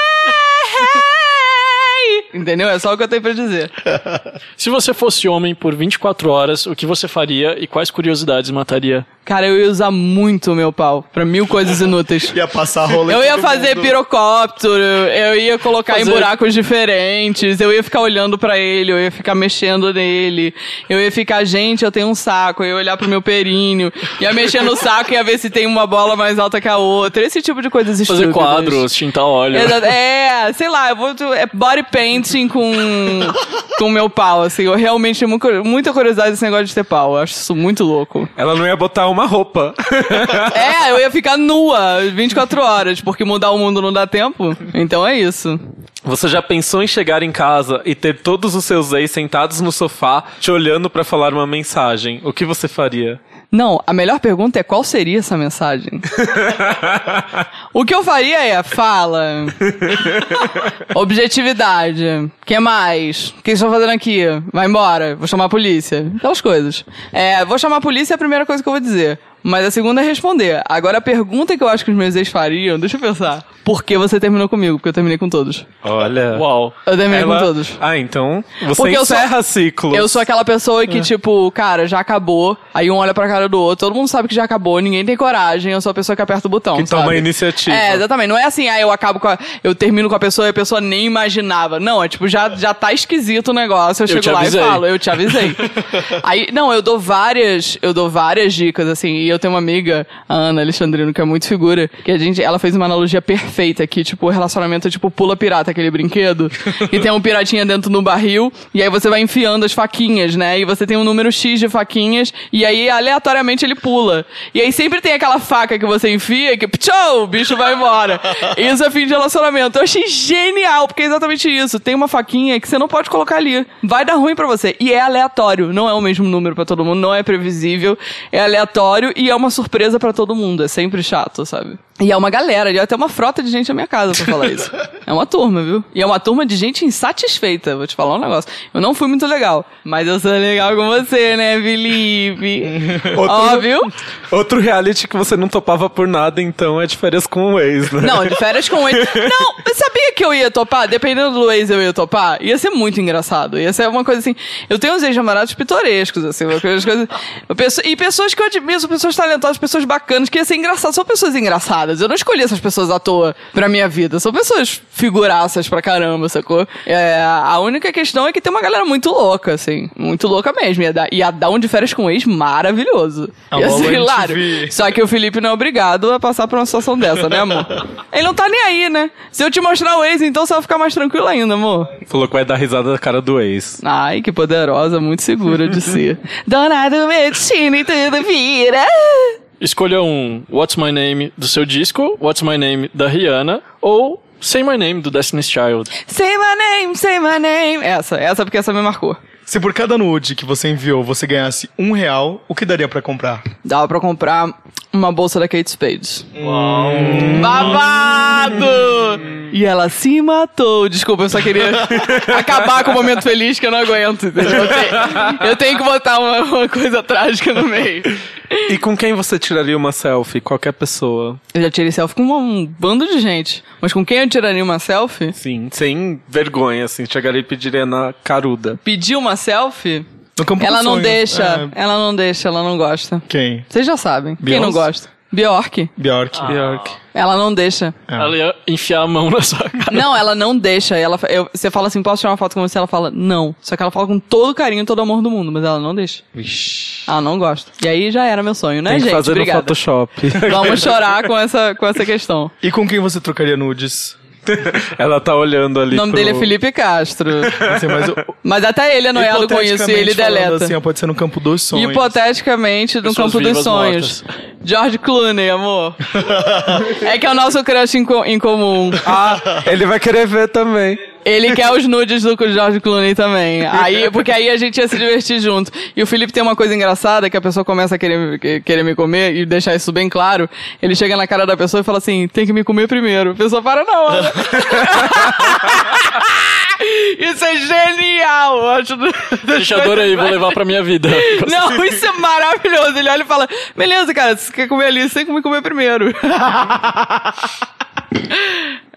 Speaker 1: <laughs> Entendeu? É só o que eu tenho pra dizer.
Speaker 2: Se você fosse homem por 24 horas, o que você faria e quais curiosidades mataria?
Speaker 1: Cara, eu ia usar muito o meu pau pra mil coisas inúteis.
Speaker 3: Ia passar rola em
Speaker 1: Eu ia fazer
Speaker 3: mundo.
Speaker 1: pirocóptero, eu ia colocar em
Speaker 2: Fazer-
Speaker 1: buracos diferentes, eu ia ficar olhando pra ele, eu ia ficar mexendo nele, eu ia ficar, gente, eu tenho um saco, eu ia olhar pro meu períneo, ia mexer no saco e ia ver se tem uma bola mais alta que a outra, esse tipo de coisas
Speaker 2: Fazer
Speaker 1: estúpidas.
Speaker 2: quadros, tintar óleo.
Speaker 1: Exa- É, sei lá, eu vou é body painting com com o meu pau, assim. Eu realmente tenho muita- muita curiosidade desse negócio de ter pau. Eu acho isso muito louco.
Speaker 4: Ela não ia botar uma roupa. <laughs>
Speaker 1: É, eu ia ficar nua 24 horas, porque mudar o mundo não dá tempo. Então é isso.
Speaker 4: Você já pensou em chegar em casa e ter todos os seus ex sentados no sofá, te olhando pra falar uma mensagem? O que você faria?
Speaker 1: Não, a melhor pergunta é qual seria essa mensagem? <laughs> o que eu faria é, fala. Objetividade. que mais? O que vocês estão fazendo aqui? Vai embora. Vou chamar a polícia. Aquelas coisas. É, vou chamar a polícia é a primeira coisa que eu vou dizer. Mas a segunda é responder. Agora a pergunta que eu acho que os meus ex fariam, deixa eu pensar. Por que você terminou comigo? Porque eu terminei com todos.
Speaker 4: Olha.
Speaker 2: Uau.
Speaker 1: Eu terminei
Speaker 4: Ela-
Speaker 1: com todos.
Speaker 4: Ah, então você
Speaker 1: Porque eu sou-
Speaker 4: encerra ciclos.
Speaker 1: Eu sou aquela pessoa que, tipo, cara, já acabou. Aí um olha pra cara do outro, todo mundo sabe que já acabou, ninguém tem coragem, eu sou a pessoa que aperta o botão.
Speaker 4: Que toma
Speaker 1: sabe?
Speaker 4: a iniciativa.
Speaker 1: É, exatamente. Não é assim, aí eu acabo com a. Eu termino com a pessoa e a pessoa nem imaginava. Não, é tipo, já, já tá esquisito o negócio. Eu,
Speaker 2: te
Speaker 1: chego lá
Speaker 2: avisei.
Speaker 1: e falo, eu te avisei. <laughs> aí, não, eu dou várias. Eu dou várias dicas, assim. Eu tenho uma amiga, a Ana Alexandrino, que é muito figura, que a gente, ela fez uma analogia perfeita aqui, tipo, o relacionamento é tipo pula pirata, aquele brinquedo, e tem um piratinha dentro do barril, e aí você vai enfiando as faquinhas, né? E você tem um número X de faquinhas, e aí aleatoriamente ele pula. E aí sempre tem aquela faca que você enfia, que tchau, o bicho vai embora. Isso é fim de relacionamento. Eu achei genial, porque é exatamente isso. Tem uma faquinha que você não pode colocar ali. Vai dar ruim pra você. E é aleatório, não é o mesmo número pra todo mundo, não é previsível, é aleatório e é uma surpresa pra todo mundo. É sempre chato, sabe? E é uma galera, é até uma frota de gente na minha casa pra falar isso. <laughs> É uma turma, viu? E é uma turma de gente insatisfeita, vou te falar um negócio. Eu não fui muito legal, mas eu sou legal com você, né, Felipe? <laughs> Ó, viu?
Speaker 4: Outro reality que você não topava por nada, então é de férias com o ex, né?
Speaker 1: Não, de férias com o ex. <laughs> Não, eu sabia que eu ia topar? Dependendo do ex, eu ia topar. Ia ser muito engraçado. Ia ser uma coisa assim. Eu tenho uns ex-namorados pitorescos, assim, uma coisa, E pessoas que eu admiro, pessoas talentosas, pessoas bacanas, que ia ser engraçado. São pessoas engraçadas. Eu não escolhi essas pessoas à toa pra minha vida. São pessoas figuraças pra caramba, sacou? É, a única questão é que tem uma galera muito louca, assim. Muito louca mesmo. Dar, ia dar um de férias com o ex maravilhoso.
Speaker 3: A
Speaker 1: Ia ser
Speaker 3: Lola
Speaker 1: hilário. Só que o Felipe não é obrigado a passar por uma situação dessa, né, amor? Ele não tá nem aí, né? Se eu te mostrar o ex, então você vai ficar mais tranquilo ainda, amor.
Speaker 4: Falou que vai dar risada da cara do ex.
Speaker 1: Ai, que poderosa, muito segura de si. <laughs> Dona do meu destino e tudo vira.
Speaker 2: Escolha um What's My Name do seu disco, What's My Name da Rihanna, ou Say My Name do Destiny's Child.
Speaker 1: Say my name, say my name. Essa, essa porque essa me marcou.
Speaker 3: Se por cada nude que você enviou você ganhasse um real, o que daria pra comprar?
Speaker 1: Dava pra comprar uma bolsa da Kate Spade. Babado! E ela se matou. Desculpa, eu só queria <laughs> acabar com o momento feliz que eu não aguento. entendeu? Eu tenho, eu tenho que botar uma, uma coisa trágica no meio.
Speaker 4: E com quem você tiraria uma selfie? Qualquer pessoa.
Speaker 1: Eu já tirei selfie com um bando de gente. Mas com quem eu tiraria uma selfie?
Speaker 4: Sim, sem vergonha, assim. Chegaria e pediria na caruda.
Speaker 1: Pedir uma selfie?
Speaker 3: No campo
Speaker 1: Ela
Speaker 3: do
Speaker 1: não
Speaker 3: sonho.
Speaker 1: deixa.
Speaker 3: É,
Speaker 1: Ela não deixa, ela não gosta.
Speaker 3: quem?
Speaker 1: Vocês já sabem. Quem não gosta? Bjork.
Speaker 3: Bjork.
Speaker 4: Bjork.
Speaker 1: Ela não deixa.
Speaker 2: Ela ia enfiar a mão na sua cara.
Speaker 1: Não, ela não deixa. Ela, eu- você fala assim, posso tirar uma foto com você? Ela fala, não. Só que ela fala com todo carinho, todo amor do mundo, mas ela não deixa. Ela não gosta. E aí já era meu sonho, né,
Speaker 4: Tem que
Speaker 1: gente?
Speaker 4: fazer
Speaker 1: Obrigada.
Speaker 4: no Photoshop.
Speaker 1: Vamos chorar com essa, com essa questão.
Speaker 3: E com quem você trocaria nudes? <laughs>
Speaker 4: Ela tá olhando ali
Speaker 1: O nome
Speaker 4: pro...
Speaker 1: dele é Felipe Castro.
Speaker 3: Assim, mas o-
Speaker 1: Mas até ele é noiado com isso e ele deleta.
Speaker 3: Assim, pode ser no campo dos sonhos.
Speaker 1: Hipoteticamente, no
Speaker 2: Pessoas
Speaker 1: campo dos sonhos. George Clooney, amor. <laughs> é que é o nosso crush em, co- em comum.
Speaker 4: Ah, ele vai querer ver também.
Speaker 1: Ele quer os nudes do George Clooney também. Aí, porque aí a gente ia se divertir junto. E o Felipe tem uma coisa engraçada, que a pessoa começa a querer, que- querer me comer, e deixar isso bem claro. Ele chega na cara da pessoa e fala assim, tem que me comer primeiro. A pessoa para na <laughs> hora. isso é genial! Eu acho das
Speaker 2: Gente, adorei, vou levar pra minha vida. <laughs>
Speaker 1: não, isso é maravilhoso. Ele olha e fala: beleza, cara, você quer comer ali, você tem que me comer primeiro. <laughs>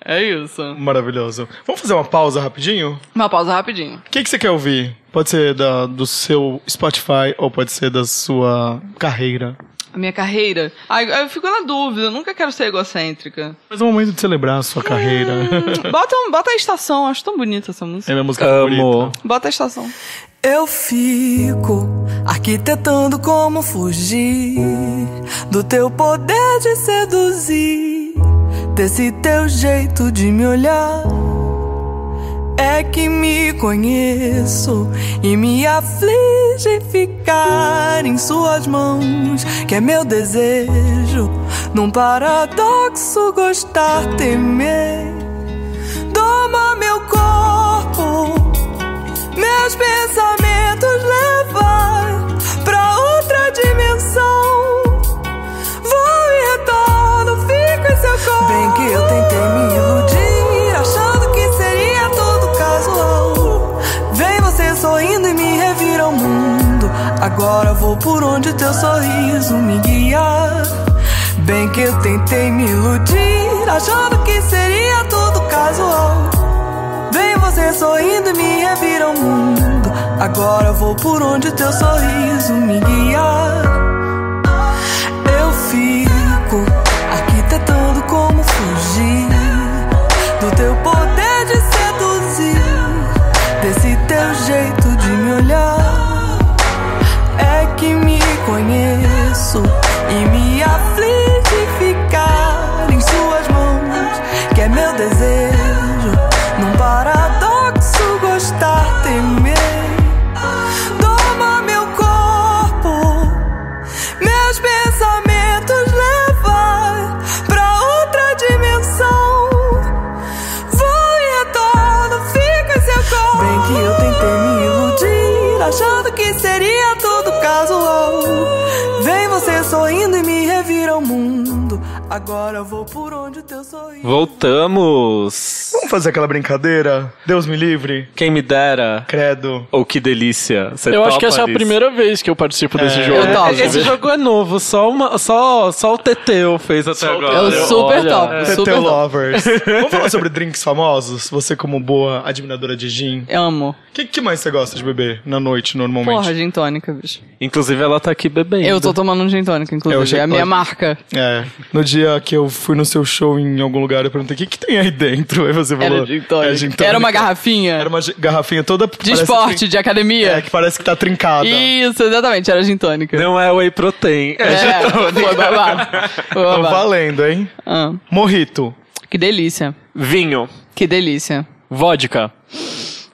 Speaker 1: é isso.
Speaker 3: Maravilhoso. Vamos fazer uma pausa rapidinho?
Speaker 1: Uma pausa rapidinho.
Speaker 3: O que, que você quer ouvir? Pode ser da, do seu Spotify ou pode ser da sua carreira.
Speaker 1: A minha carreira. Ai, eu fico na dúvida, eu nunca quero ser egocêntrica.
Speaker 3: Mas é um momento de celebrar a sua carreira. <laughs>
Speaker 1: Bota, um- bota a estação, acho tão bonita essa música.
Speaker 3: É minha música
Speaker 4: Amo.
Speaker 3: favorita.
Speaker 1: Bota a estação.
Speaker 5: Eu fico arquitetando como fugir do teu poder de seduzir, desse teu jeito de me olhar. É que me conheço e me aflige ficar em suas mãos, que é meu desejo, num paradoxo gostar, temer. Doma meu corpo meus pensamentos levar Agora vou por onde teu sorriso me guiar. Bem que eu tentei me iludir, achando que seria tudo casual. Vem você sorrindo e me revira ao mundo. Agora vou por onde teu sorriso me guiar. Eu fico arquitetando como fugir do teu poder de seduzir, desse teu jeito de me olhar é que me conheço e me aflige ficar em suas mãos, que é meu desejo. Sorrindo e me revira o mundo. Agora vou por onde o teu sorriso.
Speaker 4: Voltamos!
Speaker 3: Fazer aquela brincadeira? Deus me livre.
Speaker 4: Quem me dera.
Speaker 3: Credo.
Speaker 4: Ou que delícia. Você
Speaker 2: Eu acho que essa é a primeira vez que eu participo desse
Speaker 3: É,
Speaker 2: jogo.
Speaker 1: eu topo.
Speaker 4: Esse jogo é novo, só, uma, só, só o Teteu fez até
Speaker 2: Só o
Speaker 4: agora.
Speaker 1: Eu
Speaker 2: Olha,
Speaker 1: super
Speaker 2: olha,
Speaker 1: top,
Speaker 2: é.
Speaker 1: top.
Speaker 3: Lovers. Vamos falar sobre drinks famosos? Você como boa admiradora de gin.
Speaker 1: Eu amo.
Speaker 3: O que, que mais você gosta de beber na noite, normalmente?
Speaker 1: Porra, gin tônica, bicho.
Speaker 4: Inclusive, ela tá aqui bebendo.
Speaker 1: Eu tô tomando um gin tônica,
Speaker 3: É o
Speaker 1: inclusive. É a minha marca.
Speaker 3: É. No dia que eu fui no seu show em algum lugar, eu perguntei, o que, que tem aí dentro? Aí você falou...
Speaker 1: Era gin tônica.
Speaker 3: É gin tônica.
Speaker 1: Era uma garrafinha
Speaker 3: Era uma garrafinha toda...
Speaker 1: de esporte, de academia.
Speaker 3: É, que parece que tá trincada.
Speaker 1: Isso, exatamente, era gin tônica.
Speaker 4: Não é whey protein.
Speaker 1: É, foi babado. Foi
Speaker 3: Tô
Speaker 1: babado.
Speaker 3: valendo, hein?
Speaker 1: Ah,
Speaker 3: Morrito.
Speaker 1: que delícia.
Speaker 4: Vinho.
Speaker 1: Que delícia.
Speaker 2: Vodka.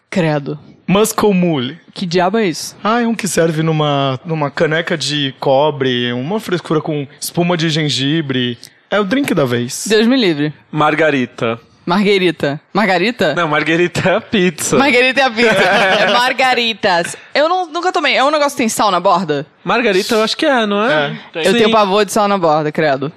Speaker 1: Credo.
Speaker 3: Muscle Mule.
Speaker 1: Que diabo é isso?
Speaker 3: Ah, é um que serve numa, numa caneca de cobre, uma frescura com espuma de gengibre. É o drink da vez.
Speaker 1: Deus me livre.
Speaker 4: Margarita.
Speaker 1: Marguerita. Margarita?
Speaker 4: Não, margarita é a pizza.
Speaker 1: Margarita é a pizza. <laughs> é margaritas. Eu não- nunca tomei. É um negócio que tem sal na borda?
Speaker 4: Margarita eu acho que é, não é?
Speaker 1: Eu
Speaker 4: Sim.
Speaker 1: tenho pavor de sal na borda, credo.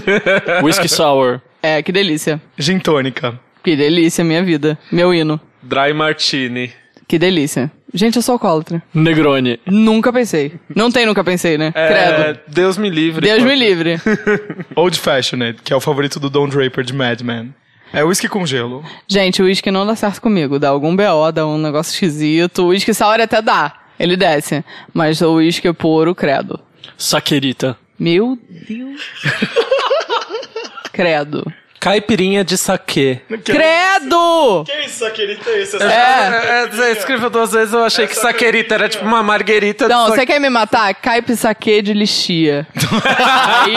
Speaker 1: <laughs>
Speaker 2: Whisky Sour.
Speaker 1: É, que delícia.
Speaker 3: Gin tônica.
Speaker 1: Que delícia, minha vida. Meu hino.
Speaker 4: Dry Martini.
Speaker 1: Que delícia. Gente, eu sou alcoólatra.
Speaker 2: Negroni.
Speaker 1: Nunca pensei. Não tem nunca pensei, né?
Speaker 4: É,
Speaker 1: Credo.
Speaker 4: Deus me livre.
Speaker 1: Deus
Speaker 4: pô.
Speaker 1: me livre. <laughs>
Speaker 3: Old Fashioned, que é o favorito do Don Draper de Mad Men. É whisky com gelo.
Speaker 1: Gente, o uísque não dá certo comigo. Dá algum BO, dá um negócio esquisito. O uísque sour até dá. Ele desce. Mas o uísque puro, credo.
Speaker 2: Saquerita.
Speaker 1: Meu Deus. <laughs> credo.
Speaker 4: Caipirinha de saquê.
Speaker 1: Credo!
Speaker 3: Que isso, querida? Isso
Speaker 1: É.
Speaker 4: É, é, você escreveu duas vezes, eu achei que saquerita era tipo uma marguerita.
Speaker 1: Não, você quer me matar? Caipe saque de lixia. <laughs> aí,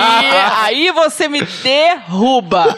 Speaker 1: aí você me derruba.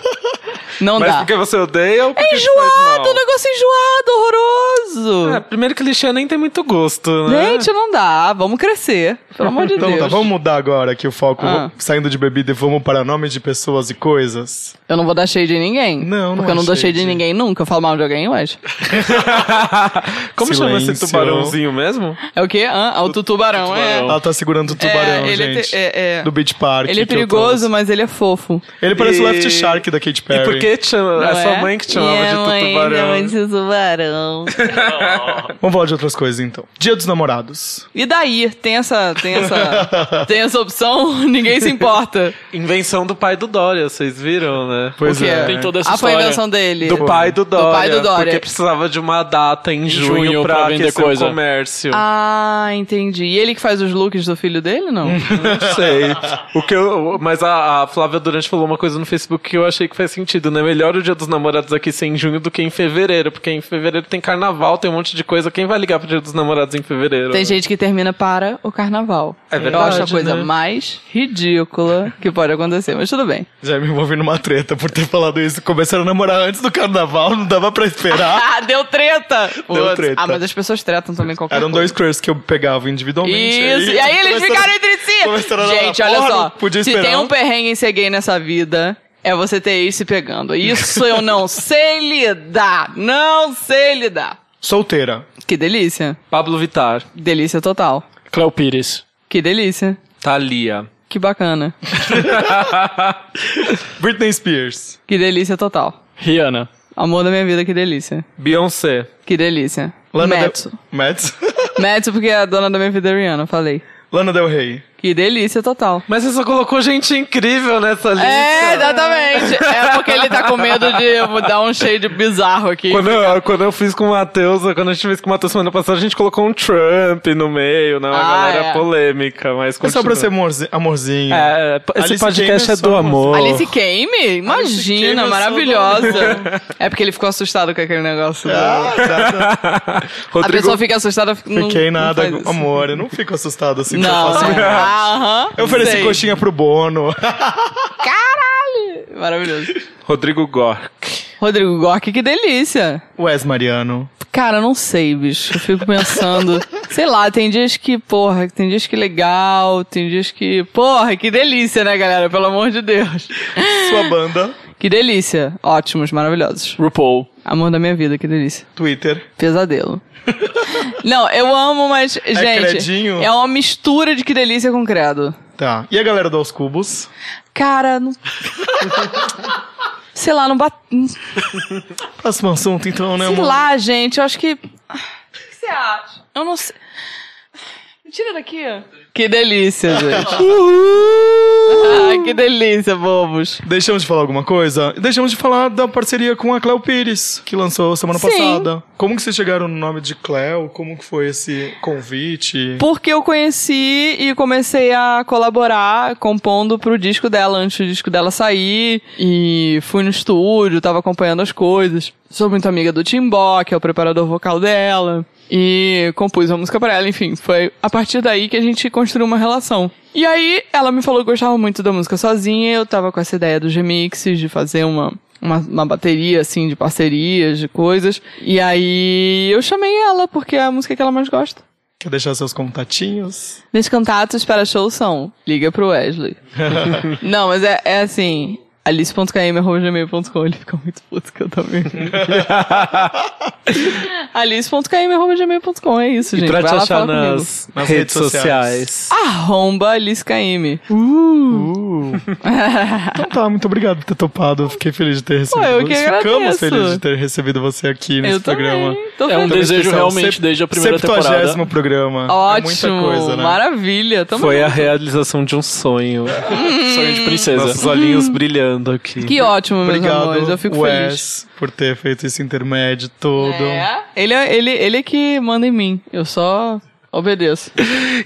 Speaker 1: Não
Speaker 4: Mas
Speaker 1: dá.
Speaker 4: porque você odeia ou porque
Speaker 1: É
Speaker 4: te faz
Speaker 1: enjoado,
Speaker 4: mal?
Speaker 1: um negócio enjoado, horroroso.
Speaker 4: É, primeiro que lixia nem tem muito gosto, né?
Speaker 1: Gente, não dá. Vamos crescer. Pelo amor de
Speaker 3: Então
Speaker 1: Deus.
Speaker 3: tá, vamos mudar agora aqui o foco.
Speaker 1: Ah.
Speaker 3: Saindo de bebida e vamos para nomes de pessoas e coisas.
Speaker 1: Eu não vou dar shade em ninguém.
Speaker 3: Não, não
Speaker 1: Porque eu
Speaker 3: é
Speaker 1: não dou shade
Speaker 3: shade.
Speaker 1: em ninguém nunca. Eu falo mal de alguém, mas. <laughs>
Speaker 4: Como chama esse
Speaker 3: Silêncio.
Speaker 4: tubarãozinho mesmo?
Speaker 1: É o quê? Ah, o tubarão, é.
Speaker 2: tubarão.
Speaker 3: Ela tá segurando o tubarão,
Speaker 1: É, ele é
Speaker 3: gente.
Speaker 1: te- é- é.
Speaker 3: Do Beach Park.
Speaker 1: Ele é
Speaker 3: eu
Speaker 1: perigoso, mas ele é fofo.
Speaker 3: Ele parece o
Speaker 4: E-
Speaker 3: Left Shark da Katy Perry.
Speaker 4: E por que chama? É sua mãe que te chamava de
Speaker 1: mãe
Speaker 4: tubarão.
Speaker 1: chama de tubarão. <laughs>
Speaker 3: Vamos falar de outras coisas então. Dia dos namorados.
Speaker 1: E daí? Tem essa, tem essa, tem essa opção? <laughs> Ninguém se importa.
Speaker 4: Invenção do pai do Dória, vocês viram, né?
Speaker 3: Pois
Speaker 1: o que
Speaker 3: é.
Speaker 2: Tem toda essa
Speaker 1: Ah, foi a
Speaker 2: história.
Speaker 1: invenção dele.
Speaker 4: Do pai do Dória.
Speaker 1: pai do Dória.
Speaker 4: Porque precisava de uma data em junho,
Speaker 2: junho
Speaker 4: pra,
Speaker 2: pra vender coisa.
Speaker 4: o comércio.
Speaker 1: Ah, entendi. E ele que faz os looks do filho dele, não?
Speaker 4: Não sei. O que eu, mas a, a Flávia Durante falou uma coisa no Facebook que eu achei que faz sentido, né? Melhor o dia dos namorados aqui ser em junho do que em fevereiro, porque em fevereiro tem carnaval, tem um monte de coisa. Quem vai ligar pro dia dos namorados em fevereiro?
Speaker 1: Tem gente que termina para o carnaval.
Speaker 4: É
Speaker 1: Eu
Speaker 4: verdade,
Speaker 1: acho a coisa
Speaker 4: né?
Speaker 1: mais ridícula que pode acontecer, mas tudo bem.
Speaker 3: Já me envolvi numa treta por ter falado isso. Começaram a namorar antes do carnaval, não dava pra esperar. <laughs>
Speaker 1: Ah, deu treta! Putz.
Speaker 3: treta.
Speaker 1: Ah, mas as pessoas tretam também qualquer
Speaker 3: Eram
Speaker 1: coisa.
Speaker 3: dois crushes que eu pegava individualmente.
Speaker 1: Isso, e aí eles ficaram entre si.
Speaker 3: começaram a.
Speaker 1: Gente, olha
Speaker 3: Porra,
Speaker 1: só.
Speaker 3: podia
Speaker 1: se
Speaker 3: esperar.
Speaker 1: tem um perrengue em ser gay nessa vida, é você ter se pegando. Isso eu não <laughs> sei lidar. Não sei lidar.
Speaker 3: Solteira.
Speaker 1: Que delícia.
Speaker 4: Pablo Vittar,
Speaker 1: Delícia total.
Speaker 2: Cléo Pires.
Speaker 1: Que delícia.
Speaker 4: Thalia.
Speaker 1: Que bacana. <laughs>
Speaker 3: Britney Spears.
Speaker 1: Que delícia total.
Speaker 2: Rihanna.
Speaker 1: Amor da minha vida, que delícia.
Speaker 4: Beyoncé.
Speaker 1: Que delícia.
Speaker 3: Lana. Del... Metsu,
Speaker 1: porque é a dona da minha vida é Rihanna, falei.
Speaker 3: Lana Del Rey.
Speaker 1: Que delícia total.
Speaker 4: Mas você só colocou gente incrível nessa lista.
Speaker 1: É, exatamente. É porque ele tá com medo de eu dar um shade bizarro aqui.
Speaker 4: Quando eu, quando eu fiz com o Matheus, quando a gente fez com o Matheus semana passada, a gente colocou um Trump no meio, né? Uma
Speaker 1: Ah,
Speaker 4: galera
Speaker 1: é.
Speaker 4: polêmica, mas
Speaker 3: É só pra ser
Speaker 4: continua.
Speaker 3: amorzi- amorzinho.
Speaker 4: É, esse
Speaker 3: Alice
Speaker 4: podcast
Speaker 3: Gamer
Speaker 4: é do amor.
Speaker 1: Alice Kame? Imagina,
Speaker 3: Kame é
Speaker 1: maravilhosa. É porque ele ficou assustado com aquele negócio. do-
Speaker 3: Ah, tá.
Speaker 1: A
Speaker 4: Rodrigo,
Speaker 1: pessoa fica assustada. não-
Speaker 3: Fiquei
Speaker 1: não
Speaker 3: nada,
Speaker 1: isso.
Speaker 3: amor. Eu não fico assustado assim.
Speaker 1: Não,
Speaker 3: tão facilmente.
Speaker 1: é. Aham.
Speaker 3: Eu ofereci
Speaker 1: sei.
Speaker 3: coxinha pro Bono. <laughs>
Speaker 1: Caralho! Maravilhoso.
Speaker 4: Rodrigo Gork.
Speaker 1: Rodrigo Gork, que delícia.
Speaker 3: Wes Mariano.
Speaker 1: Cara, não sei, bicho. Eu fico pensando. <laughs> sei lá, tem dias que, porra, tem dias que legal, tem dias que. Porra, que delícia, né, galera? Pelo amor de Deus.
Speaker 3: Sua banda.
Speaker 1: Que delícia. Ótimos, maravilhosos.
Speaker 2: RuPaul.
Speaker 1: Amor da minha vida, que delícia.
Speaker 3: Twitter.
Speaker 1: Pesadelo. <laughs> Não, eu amo, mas, gente,
Speaker 3: credinho?
Speaker 1: é uma mistura de que delícia com credo.
Speaker 3: Tá. E a galera do Aos Cubos?
Speaker 1: Cara, não... Sei lá, não bate...
Speaker 3: Próximo assunto, então, né,
Speaker 1: Sei
Speaker 3: amor?
Speaker 1: lá, gente, eu acho que... O que você acha? Eu não sei... Me tira daqui. Que delícia, <laughs> gente. ah, que delícia, bobos.
Speaker 3: Deixamos de falar alguma coisa? Deixamos de falar da parceria com a Cleo Pires, que lançou semana
Speaker 1: Sim.
Speaker 3: passada. Como que vocês chegaram no nome de Cleo? Como que foi esse convite?
Speaker 1: Porque eu conheci e comecei a colaborar compondo pro disco dela antes do disco dela sair. E fui no estúdio, tava acompanhando as coisas. Sou muito amiga do Timbó, que é o preparador vocal dela. E compus uma música pra ela, enfim. Foi a partir daí que a gente construiu uma relação. E aí, ela me falou que gostava muito da música sozinha. Eu tava com essa ideia dos remixes, de fazer uma, uma, uma bateria, assim, de parcerias, de coisas. E aí, eu chamei ela, porque é a música que ela mais gosta.
Speaker 3: Quer deixar seus contatinhos?
Speaker 1: Meus contatos para show são liga pro Wesley. <laughs> Não, mas é, é assim, alice.km.gmail.com ele fica muito puto que eu também. <laughs> alice.km.gmail.com é isso,
Speaker 4: E
Speaker 1: gente.
Speaker 4: pra
Speaker 1: Vai
Speaker 4: te achar nas,
Speaker 3: Nas
Speaker 4: redes
Speaker 3: redes
Speaker 4: sociais.
Speaker 1: Arromba AliceKM. <laughs>
Speaker 3: Então tá, muito obrigado por ter topado. Fiquei feliz de ter recebido.
Speaker 1: eu que
Speaker 3: Ficamos felizes de ter recebido você aqui nesse
Speaker 1: Eu
Speaker 3: programa.
Speaker 2: É um
Speaker 1: feliz.
Speaker 2: desejo
Speaker 3: Especial,
Speaker 2: realmente
Speaker 3: sep-
Speaker 2: desde a primeira
Speaker 3: 70º
Speaker 2: temporada.
Speaker 3: programa.
Speaker 1: Ótimo,
Speaker 3: É muita coisa, né?
Speaker 1: maravilha. Tamo
Speaker 4: Foi a
Speaker 1: junto.
Speaker 4: realização de um sonho.
Speaker 2: Sonho de princesa.
Speaker 4: Nossos olhinhos brilhando aqui.
Speaker 1: Que ótimo, meus
Speaker 3: Obrigado,
Speaker 1: amores. Eu fico
Speaker 3: Wes,
Speaker 1: feliz.
Speaker 3: por ter feito esse intermédio todo.
Speaker 1: É, ele, é- ele, ele é que manda em mim. Eu só obedeço.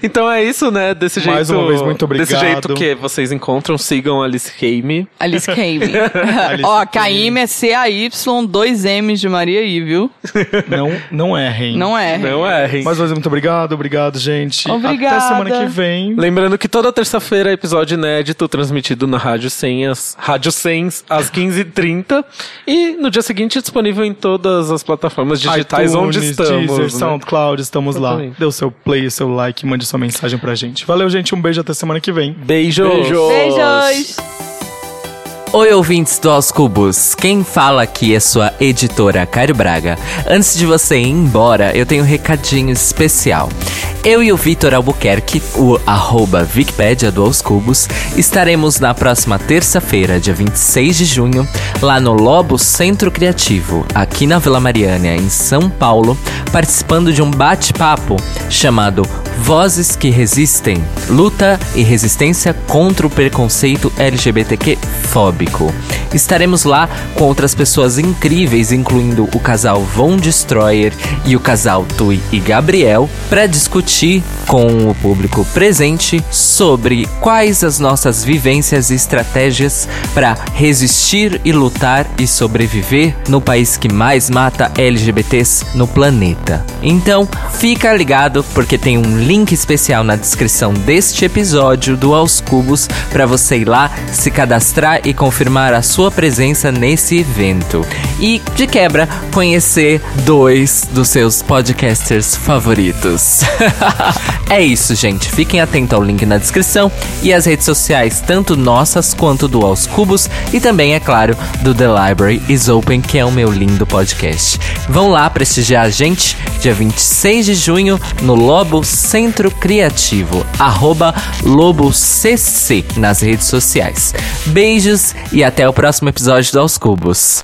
Speaker 4: Então é isso, né? Desse jeito.
Speaker 3: Mais uma vez, muito
Speaker 4: Desse
Speaker 3: obrigado.
Speaker 4: jeito que vocês encontram, sigam Alice Kame.
Speaker 1: Alice. <laughs>
Speaker 3: Alice
Speaker 1: Ó, Caime é C-A-Y, dois M's de Maria I, viu?
Speaker 3: Não, não errem.
Speaker 1: Não é.
Speaker 4: Não errem.
Speaker 3: Mais uma vez, muito obrigado, obrigado, gente.
Speaker 1: Obrigada.
Speaker 3: Até semana que vem.
Speaker 4: Lembrando que toda terça-feira é episódio inédito transmitido na Rádio 100, às, Rádio 100 às 15h30. E no dia seguinte disponível em todas as plataformas digitais onde
Speaker 3: iTunes,
Speaker 4: estamos.
Speaker 3: Deezer,
Speaker 4: né?
Speaker 3: SoundCloud, estamos lá. O seu play, o seu like, mande sua mensagem pra gente. Valeu, gente. Um beijo até semana que vem.
Speaker 4: Beijos.
Speaker 2: Beijos.
Speaker 1: Beijos!
Speaker 8: Oi, ouvintes do Aos Cubos. Quem fala aqui é sua editora Cairo Braga. Antes de você ir embora, eu tenho um recadinho especial. Eu e o Vitor Albuquerque, o arroba Wikipédia do Aos Cubos, estaremos na próxima terça-feira, dia 26 de junho, lá no Lobo Centro Criativo, aqui na Vila Mariana, em São Paulo, participando de um bate-papo chamado Vozes que Resistem, Luta e Resistência contra o Preconceito LGBTQ fóbico. Estaremos lá com outras pessoas incríveis, incluindo o casal Von Destroyer e o casal Tui e Gabriel, para discutir com o público presente sobre quais as nossas vivências e estratégias para resistir e lutar e sobreviver no país que mais mata LGBTs no planeta. Então, fica ligado porque tem um link especial na descrição deste episódio do Aos Cubos para você ir lá se cadastrar e confirmar a sua presença nesse evento. E de quebra, conhecer dois dos seus podcasters favoritos. <laughs> é isso, gente. Fiquem atentos ao link na descrição e as redes sociais, tanto nossas quanto do Aos Cubos, e também, é claro, do The Library is Open, que é o meu lindo podcast. Vão lá prestigiar a gente, dia 26 de junho, no Lobo Centro Criativo, arroba LoboCC nas redes sociais. Beijos e até o próximo episódio do Cubos.